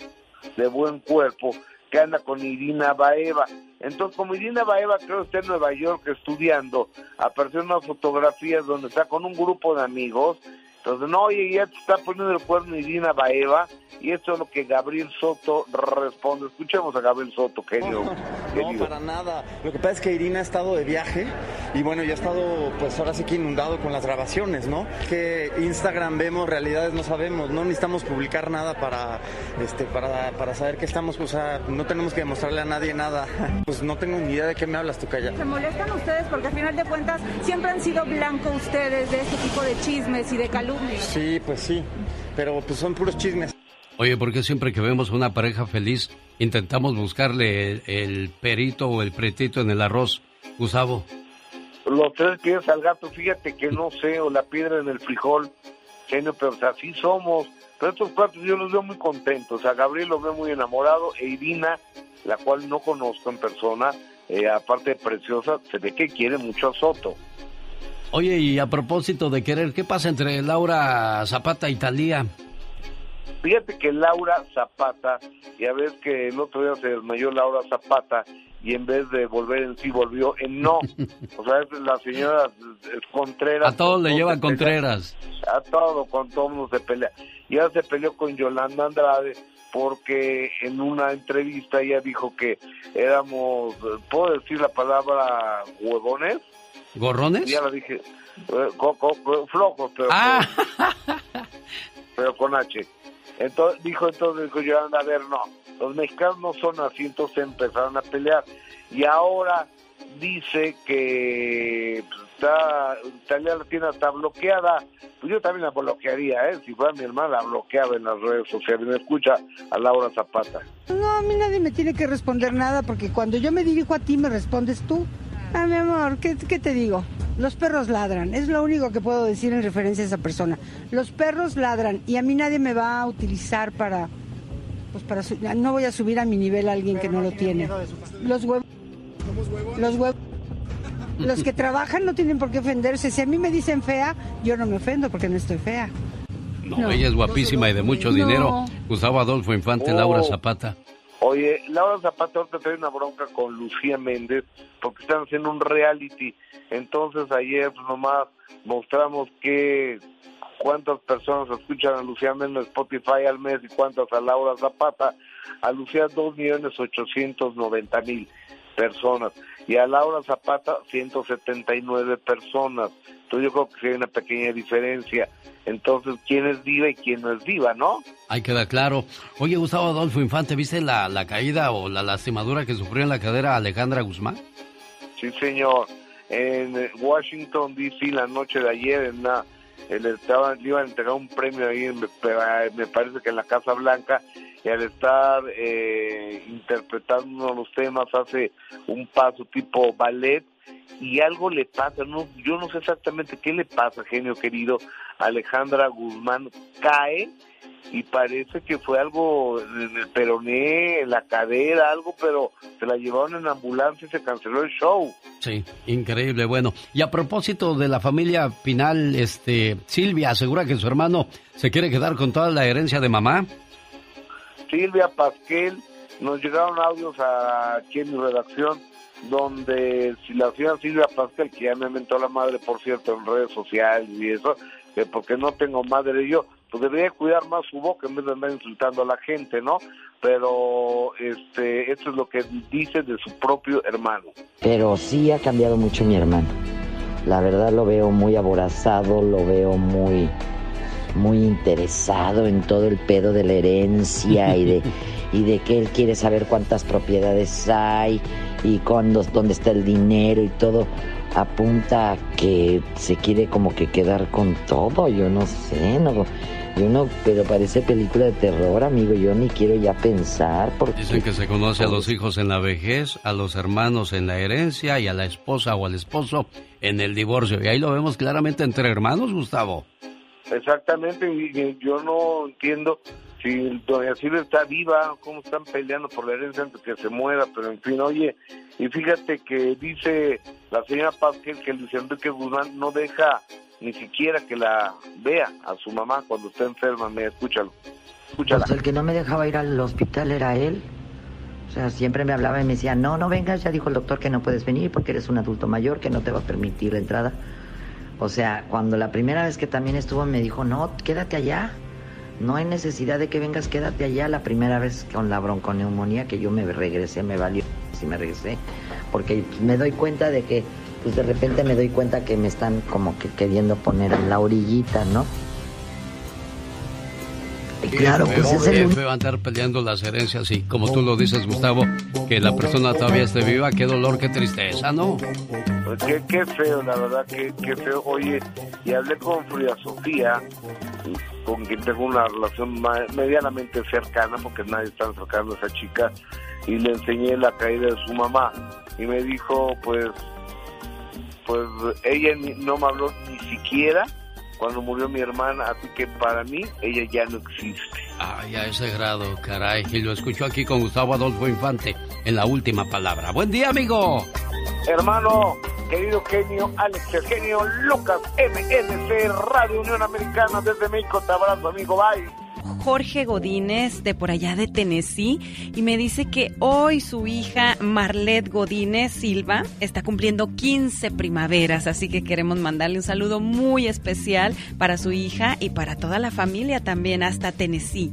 de buen cuerpo, que anda con Irina Baeva. Entonces, como Irina Baeva creo que está en Nueva York estudiando, aparecieron unas fotografías donde está con un grupo de amigos. Entonces, no, oye, ya te está poniendo el cuerno Irina Baeva, y esto es lo que Gabriel Soto responde. Escuchemos a Gabriel Soto, genio. No, querido. para nada. Lo que pasa es que Irina ha estado de viaje y bueno, ya ha estado pues ahora sí que inundado con las grabaciones, ¿no? Que Instagram vemos, realidades no sabemos, no necesitamos publicar nada para este para, para saber que estamos, o sea, no tenemos que demostrarle a nadie nada. Pues no tengo ni idea de qué me hablas tú, calla. ¿Se molestan ustedes? Porque al final de cuentas siempre han sido blanco ustedes de este tipo de chismes y de calumnias. Sí, pues sí. pero pues son puros chismes. Oye, ¿por qué siempre que vemos una pareja feliz intentamos buscarle el, el perito o el pretito en el arroz, Gustavo? Los tres pies al gato, fíjate que no sé, o la piedra en el frijol, genio, pero o sea, así somos. Pero estos cuatro yo los veo muy contentos. A Gabriel lo veo muy enamorado, e Irina, la cual no conozco en persona, eh, aparte de preciosa, se ve que quiere mucho a Soto. Oye, y a propósito de querer, ¿qué pasa entre Laura Zapata y Talía? Fíjate que Laura Zapata, ya ves que el otro día se desmayó Laura Zapata y en vez de volver en sí volvió en no. O sea, es la señora Contreras. A todos le lleva Contreras. A todo, con todo mundo se pelea. Y ahora se peleó con Yolanda Andrade porque en una entrevista ella dijo que éramos, ¿puedo decir la palabra huevones? ¿Gorrones? Ya lo dije, eh, co- co- flojos, pero, Ah. pero con H. Entonces dijo entonces dijo Yolanda, a ver, no, los mexicanos no son así, entonces empezaron a pelear. Y ahora dice que pues, está, Italia la tiene hasta bloqueada. Pues yo también la bloquearía, ¿eh? Si fuera mi hermana, la bloqueaba en las redes sociales. Me escucha a Laura Zapata. No, a mí nadie me tiene que responder nada porque cuando yo me dirijo a ti me respondes tú. Ah, mi amor, ¿qué, qué te digo? Los perros ladran, es lo único que puedo decir en referencia a esa persona. Los perros ladran y a mí nadie me va a utilizar para, pues para, su- no voy a subir a mi nivel a alguien que no lo tiene. Los huevos, los huevos, los que trabajan no tienen por qué ofenderse. Si a mí me dicen fea, yo no me ofendo porque no estoy fea. No, ella es guapísima y de mucho No. dinero. Gustavo Adolfo Infante, Oh. Laura Zapata. Oye, Laura Zapata ahorita trae una bronca con Lucía Méndez porque están haciendo un reality. Entonces ayer nomás mostramos que cuántas personas escuchan a Lucía Méndez Spotify al mes y cuántas a Laura Zapata. A Lucía dos millones ochocientos noventa mil personas y a Laura Zapata 179 personas. Entonces yo creo que sí hay una pequeña diferencia. Entonces, ¿quién es diva y quién no es diva, no? Ahí queda claro. Oye, Gustavo Adolfo Infante, ¿viste la, la caída o la lastimadura que sufrió en la cadera Alejandra Guzmán? Sí, señor. En eh, Washington, D.C., la noche de ayer, en una, eh, le, estaban, le iban a entregar un premio ahí, me, me parece que en la Casa Blanca, y al estar eh, interpretando uno de los temas, hace un paso tipo ballet, y algo le pasa, no, yo no sé exactamente qué le pasa, genio querido. Alejandra Guzmán cae y parece que fue algo en el peroné, en la cadera, algo, pero se la llevaron en ambulancia y se canceló el show. Sí, increíble. Bueno, y a propósito de la familia Pinal, este, Silvia asegura que su hermano se quiere quedar con toda la herencia de mamá. Silvia Pasquel, nos llegaron audios a- aquí en mi redacción donde si la señora Silvia Pasquel, que ya me inventó la madre, por cierto, en redes sociales y eso, que porque no tengo madre yo, pues debería cuidar más su boca en vez de andar insultando a la gente, ¿no? Pero este, esto es lo que dice de su propio hermano. Pero sí ha cambiado mucho mi hermano. La verdad lo veo muy aborazado, lo veo muy muy interesado en todo el pedo de la herencia y de y de que él quiere saber cuántas propiedades hay y cuándo, dónde está el dinero y todo apunta a que se quiere como que quedar con todo, yo no sé, no yo no, pero parece película de terror, amigo, yo ni quiero ya pensar porque Dicen que se conoce a los hijos en la vejez, a los hermanos en la herencia y a la esposa o al esposo en el divorcio. Y ahí lo vemos claramente entre hermanos, Gustavo. Exactamente, y, y yo no entiendo si doña Silvia está viva, cómo están peleando por la herencia antes que se muera, pero en fin, oye, y fíjate que dice la señora Pasquel que Luis Enrique Guzmán no deja ni siquiera que la vea a su mamá cuando está enferma, me escúchalo, escúchala. Pues el que no me dejaba ir al hospital era él. O sea, siempre me hablaba y me decía, no, no vengas, ya dijo el doctor que no puedes venir porque eres un adulto mayor, que no te va a permitir la entrada. O sea, cuando la primera vez que también estuvo me dijo, no, quédate allá. No hay necesidad de que vengas, quédate allá. La primera vez con la bronconeumonía que yo me regresé, me valió si me regresé. Porque me doy cuenta de que, pues de repente me doy cuenta que me están como que queriendo poner en la orillita, ¿no? Y claro, pues es el feo andar peleando las herencias y como tú lo dices, Gustavo, que la persona todavía esté viva, qué dolor, qué tristeza, ¿no? Pues qué, qué feo, la verdad, qué, qué feo. Oye, y hablé con Frida Sofía con quien tengo una relación medianamente cercana, porque nadie está cercano a esa chica, y le enseñé la caída de su mamá. Y me dijo, pues, pues ella ni- no me habló ni siquiera cuando murió mi hermana, así que para mí ella ya no existe. Ay, a ese grado, caray. Y lo escuchó aquí con Gustavo Adolfo Infante en la última palabra. Buen día, amigo. Hermano, querido genio Alex, el genio Lucas, MNC, Radio Unión Americana, desde México, te abrazo, amigo, bye. Jorge Godínez de por allá de Tennessee y me dice que hoy su hija Marlet Godínez Silva está cumpliendo 15 primaveras, así que queremos mandarle un saludo muy especial para su hija y para toda la familia también hasta Tennessee.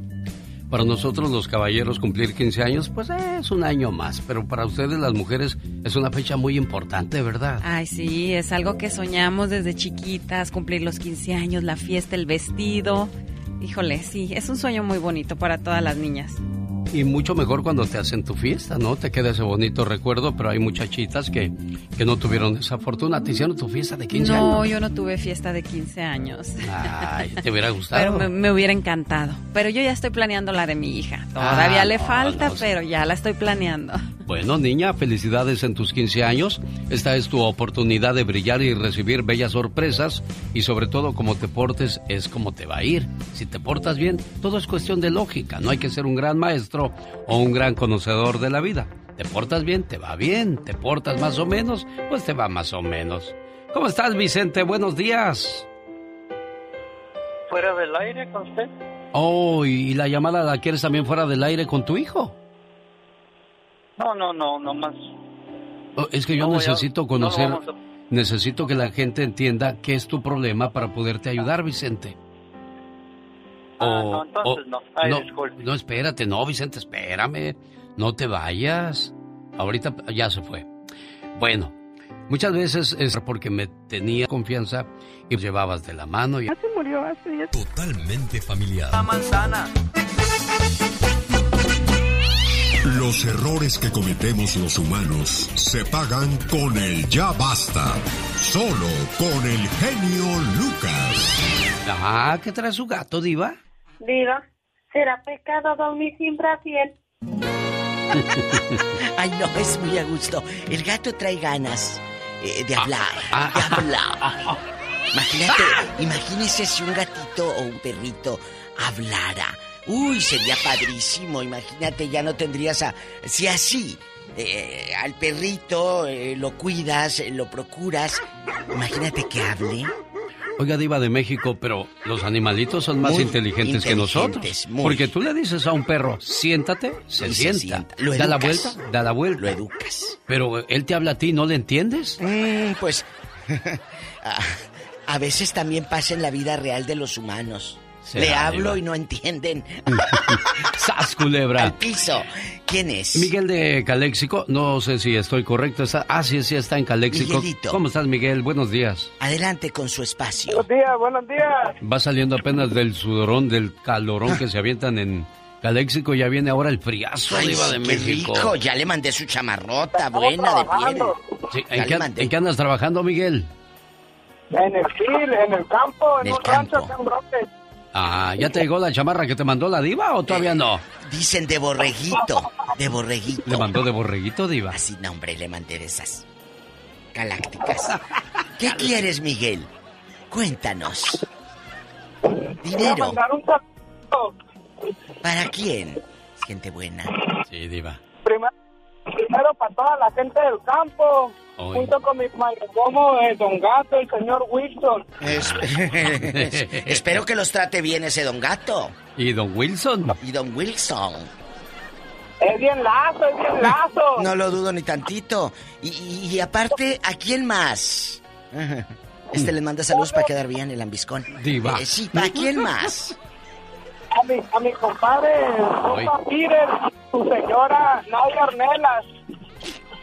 Para nosotros los caballeros cumplir 15 años, pues es un año más, pero para ustedes las mujeres es una fecha muy importante, ¿verdad? Ay, sí, es algo que soñamos desde chiquitas, cumplir los 15 años, la fiesta, el vestido. Híjole, sí, es un sueño muy bonito para todas las niñas. Y mucho mejor cuando te hacen tu fiesta, ¿no? Te queda ese bonito recuerdo, pero hay muchachitas que, que no tuvieron esa fortuna. Te hicieron tu fiesta de 15 no, años. yo no tuve fiesta de 15 años. Ay, te hubiera gustado. Pero me, me hubiera encantado. Pero yo ya estoy planeando la de mi hija. Todavía Ah, le no, falta, no. pero ya la estoy planeando. Bueno, niña, felicidades en tus 15 años. Esta es tu oportunidad de brillar y recibir bellas sorpresas. Y sobre todo, como te portes, es como te va a ir. Si te portas bien, todo es cuestión de lógica. No hay que ser un gran maestro o un gran conocedor de la vida. Te portas bien, te va bien. Te portas más o menos, pues te va más o menos. ¿Cómo estás, Vicente? Buenos días. ¿Fuera del aire con usted? Oh, y la llamada la quieres también fuera del aire con tu hijo. No, no, no, no más. Oh, Es que yo No a- necesito no conocer, a- necesito que la gente entienda qué es tu problema para poderte ayudar, Vicente. Ah, O- no, entonces o- no. Ay, no, disculpe. no, espérate, no, Vicente, espérame. No te vayas. Ahorita ya se fue. Bueno, muchas veces es porque me tenía confianza y llevabas de la mano y... se murió hace 10 Totalmente familiar. La manzana. Los errores que cometemos los humanos se pagan con el ya basta. Solo con el genio Lucas. Ah, ¿qué trae su gato, diva? Diva, ¿será pecado dormir sin brasier? Ay, no, es muy a gusto. El gato trae ganas eh, de hablar, ah, de hablar. Imagínate, imagínese si un gatito o un perrito hablara. Uy, sería padrísimo. Imagínate, ya no tendrías a... Si así, eh, al perrito eh, lo cuidas, eh, lo procuras. Imagínate que hable. Oiga, diva de México, pero los animalitos son más inteligentes, que nosotros. muy. Porque tú le dices a un perro, siéntate, se Y se sienta. Lo da la vuelta, da la vuelta. Lo educas. Pero él te habla a ti, ¿no le entiendes? Mm, pues a, a veces también pasa en la vida real de los humanos. Será, Le hablo Diva. y no entienden. ¡Sas, culebra! Al piso. ¿Quién es? Miguel de Caléxico, no sé si estoy correcto. Está, ah, sí, sí, está en Caléxico. Miguelito. ¿Cómo estás, Miguel? Buenos días. Adelante con su espacio. Buenos días, buenos días. Va saliendo apenas del sudorón, del calorón que se avientan en Caléxico. Ya viene ahora el friazo, Ay, diva de qué México. rico. Ya le mandé su chamarrota buena de piel. Sí, ¿en, qué, mandé. en qué andas trabajando, Miguel? En el field, en el campo, en, En el un rancho en. Ah, ¿ya te llegó la chamarra que te mandó la diva o todavía no? Dicen de borreguito. De borreguito. ¿Le mandó de borreguito, diva? Así, no, hombre, le mandé de esas galácticas. ¿Qué quieres, Miguel? Cuéntanos. Dinero. ¿Para quién? Gente buena. Sí, diva. Primero, primero para toda la gente del campo, Junto con mi mayordomo, eh, Don Gato, el señor Wilson. Es- Espero que los trate bien ese don gato. ¿Y don Wilson? Y don Wilson. Es bien lazo, es bien lazo. No lo dudo ni tantito. Y, y- y aparte, ¿a quién más? Este le manda saludos para quedar bien el ambiscón. Diva. Eh, sí, ¿para quién más? A mi, a mi compadre, Pires, su señora Nadia Ornelas.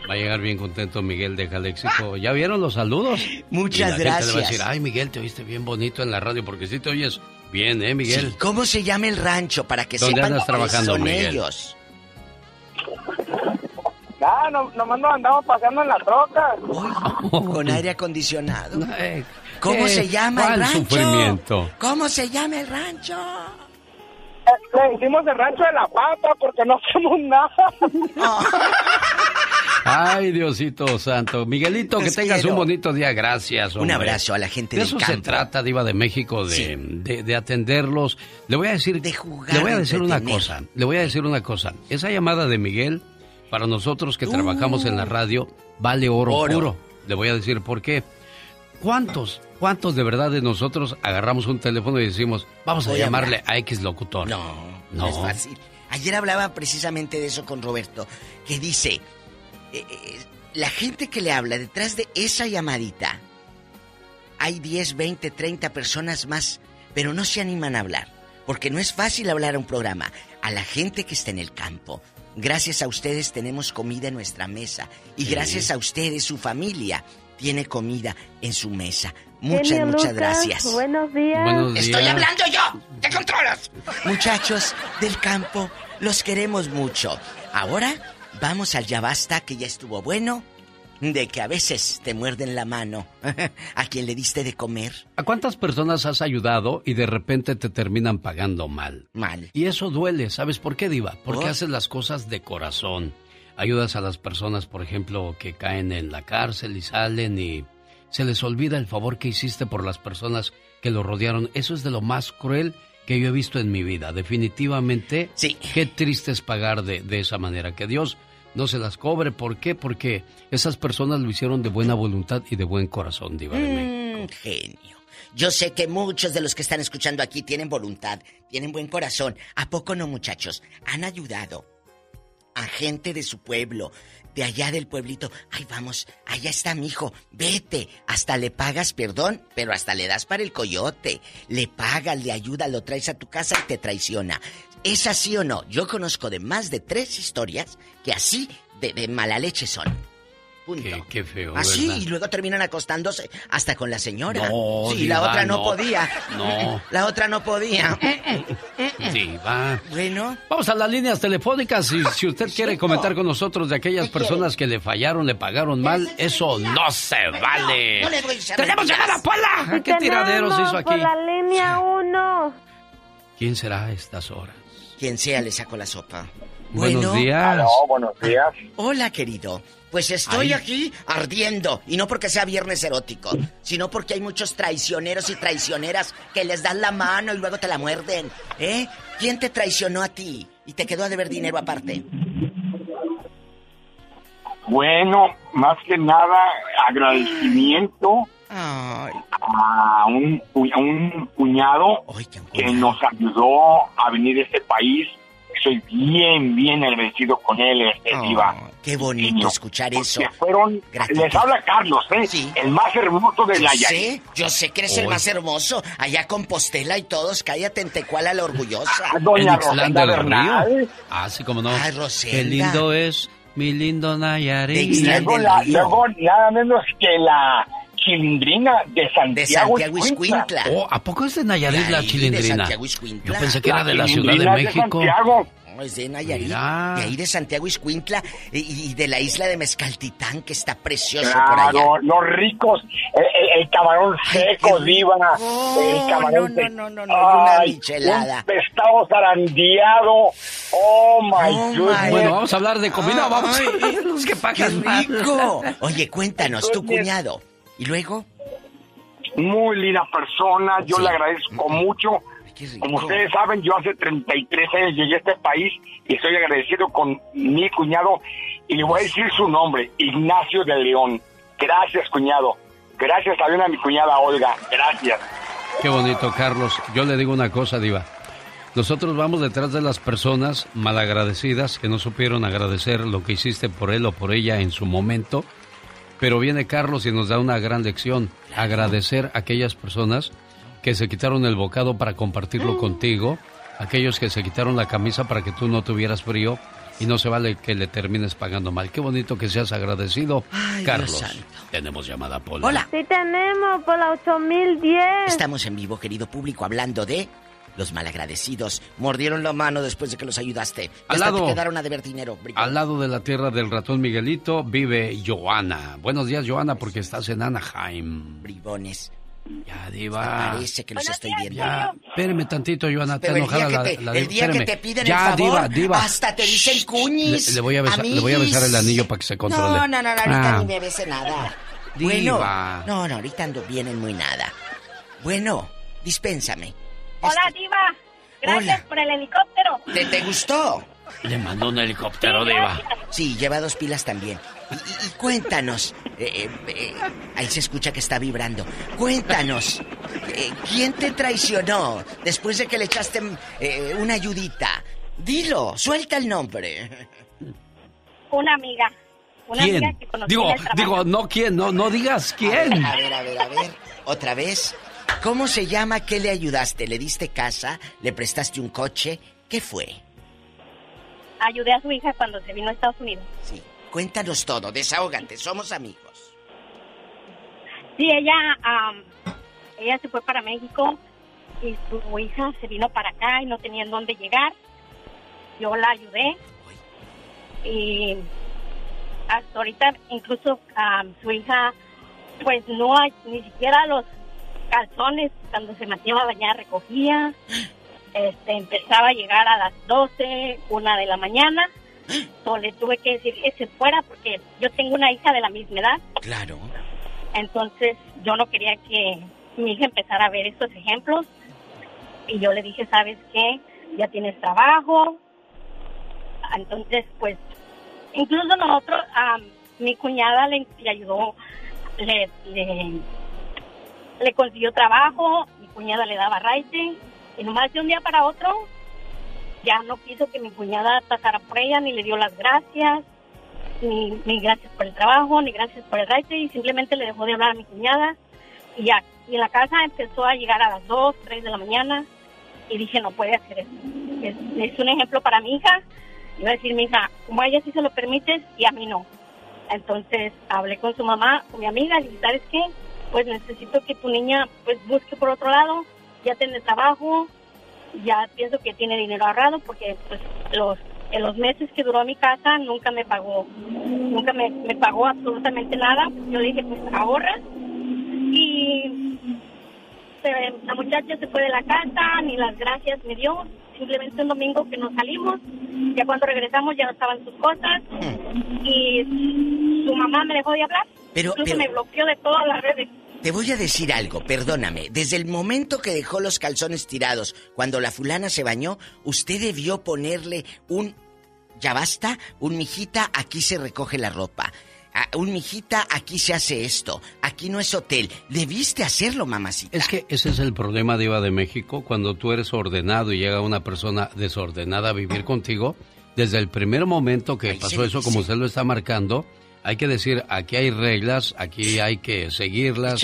Va a llegar bien contento Miguel de Caléxico. ¿Ya vieron los saludos? Muchas Y la gente le va a gracias. decir, ay, Miguel, te oíste bien bonito en la radio, porque sí te oyes bien, ¿eh, Miguel? Sí, ¿Cómo se llama el rancho para que ¿Dónde sepan andas que trabajando, son Miguel? ellos? Ya, no, nomás nos andamos paseando en la troca. Con aire acondicionado. Eh, ¿Cómo ¿Qué? se llama el ¿Cuál rancho? sufrimiento? ¿Cómo se llama el rancho? Le hicimos el rancho de la papa porque no hacemos nada. Ay, Diosito Santo. Miguelito, que tengas quiero. un bonito día. Gracias. Un abrazo a la gente De del eso se trata, Diva de México, de, de, de atenderlos. Le voy a decir, jugar, le voy a de decir una cosa. Le voy a decir una cosa. Esa llamada de Miguel, para nosotros que trabajamos en la radio, vale oro, Oro. puro. Le voy a decir por qué. ¿Cuántos, cuántos de verdad de nosotros agarramos un teléfono y decimos, vamos a Voy llamarle a X locutor? No, no es fácil. Ayer hablaba precisamente de eso con Roberto, que dice, eh, eh, la gente que le habla detrás de esa llamadita, hay 10, 20, 30 personas más, pero no se animan a hablar, porque no es fácil hablar a un programa, a la gente que está en el campo. Gracias a ustedes tenemos comida en nuestra mesa y Sí. gracias a ustedes su familia tiene comida en su mesa. Muchas, Genio muchas Lucas, gracias. buenos días. Buenos Estoy días. hablando yo. ¿Te controlas? Muchachos del campo, los queremos mucho. Ahora vamos al ya basta que ya estuvo bueno. De que a veces te muerden la mano a quien le diste de comer. ¿A cuántas personas has ayudado y de repente te terminan pagando mal? Mal. Y eso duele, ¿sabes por qué, Diva? Porque ¿Por? haces las cosas de corazón. Ayudas a las personas, por ejemplo, que caen en la cárcel y salen y se les olvida el favor que hiciste por las personas que lo rodearon. Eso es de lo más cruel que yo he visto en mi vida. Definitivamente, sí. qué triste es pagar de, de esa manera. Que Dios no se las cobre. ¿Por qué? Porque esas personas lo hicieron de buena voluntad y de buen corazón, Diva. de México. Mm, genio. Yo sé que muchos de los que están escuchando aquí tienen voluntad, tienen buen corazón. ¿A poco no, muchachos? Han ayudado a gente de su pueblo, allá del pueblito. Ay, vamos, allá está mi hijo, vete. Hasta le pagas perdón, pero hasta le das para el coyote. Le pagas, le ayudas, lo traes a tu casa y te traiciona. ¿Es así o no? Yo conozco de más de tres historias que así de mala leche son. Punto. Qué, qué feo, Así, ¿verdad? y luego terminan acostándose hasta con la señora. No, sí, Diva, la otra no, no. podía. No. La otra no podía. Diva. Bueno. Vamos a las líneas telefónicas. Si, si usted quiere comentar con nosotros de aquellas personas que le fallaron, le pagaron mal, eso no se vale. No le doy ¡Tenemos llamada, Pola! ¿Qué tiraderos hizo aquí? Por la línea 1. ¿Quién será a estas horas? Quien sea le saco la sopa. Buenos Bueno. días. Aló, buenos días. Hola, querido. Pues estoy Ay. aquí ardiendo. Y no porque sea viernes erótico, sino porque hay muchos traicioneros y traicioneras que les dan la mano y luego te la muerden. ¿Eh? ¿Quién te traicionó a ti? Y te quedó a deber dinero aparte. Bueno, más que nada, agradecimiento Ay. a un, cu- a un cuñado que nos ayudó a venir a este país. Soy bien, bien agradecido con él, este, Diva. Qué bonito escuchar eso. Fueron, les habla Carlos, ¿eh? El más hermoso de Yo la sé, yo sé que eres el más hermoso. Allá Compostela y todos, cállate en Tecuala la orgullosa. ¿En Ixtlán del Río? Ah, sí, como no. Ay, Rosenda. Qué lindo es mi lindo Nayarit. Luego, la- luego nada menos que la chilindrina de Santiago, Santiago Ixcuintla. Oh, ¿A poco es de Nayarit De la ahí, de chilindrina? Santiago. Yo pensé que era de la Ciudad de chilindrina es de México. Santiago. No, es de Nayarit. Mira. De ahí de Santiago Iscuintla y, y de la isla de Mezcaltitán, que está precioso por allá. Los ricos, el, el- el camarón seco, diva, el camarón no, seco. no, no, no, y una Ay, michelada. Un pescado zarandeado. Oh, my goodness. Bueno, vamos a hablar de comida, Ay, vamos a ay, hablar de los que pagan mal. rico! Oye, cuéntanos, tu cuñado. ¿Y luego? Muy linda persona, yo le agradezco mucho. Como ustedes saben, yo hace 33 años llegué a este país y estoy agradecido con mi cuñado y le voy a decir su nombre, Ignacio de León. Gracias, cuñado. Gracias también a mi cuñada Olga. Gracias. Qué bonito, Carlos. Yo le digo una cosa, Diva. Nosotros vamos detrás de las personas malagradecidas que no supieron agradecer lo que hiciste por él o por ella en su momento. Pero viene Carlos y nos da una gran lección. Agradecer a aquellas personas que se quitaron el bocado para compartirlo contigo. Aquellos que se quitaron la camisa para que tú no tuvieras frío. Y no se vale que le termines pagando mal. Qué bonito que seas agradecido, Ay, Dios Carlos. santo. Tenemos llamada, Pola. Hola. Sí tenemos por la 8010. Estamos en vivo, querido público, hablando de los malagradecidos. Mordieron la mano después de que los ayudaste. Al hasta lado. te quedaron a deber dinero. Al lado de la tierra del ratón Miguelito vive Joana. Buenos días, Joana, porque estás en Anaheim. Bribones. Ya, Diva. Parece que los estoy viendo. Ya, espéreme tantito, Joana, Pero el día, enojada que la, te, la el día que te piden ya, el favor, Diva, Diva. hasta te dicen Le, cuñis. le voy a besar, le voy a besar el anillo para que se controle. No, no, no, no, ahorita Ah, ni me bese nada. Diva. Bueno, no, no, ahorita ando bien en muy nada. Bueno, dispénsame. Hola, Diva. Gracias por el helicóptero. ¿Te, te gustó? Le mandó un helicóptero, Diva. Sí, lleva dos pilas también. Y, y- y cuéntanos, eh, eh, eh, ahí se escucha que está vibrando. Cuéntanos, eh, ¿quién te traicionó después de que le echaste eh, una ayudita? Dilo, suelta el nombre. Una amiga. Una ¿Quién? amiga que Digo, digo, no quién, no, no digas quién. A ver, a ver, a ver. Otra vez. ¿Cómo se llama? ¿Qué le ayudaste? ¿Le diste casa? ¿Le prestaste un coche? ¿Qué fue? Ayudé a su hija cuando se vino a Estados Unidos. Sí. Cuéntanos todo, desahógate, somos amigos. Sí, ella, am, ella se fue para México y su hija se vino para acá y no tenía en dónde llegar. Yo la ayudé y hasta ahorita incluso su hija pues no hay ni siquiera los calzones cuando se metía a bañar recogía. Este, empezaba a llegar a las 12, una de la mañana. So, le tuve que decir que se fuera porque yo tengo una hija de la misma edad. Claro. Entonces yo no quería que mi hija empezara a ver estos ejemplos. Y yo le dije, ¿sabes qué? Ya tienes trabajo. Entonces, pues, incluso nosotros, a mi cuñada le, le ayudó, le, le, le consiguió trabajo, mi cuñada le daba raite. Y nomás de un día para otro, ya no quiso que mi cuñada pasara por ella, ni le dio las gracias ni, ni gracias por el trabajo, ni gracias por el raite, y simplemente le dejó de hablar a mi cuñada. Y ya, y en la casa empezó a llegar a las 2, 3 de la mañana, y dije, no puede hacer eso. Es, un ejemplo para mi hija. Iba a decir, mi hija, como a ella sí se lo permites, y a mí no. Entonces hablé con su mamá, con mi amiga, y dije, ¿sabes qué? Pues necesito que tu niña pues busque por otro lado, ya tiene trabajo, ya pienso que tiene dinero ahorrado, porque pues los en los meses que duró mi casa nunca me pagó, nunca me, me pagó absolutamente nada. Yo le dije, pues ahorra. Y se- la muchacha se fue de la casa, ni las gracias me dio. Simplemente un domingo que nos salimos, ya cuando regresamos ya no estaban sus cosas. Y su mamá me dejó de hablar. Pero- Incluso pero- me bloqueó de todas las redes. Te voy a decir algo, perdóname. Desde el momento que dejó los calzones tirados, cuando la fulana se bañó, usted debió ponerle un... Ya basta, un mijita, aquí se recoge la ropa. Ah, un mijita, aquí se hace esto. Aquí no es hotel. Debiste hacerlo, mamacita. Es que ese es el problema, Diva de México, cuando tú eres ordenado y llega una persona desordenada a vivir contigo. Desde el primer momento que pasó eso, dice. como usted lo está marcando, hay que decir, aquí hay reglas, aquí hay que seguirlas.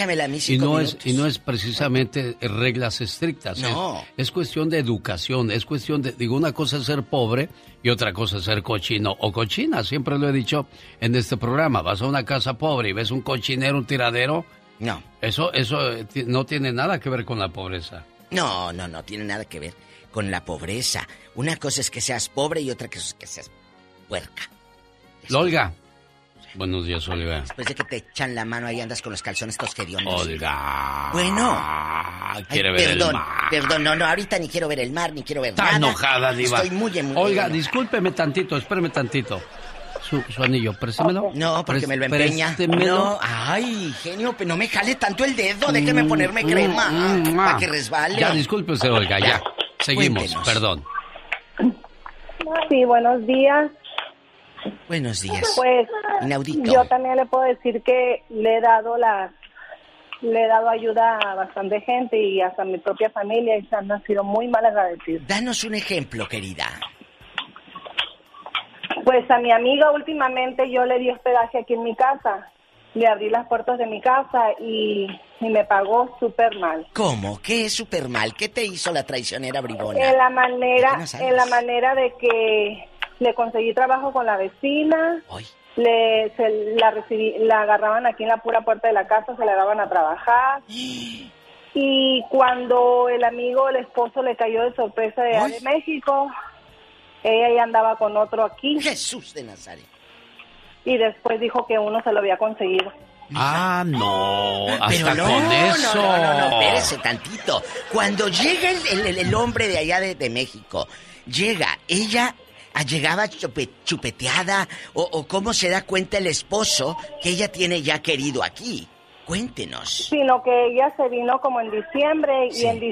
Y no es y no es precisamente reglas estrictas. es- No. Es, cuestión de educación, es cuestión de, digo, una cosa es ser pobre y otra cosa es ser cochino o cochina. Siempre lo he dicho en este programa. Vas a una casa pobre y ves un cochinero, un tiradero. No. Eso, eso eh, no tiene nada que ver con la pobreza. No, no, no tiene nada que ver con la pobreza. Una cosa es que seas pobre y otra cosa es que seas puerca. Olga. Buenos días, Olga. Después de que te echan la mano ahí andas con los calzones estos hediondos. Olga. Bueno. Quiere Ay, ver perdón, el mar. perdón, no, no, ahorita ni quiero ver el mar, ni quiero ver Está nada. enojada, Diva. Estoy muy, muy Oiga, enojada. discúlpeme tantito, espéreme tantito. Su, su anillo, préstemelo. No, porque me lo empeña. préstemelo. No, ay, genio, pero no me jale tanto el dedo, déjeme ponerme Mm, crema mm, mm, para que resbale. Ya, discúlpese, Olga, ya. Seguimos, Cuéntenos. perdón. Sí, buenos días. Buenos días. Pues Inaudito. yo también le puedo decir que le he dado la le he dado ayuda a bastante gente y hasta a mi propia familia y se han sido muy mal agradecidos. Danos un ejemplo, querida. Pues a mi amiga últimamente yo le di hospedaje aquí en mi casa. Le abrí las puertas de mi casa y, y me pagó súper mal. ¿Cómo? ¿Qué es súper mal? ¿Qué te hizo la traicionera bribona? En la manera, en la manera de que le conseguí trabajo con la vecina, le se la recibí, la agarraban aquí en la pura puerta de la casa, se la daban a trabajar. Y cuando el amigo, el esposo le cayó de sorpresa de, allá de México, ella ya andaba con otro aquí. Jesús de Nazaret. Y después dijo que uno se lo había conseguido. Ah, no, hasta Pero no, con no, eso. No, no, no, espérese tantito. Cuando llega el, el- el hombre de allá de, de México, llega, ella llegaba chupe- chupeteada, o, o cómo se da cuenta el esposo que ella tiene ya querido aquí. Cuéntenos. Sino que ella se vino como en diciembre y en,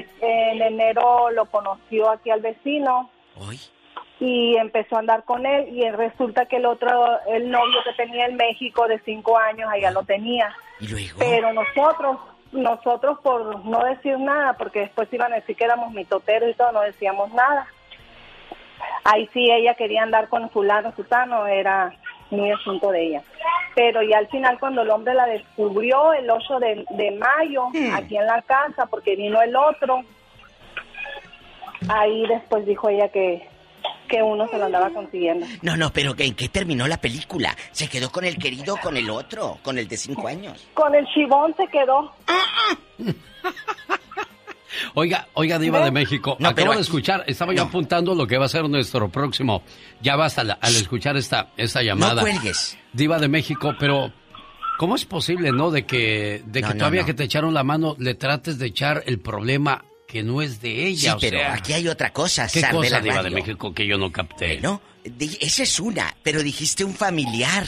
enero lo conoció aquí al vecino. Y empezó a andar con él y resulta que el otro, el novio que tenía en México de cinco años, allá lo tenía. ¿Y luego? Pero nosotros, nosotros por no decir nada, porque después iban a decir que éramos mitoteros y todo, no decíamos nada. Ahí sí ella quería andar con fulano, sutano, era muy asunto de ella. Pero ya al final cuando el hombre la descubrió el 8 de, de mayo, aquí en la casa, porque vino el otro, ahí después dijo ella que, que uno se lo andaba consiguiendo. No, no, pero ¿en qué terminó la película? ¿Se quedó con el querido con el otro? ¿Con el de cinco años? Con el chivón se quedó. Oiga, oiga, Diva de México. No, Acabo pero de escuchar, estaba yo apuntando lo que va a ser nuestro próximo. Ya basta la- al escuchar esta, esta llamada. No cuelgues. Diva de México, pero ¿cómo es posible, no? De que, de No, que no, todavía no. que te echaron la mano le trates de echar el problema que no es de ella. Sí, o pero sea. aquí hay otra cosa, ¿Qué de cosa, la Diva de. México, que yo no capté? Bueno, di- esa es una, pero dijiste un familiar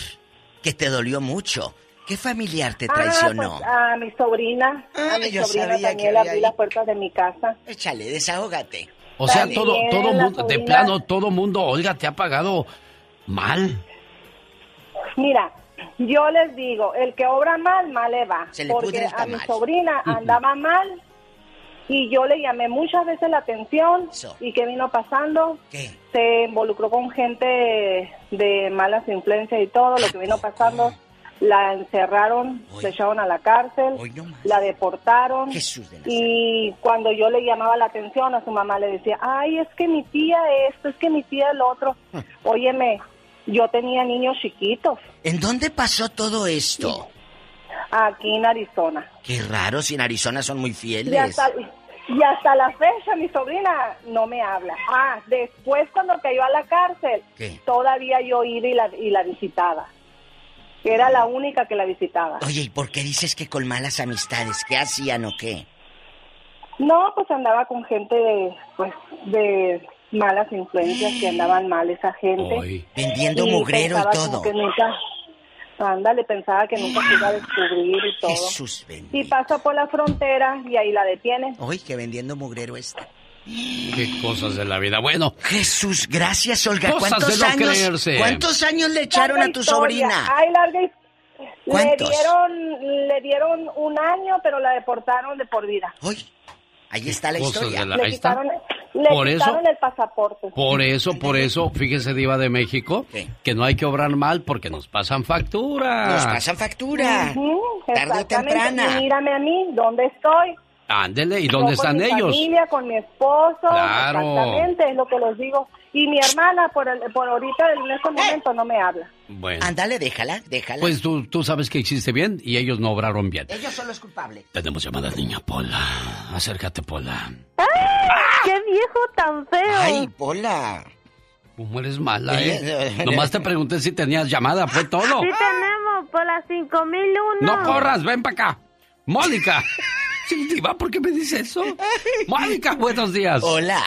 que te dolió mucho. ¿Qué familiar te traicionó? Ah, pues, a mi sobrina, a Ah, mi yo sobrina sabía que también abrí ahí. las puertas de mi casa. Échale, desahógate. O sea, También todo, todo mundo, de plano, todo mundo, Olga, te ha pagado mal. Mira, yo les digo, el que obra mal, mal le va. Se le porque el a mi sobrina andaba mal y yo le llamé muchas veces la atención. ¿Y qué vino pasando? Se involucró con gente de malas influencias y todo. Lo que vino pasando, la encerraron, se echaron a la cárcel, la deportaron. y cuando yo le llamaba la atención a su mamá, le decía, ay, es que mi tía esto, es que mi tía el otro. Óyeme, yo tenía niños chiquitos ¿En dónde pasó todo esto? aquí en Arizona. Qué raro, si en Arizona son muy fieles. Y hasta, y hasta la fecha mi sobrina no me habla. Ah, después cuando cayó a la cárcel, ¿Qué? todavía yo iba y la, y la visitaba. Era la única que la visitaba. Oye, ¿y por qué dices que con malas amistades? ¿Qué hacían o qué? No, pues andaba con gente de, pues, de malas influencias que andaban mal esa gente. vendiendo Y mugrero y todo. que nunca, ándale, pensaba que nunca se iba a descubrir y todo. Jesús bendito. Y pasa por la frontera y ahí la detienen. Oye, que vendiendo mugrero está. Qué cosas de la vida. Bueno. Jesús, gracias, Olga. Cosas ¿Cuántos de no años, creerse. ¿Cuántos años le echaron Larga a tu historia. sobrina? Ay, larga his- Le ¿Cuántos? dieron, le dieron un año, pero la deportaron de por vida. Ahí está la Cosas historia. de la- Le quitaron, le Por eso- el pasaporte. Por eso, por eso, fíjese, Diva de México, que no hay que obrar mal porque nos pasan factura. Nos pasan factura. Tarde o temprana. Mírame a mí, ¿dónde estoy? Ándele, ¿y dónde Yo con están mi ellos? familia, con mi esposo. Claro. Exactamente, es lo que les digo. Y mi hermana, por, el- por ahorita, en este momento, no me habla. Bueno, Ándale, déjala, déjala. pues tú, tú sabes que existe bien y ellos no obraron bien. Ellos son los culpables. Tenemos llamada niña Pola. Acércate, Pola. ¡Qué viejo tan feo! Ay, Pola. ¿Cómo eres mala, eh? Nomás te pregunté si tenías llamada, fue todo. Sí tenemos por las 5001. No corras, ven para acá. Mónica. Sí, Diva, ¿por qué me dice eso? Mónica, buenos días. Hola.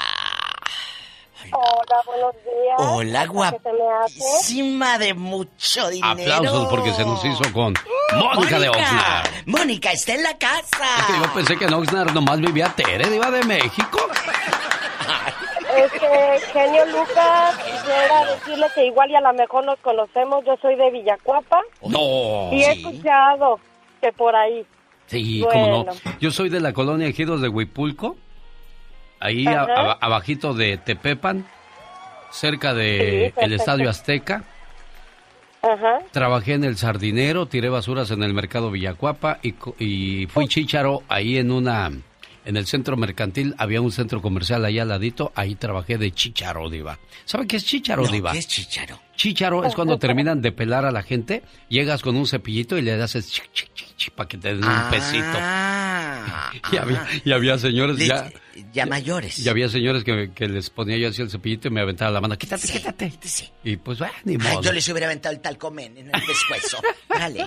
Hola, buenos días. Hola, guapísima de mucho dinero. Aplausos porque se nos hizo con Mónica de Oxnard. Mónica está en la Es que casa. yo pensé que en Oxnard nomás vivía Tere, Diva de México. Este, genio Lucas, quisiera decirle que igual y a lo mejor nos conocemos, yo soy de Villacuapa No. y he escuchado que por ahí. Sí, Bueno. cómo no. Yo soy de la colonia Ejidos de Huipulco, ahí a- abajito de Tepepan, cerca Sí, de el. Estadio Azteca. Ajá. Trabajé en el Sardinero, tiré basuras en el mercado Villacuapa y, fui chícharo ahí en una... En el centro mercantil había un centro comercial ahí al ladito, ahí trabajé de chícharo, diva. ¿Sabe qué es chícharo, No, diva? ¿Qué es chicharo? Chícharo es cuando terminan de pelar a la gente, llegas con un cepillito y le haces chic, chic, chic, chic, para que te den un pesito. Ah, Y había, y había señores ya... ya mayores. Y había señores que, que les ponía yo así el cepillito y me aventaba la mano. Quítate, quítate. Y pues, bueno, ni Ay, modo. yo les hubiera aventado el talcomen en el pescuezo. Dale.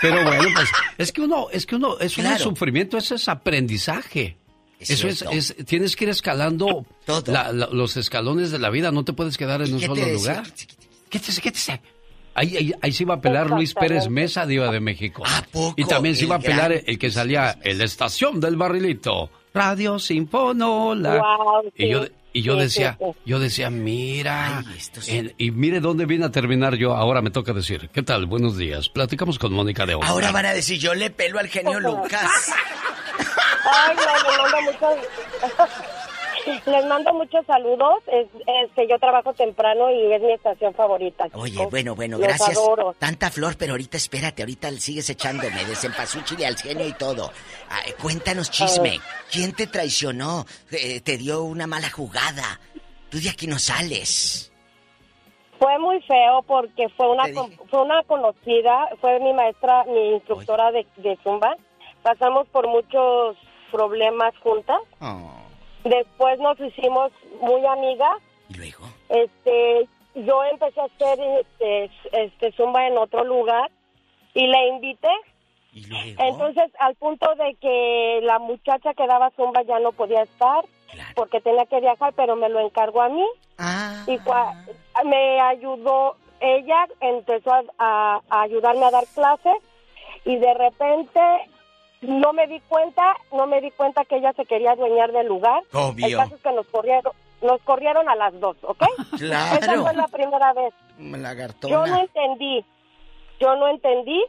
Pero bueno, pues es que uno, es que uno, es Claro. sufrimiento, eso es aprendizaje. Es eso es, es- tienes que ir escalando la- la- los escalones de la vida, no te puedes quedar en un ¿Qué solo decía? Lugar. Quédese, quédese. Ahí, ahí, ahí se iba a pelar Luis Pérez. Mesa, diva de México. poco? Y también se iba a El pelar gran- el que salía en la estación del barrilito. Radio Sinfonola. Y yo, y yo sí, decía, sí, yo decía, mira, en- y mire dónde viene a terminar yo. Ahora me toca decir, ¿qué tal? Buenos días. Platicamos con Mónica de Onda. Ahora van a decir, yo le pelo al genio Lucas. Ay, no, mando muchos, les mando muchos saludos. Es, es que yo trabajo temprano y es mi estación favorita. Oye, bueno, bueno, Los gracias. adoro. Tanta flor, pero ahorita espérate, ahorita sigues echándome de cempasúchil y al genio y todo. Ah, cuéntanos chisme. ¿Quién te traicionó? Eh, ¿Te dio una mala jugada? Tú de aquí no sales. Fue muy feo porque fue una fue una conocida, fue mi maestra, mi instructora de, de zumba. Pasamos por muchos problemas juntas. Después nos hicimos muy amigas. ¿Y luego? Este, yo empecé a hacer este, este zumba en otro lugar y la invité. Entonces, al punto de que la muchacha que daba zumba ya no podía estar porque tenía que viajar, pero me lo encargó a mí. Y cua- me ayudó, ella empezó a, a- a ayudarme a dar clases y de repente no me di cuenta, no me di cuenta que ella se quería adueñar del lugar. Obvio. El caso es que nos corrieron, nos corrieron a las dos, ¿ok? Claro. Esa fue la primera vez. Lagartona. Yo no entendí, yo no entendí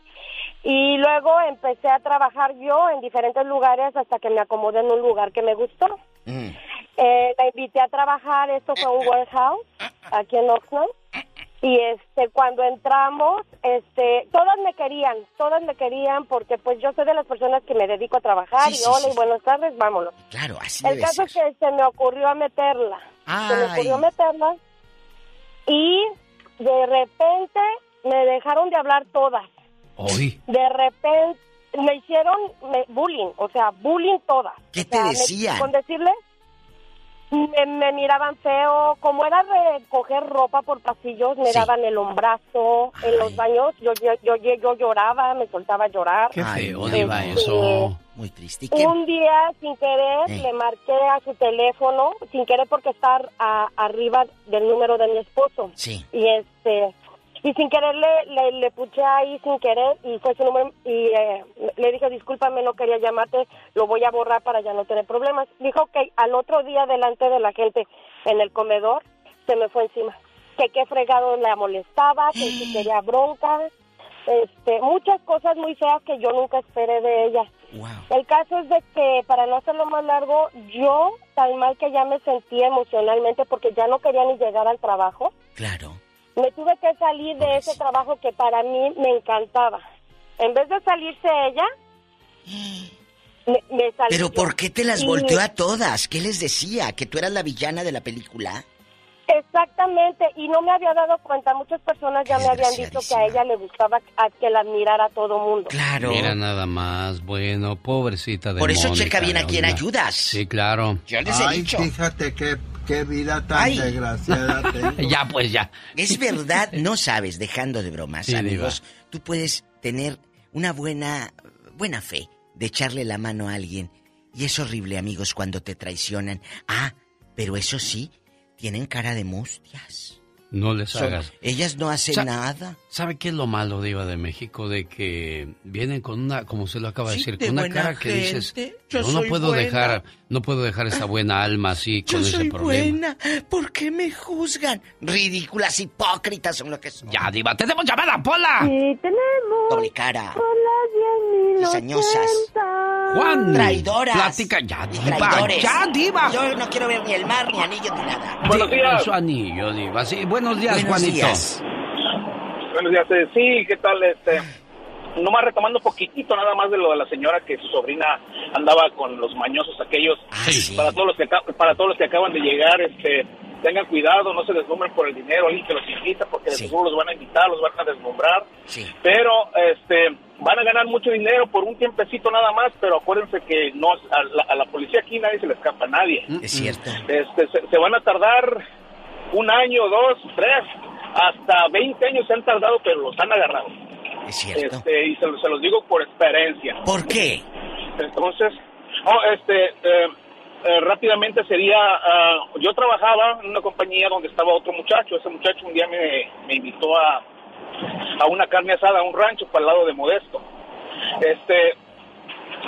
y luego empecé a trabajar yo en diferentes lugares hasta que me acomodé en un lugar que me gustó. Mm. Eh, la invité a trabajar, esto fue un warehouse aquí en Oxnard. Y este, cuando entramos, este, todas me querían, todas me querían porque pues yo soy de las personas que me dedico a trabajar Sí, y hola sí. y buenas tardes, vámonos. Claro, así El debe caso ser. es que se me ocurrió a meterla. Se me ocurrió meterla y de repente me dejaron de hablar todas. Hoy. De repente me hicieron bullying, o sea, bullying todas. ¿Qué O te me- decían? con decirle, me, me miraban feo, como era recoger ropa por pasillos, me Sí. daban el hombrazo, en los baños yo, yo, yo, lloraba, me soltaba a llorar. Qué feo, diva, Este, eso. Muy triste. Un día, sin querer, Eh. le marqué a su teléfono, sin querer porque está a- arriba del número de mi esposo. Sí. Y este y sin querer le, le, le puché ahí sin querer y fue su número y eh, le dije discúlpame no quería llamarte lo voy a borrar para ya no tener problemas dijo que al otro día delante de la gente en el comedor se me fue encima que qué fregado la molestaba que si quería bronca este muchas cosas muy feas que yo nunca esperé de ella el caso es de que, para no hacerlo más largo, yo tan mal que ya me sentía emocionalmente porque ya no quería ni llegar al trabajo. Claro. Me tuve que salir de ese trabajo que para mí me encantaba. En vez de salirse ella, me, me salí Pero yo. ¿por qué te las Y- volteó a todas? ¿Qué les decía? ¿Que tú eras la villana de la película? Exactamente, y no me había dado cuenta. Muchas personas ya me habían dicho que a ella le gustaba a que la admirara a todo mundo. Claro. Mira nada más, bueno, pobrecita de Por eso Mónica checa bien a quién ayudas. Sí, claro. Yo les he Ay, dicho. fíjate qué, qué vida tan Ay. desgraciada tengo. Ya, pues ya. Es verdad, no sabes, dejando de bromas, Sí, amigos, tú puedes tener una buena, buena fe de echarle la mano a alguien. Y es horrible, amigos, cuando te traicionan. Ah, pero eso sí, tienen cara de mustias. No les Son- hagas. ellas no hacen Sa- nada. ¿Sabe qué es lo malo, Diva de México? De que vienen con una, como se lo acaba de Sí, decir, de con una buena cara que dices. Yo no soy puedo buena. dejar, no puedo dejar esa buena alma así con ese problema. ¿Por qué me juzgan? Ridículas, hipócritas son lo que son. Ya, Diva, tenemos llamada, Pola. Sí, tenemos. Doble cara. 10.080. Cizañosas. Juan. Traidoras. Platica ya, Diva. Traidores. Ya, Diva. Yo no quiero ver ni el mar, ni anillos, ni nada. Buenos días. Su anillo, Diva. Sí, buenos días, Buenos Juanito. días. Buenos días. eh, sí, ¿qué tal? Este, nomás retomando poquitito nada más de lo de la señora que su sobrina andaba con los mañosos aquellos. Ah, Para todos los que para todos los que acaban de llegar, este, tengan cuidado, no se deslumbren por el dinero, alguien que los invita, porque de seguro los van a invitar, los van a deslumbrar. Pero este van a ganar mucho dinero por un tiempecito nada más, pero acuérdense que no a la, a la policía aquí nadie se le escapa a nadie. Es cierto. Este, se, se van a tardar un año, dos, tres, hasta 20 años se han tardado, pero los han agarrado. Es cierto. Este, y se, se los digo por experiencia. ¿Por qué? Entonces, oh, este, eh, eh, rápidamente sería, ah, yo trabajaba en una compañía donde estaba otro muchacho, ese muchacho un día me, me invitó a, a una carne asada, a un rancho para el lado de Modesto. Este,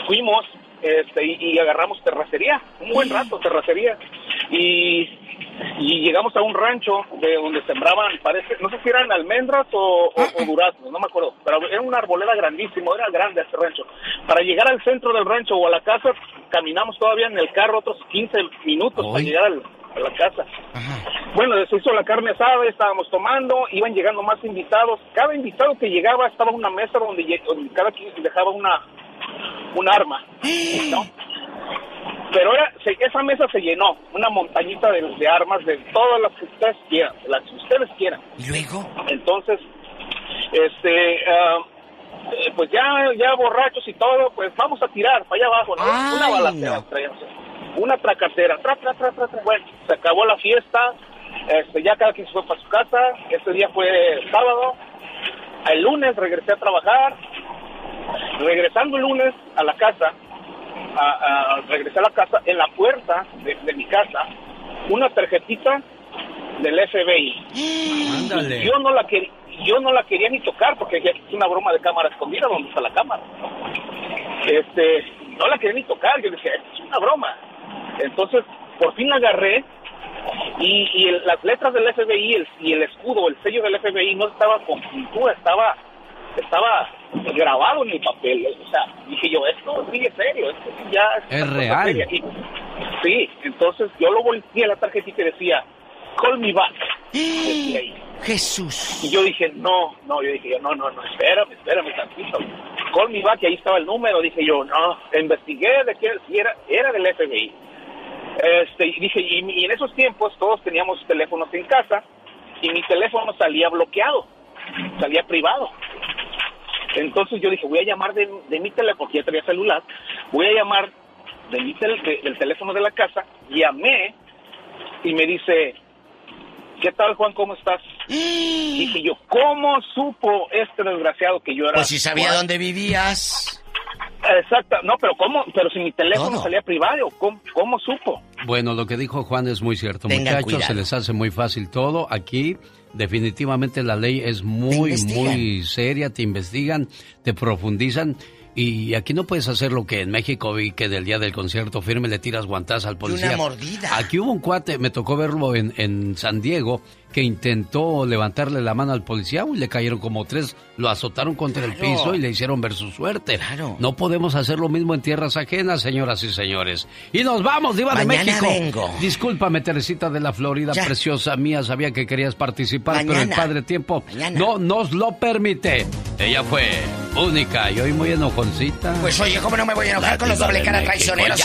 fuimos este, y, y agarramos terracería, un buen rato terracería, y, y llegamos a un rancho de donde sembraban, parece, no sé si eran almendras o, o, o duraznos, no me acuerdo, pero era una arboleda grandísimo, era grande ese rancho. Para llegar al centro del rancho o a la casa, caminamos todavía en el carro otros 15 minutos para llegar al- a la casa. Bueno, se hizo la carne asada, estábamos tomando, iban llegando más invitados. Cada invitado que llegaba estaba en una mesa donde, donde cada quien dejaba una, un arma. ¿no? Pero era, se- esa mesa se llenó, una montañita de, de armas de todas las que ustedes quieran, las que ustedes quieran. ¿Y luego? Entonces, este, eh, pues ya, ya borrachos y todo, pues vamos a tirar para allá abajo, ¿no? Ay, una balacera traíamos. Una tracatera, tra, tra, tra, tra, tra. Bueno, se acabó la fiesta, este, ya cada quien se fue para su casa, ese día fue sábado, el lunes regresé a trabajar, regresando el lunes a la casa, a, a- regresé a la casa, en la puerta de, de mi casa, una tarjetita del FBI. Ándale. Yo no la quería, yo no la quería ni tocar porque es una broma de cámara escondida donde está la cámara. Este, no la quería ni tocar, yo dije, es una broma. Entonces, por fin la agarré y, y el- las letras del FBI el- y el escudo, el sello del FBI no estaba con pintura, estaba estaba grabado en el papel. O sea, dije yo, esto sí es serio, esto sí ya Es real. seria. Y- sí, entonces yo lo volteé a la tarjetita y decía, call me back. Decía ahí. Jesús. Y yo dije, no, no, yo dije, yo, no, no, no, espérame, espérame tantito. Call me back, y ahí estaba el número. Dije yo, no, investigué de qué si era, era del FBI. Este, y dije, y, y en esos tiempos todos teníamos teléfonos en casa y mi teléfono salía bloqueado, salía privado. Entonces yo dije, voy a llamar de, de mi teléfono, porque ya tenía celular, voy a llamar de mi tel- de- del teléfono de la casa, llamé y me dice, ¿qué tal Juan, cómo estás? Dije yo, ¿cómo supo este desgraciado que yo era? Pues si sabía Juan? dónde vivías. Exacto, no, pero ¿cómo? Pero si mi teléfono Todo. salía privado, ¿cómo, cómo supo? Bueno, lo que dijo Juan es muy cierto. Tengan Muchachos, cuidado. se les hace muy fácil todo. Aquí, definitivamente, la ley es muy, muy seria. Te investigan, te profundizan. Y aquí no puedes hacer lo que en México vi que del día del concierto firme le tiras guantaz al policía. una mordida. Aquí hubo un cuate, me tocó verlo en, en San Diego, que intentó levantarle la mano al policía y le cayeron como tres, lo azotaron contra el Claro. piso y le hicieron ver su suerte. No podemos hacer lo mismo en tierras ajenas, señoras y señores. Y nos vamos, Diva de México. vengo. Discúlpame, Teresita de la Florida, Ya. preciosa mía, sabía que querías participar, pero el. Padre Tiempo Mañana. no nos lo permite. Ella fue única y hoy muy enojoncita. Pues oye, ¿cómo no me voy a enojar La con los doble cara traicioneros.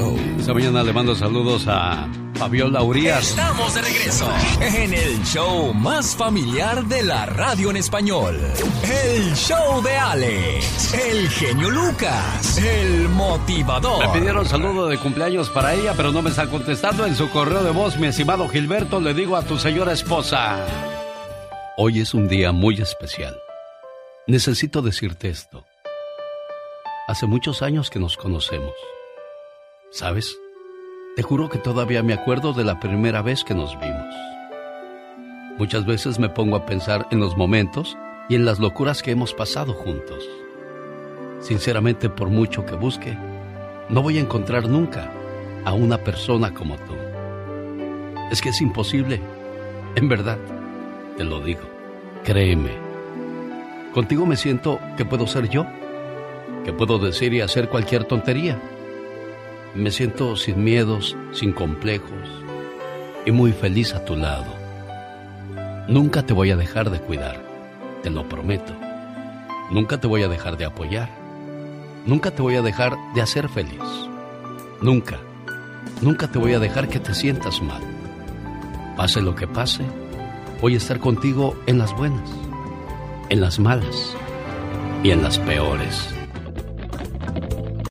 Show. Esta mañana le mando saludos a Fabiola Urias. Estamos de regreso en el show más familiar de la radio en español. El show de Alex, el genio Lucas, el motivador. Me pidieron saludo de cumpleaños para ella, pero no me está contestando en su correo de voz, mi estimado Gilberto. Le digo a tu señora esposa. Hoy es un día muy especial. Necesito decirte esto. Hace muchos años que nos conocemos. ¿Sabes? Te juro que todavía me acuerdo de la primera vez que nos vimos. Muchas veces me pongo a pensar en los momentos y en las locuras que hemos pasado juntos. Sinceramente, por mucho que busque, no voy a encontrar nunca a una persona como tú. Es que es imposible. En verdad, te lo digo. Créeme. Contigo me siento que puedo ser yo, que puedo decir y hacer cualquier tontería. Me siento sin miedos, sin complejos y muy feliz a tu lado. Nunca te voy a dejar de cuidar, te lo prometo. Nunca te voy a dejar de apoyar. Nunca te voy a dejar de hacer feliz. Nunca, nunca te voy a dejar que te sientas mal. Pase lo que pase, voy a estar contigo en las buenas, en las malas y en las peores.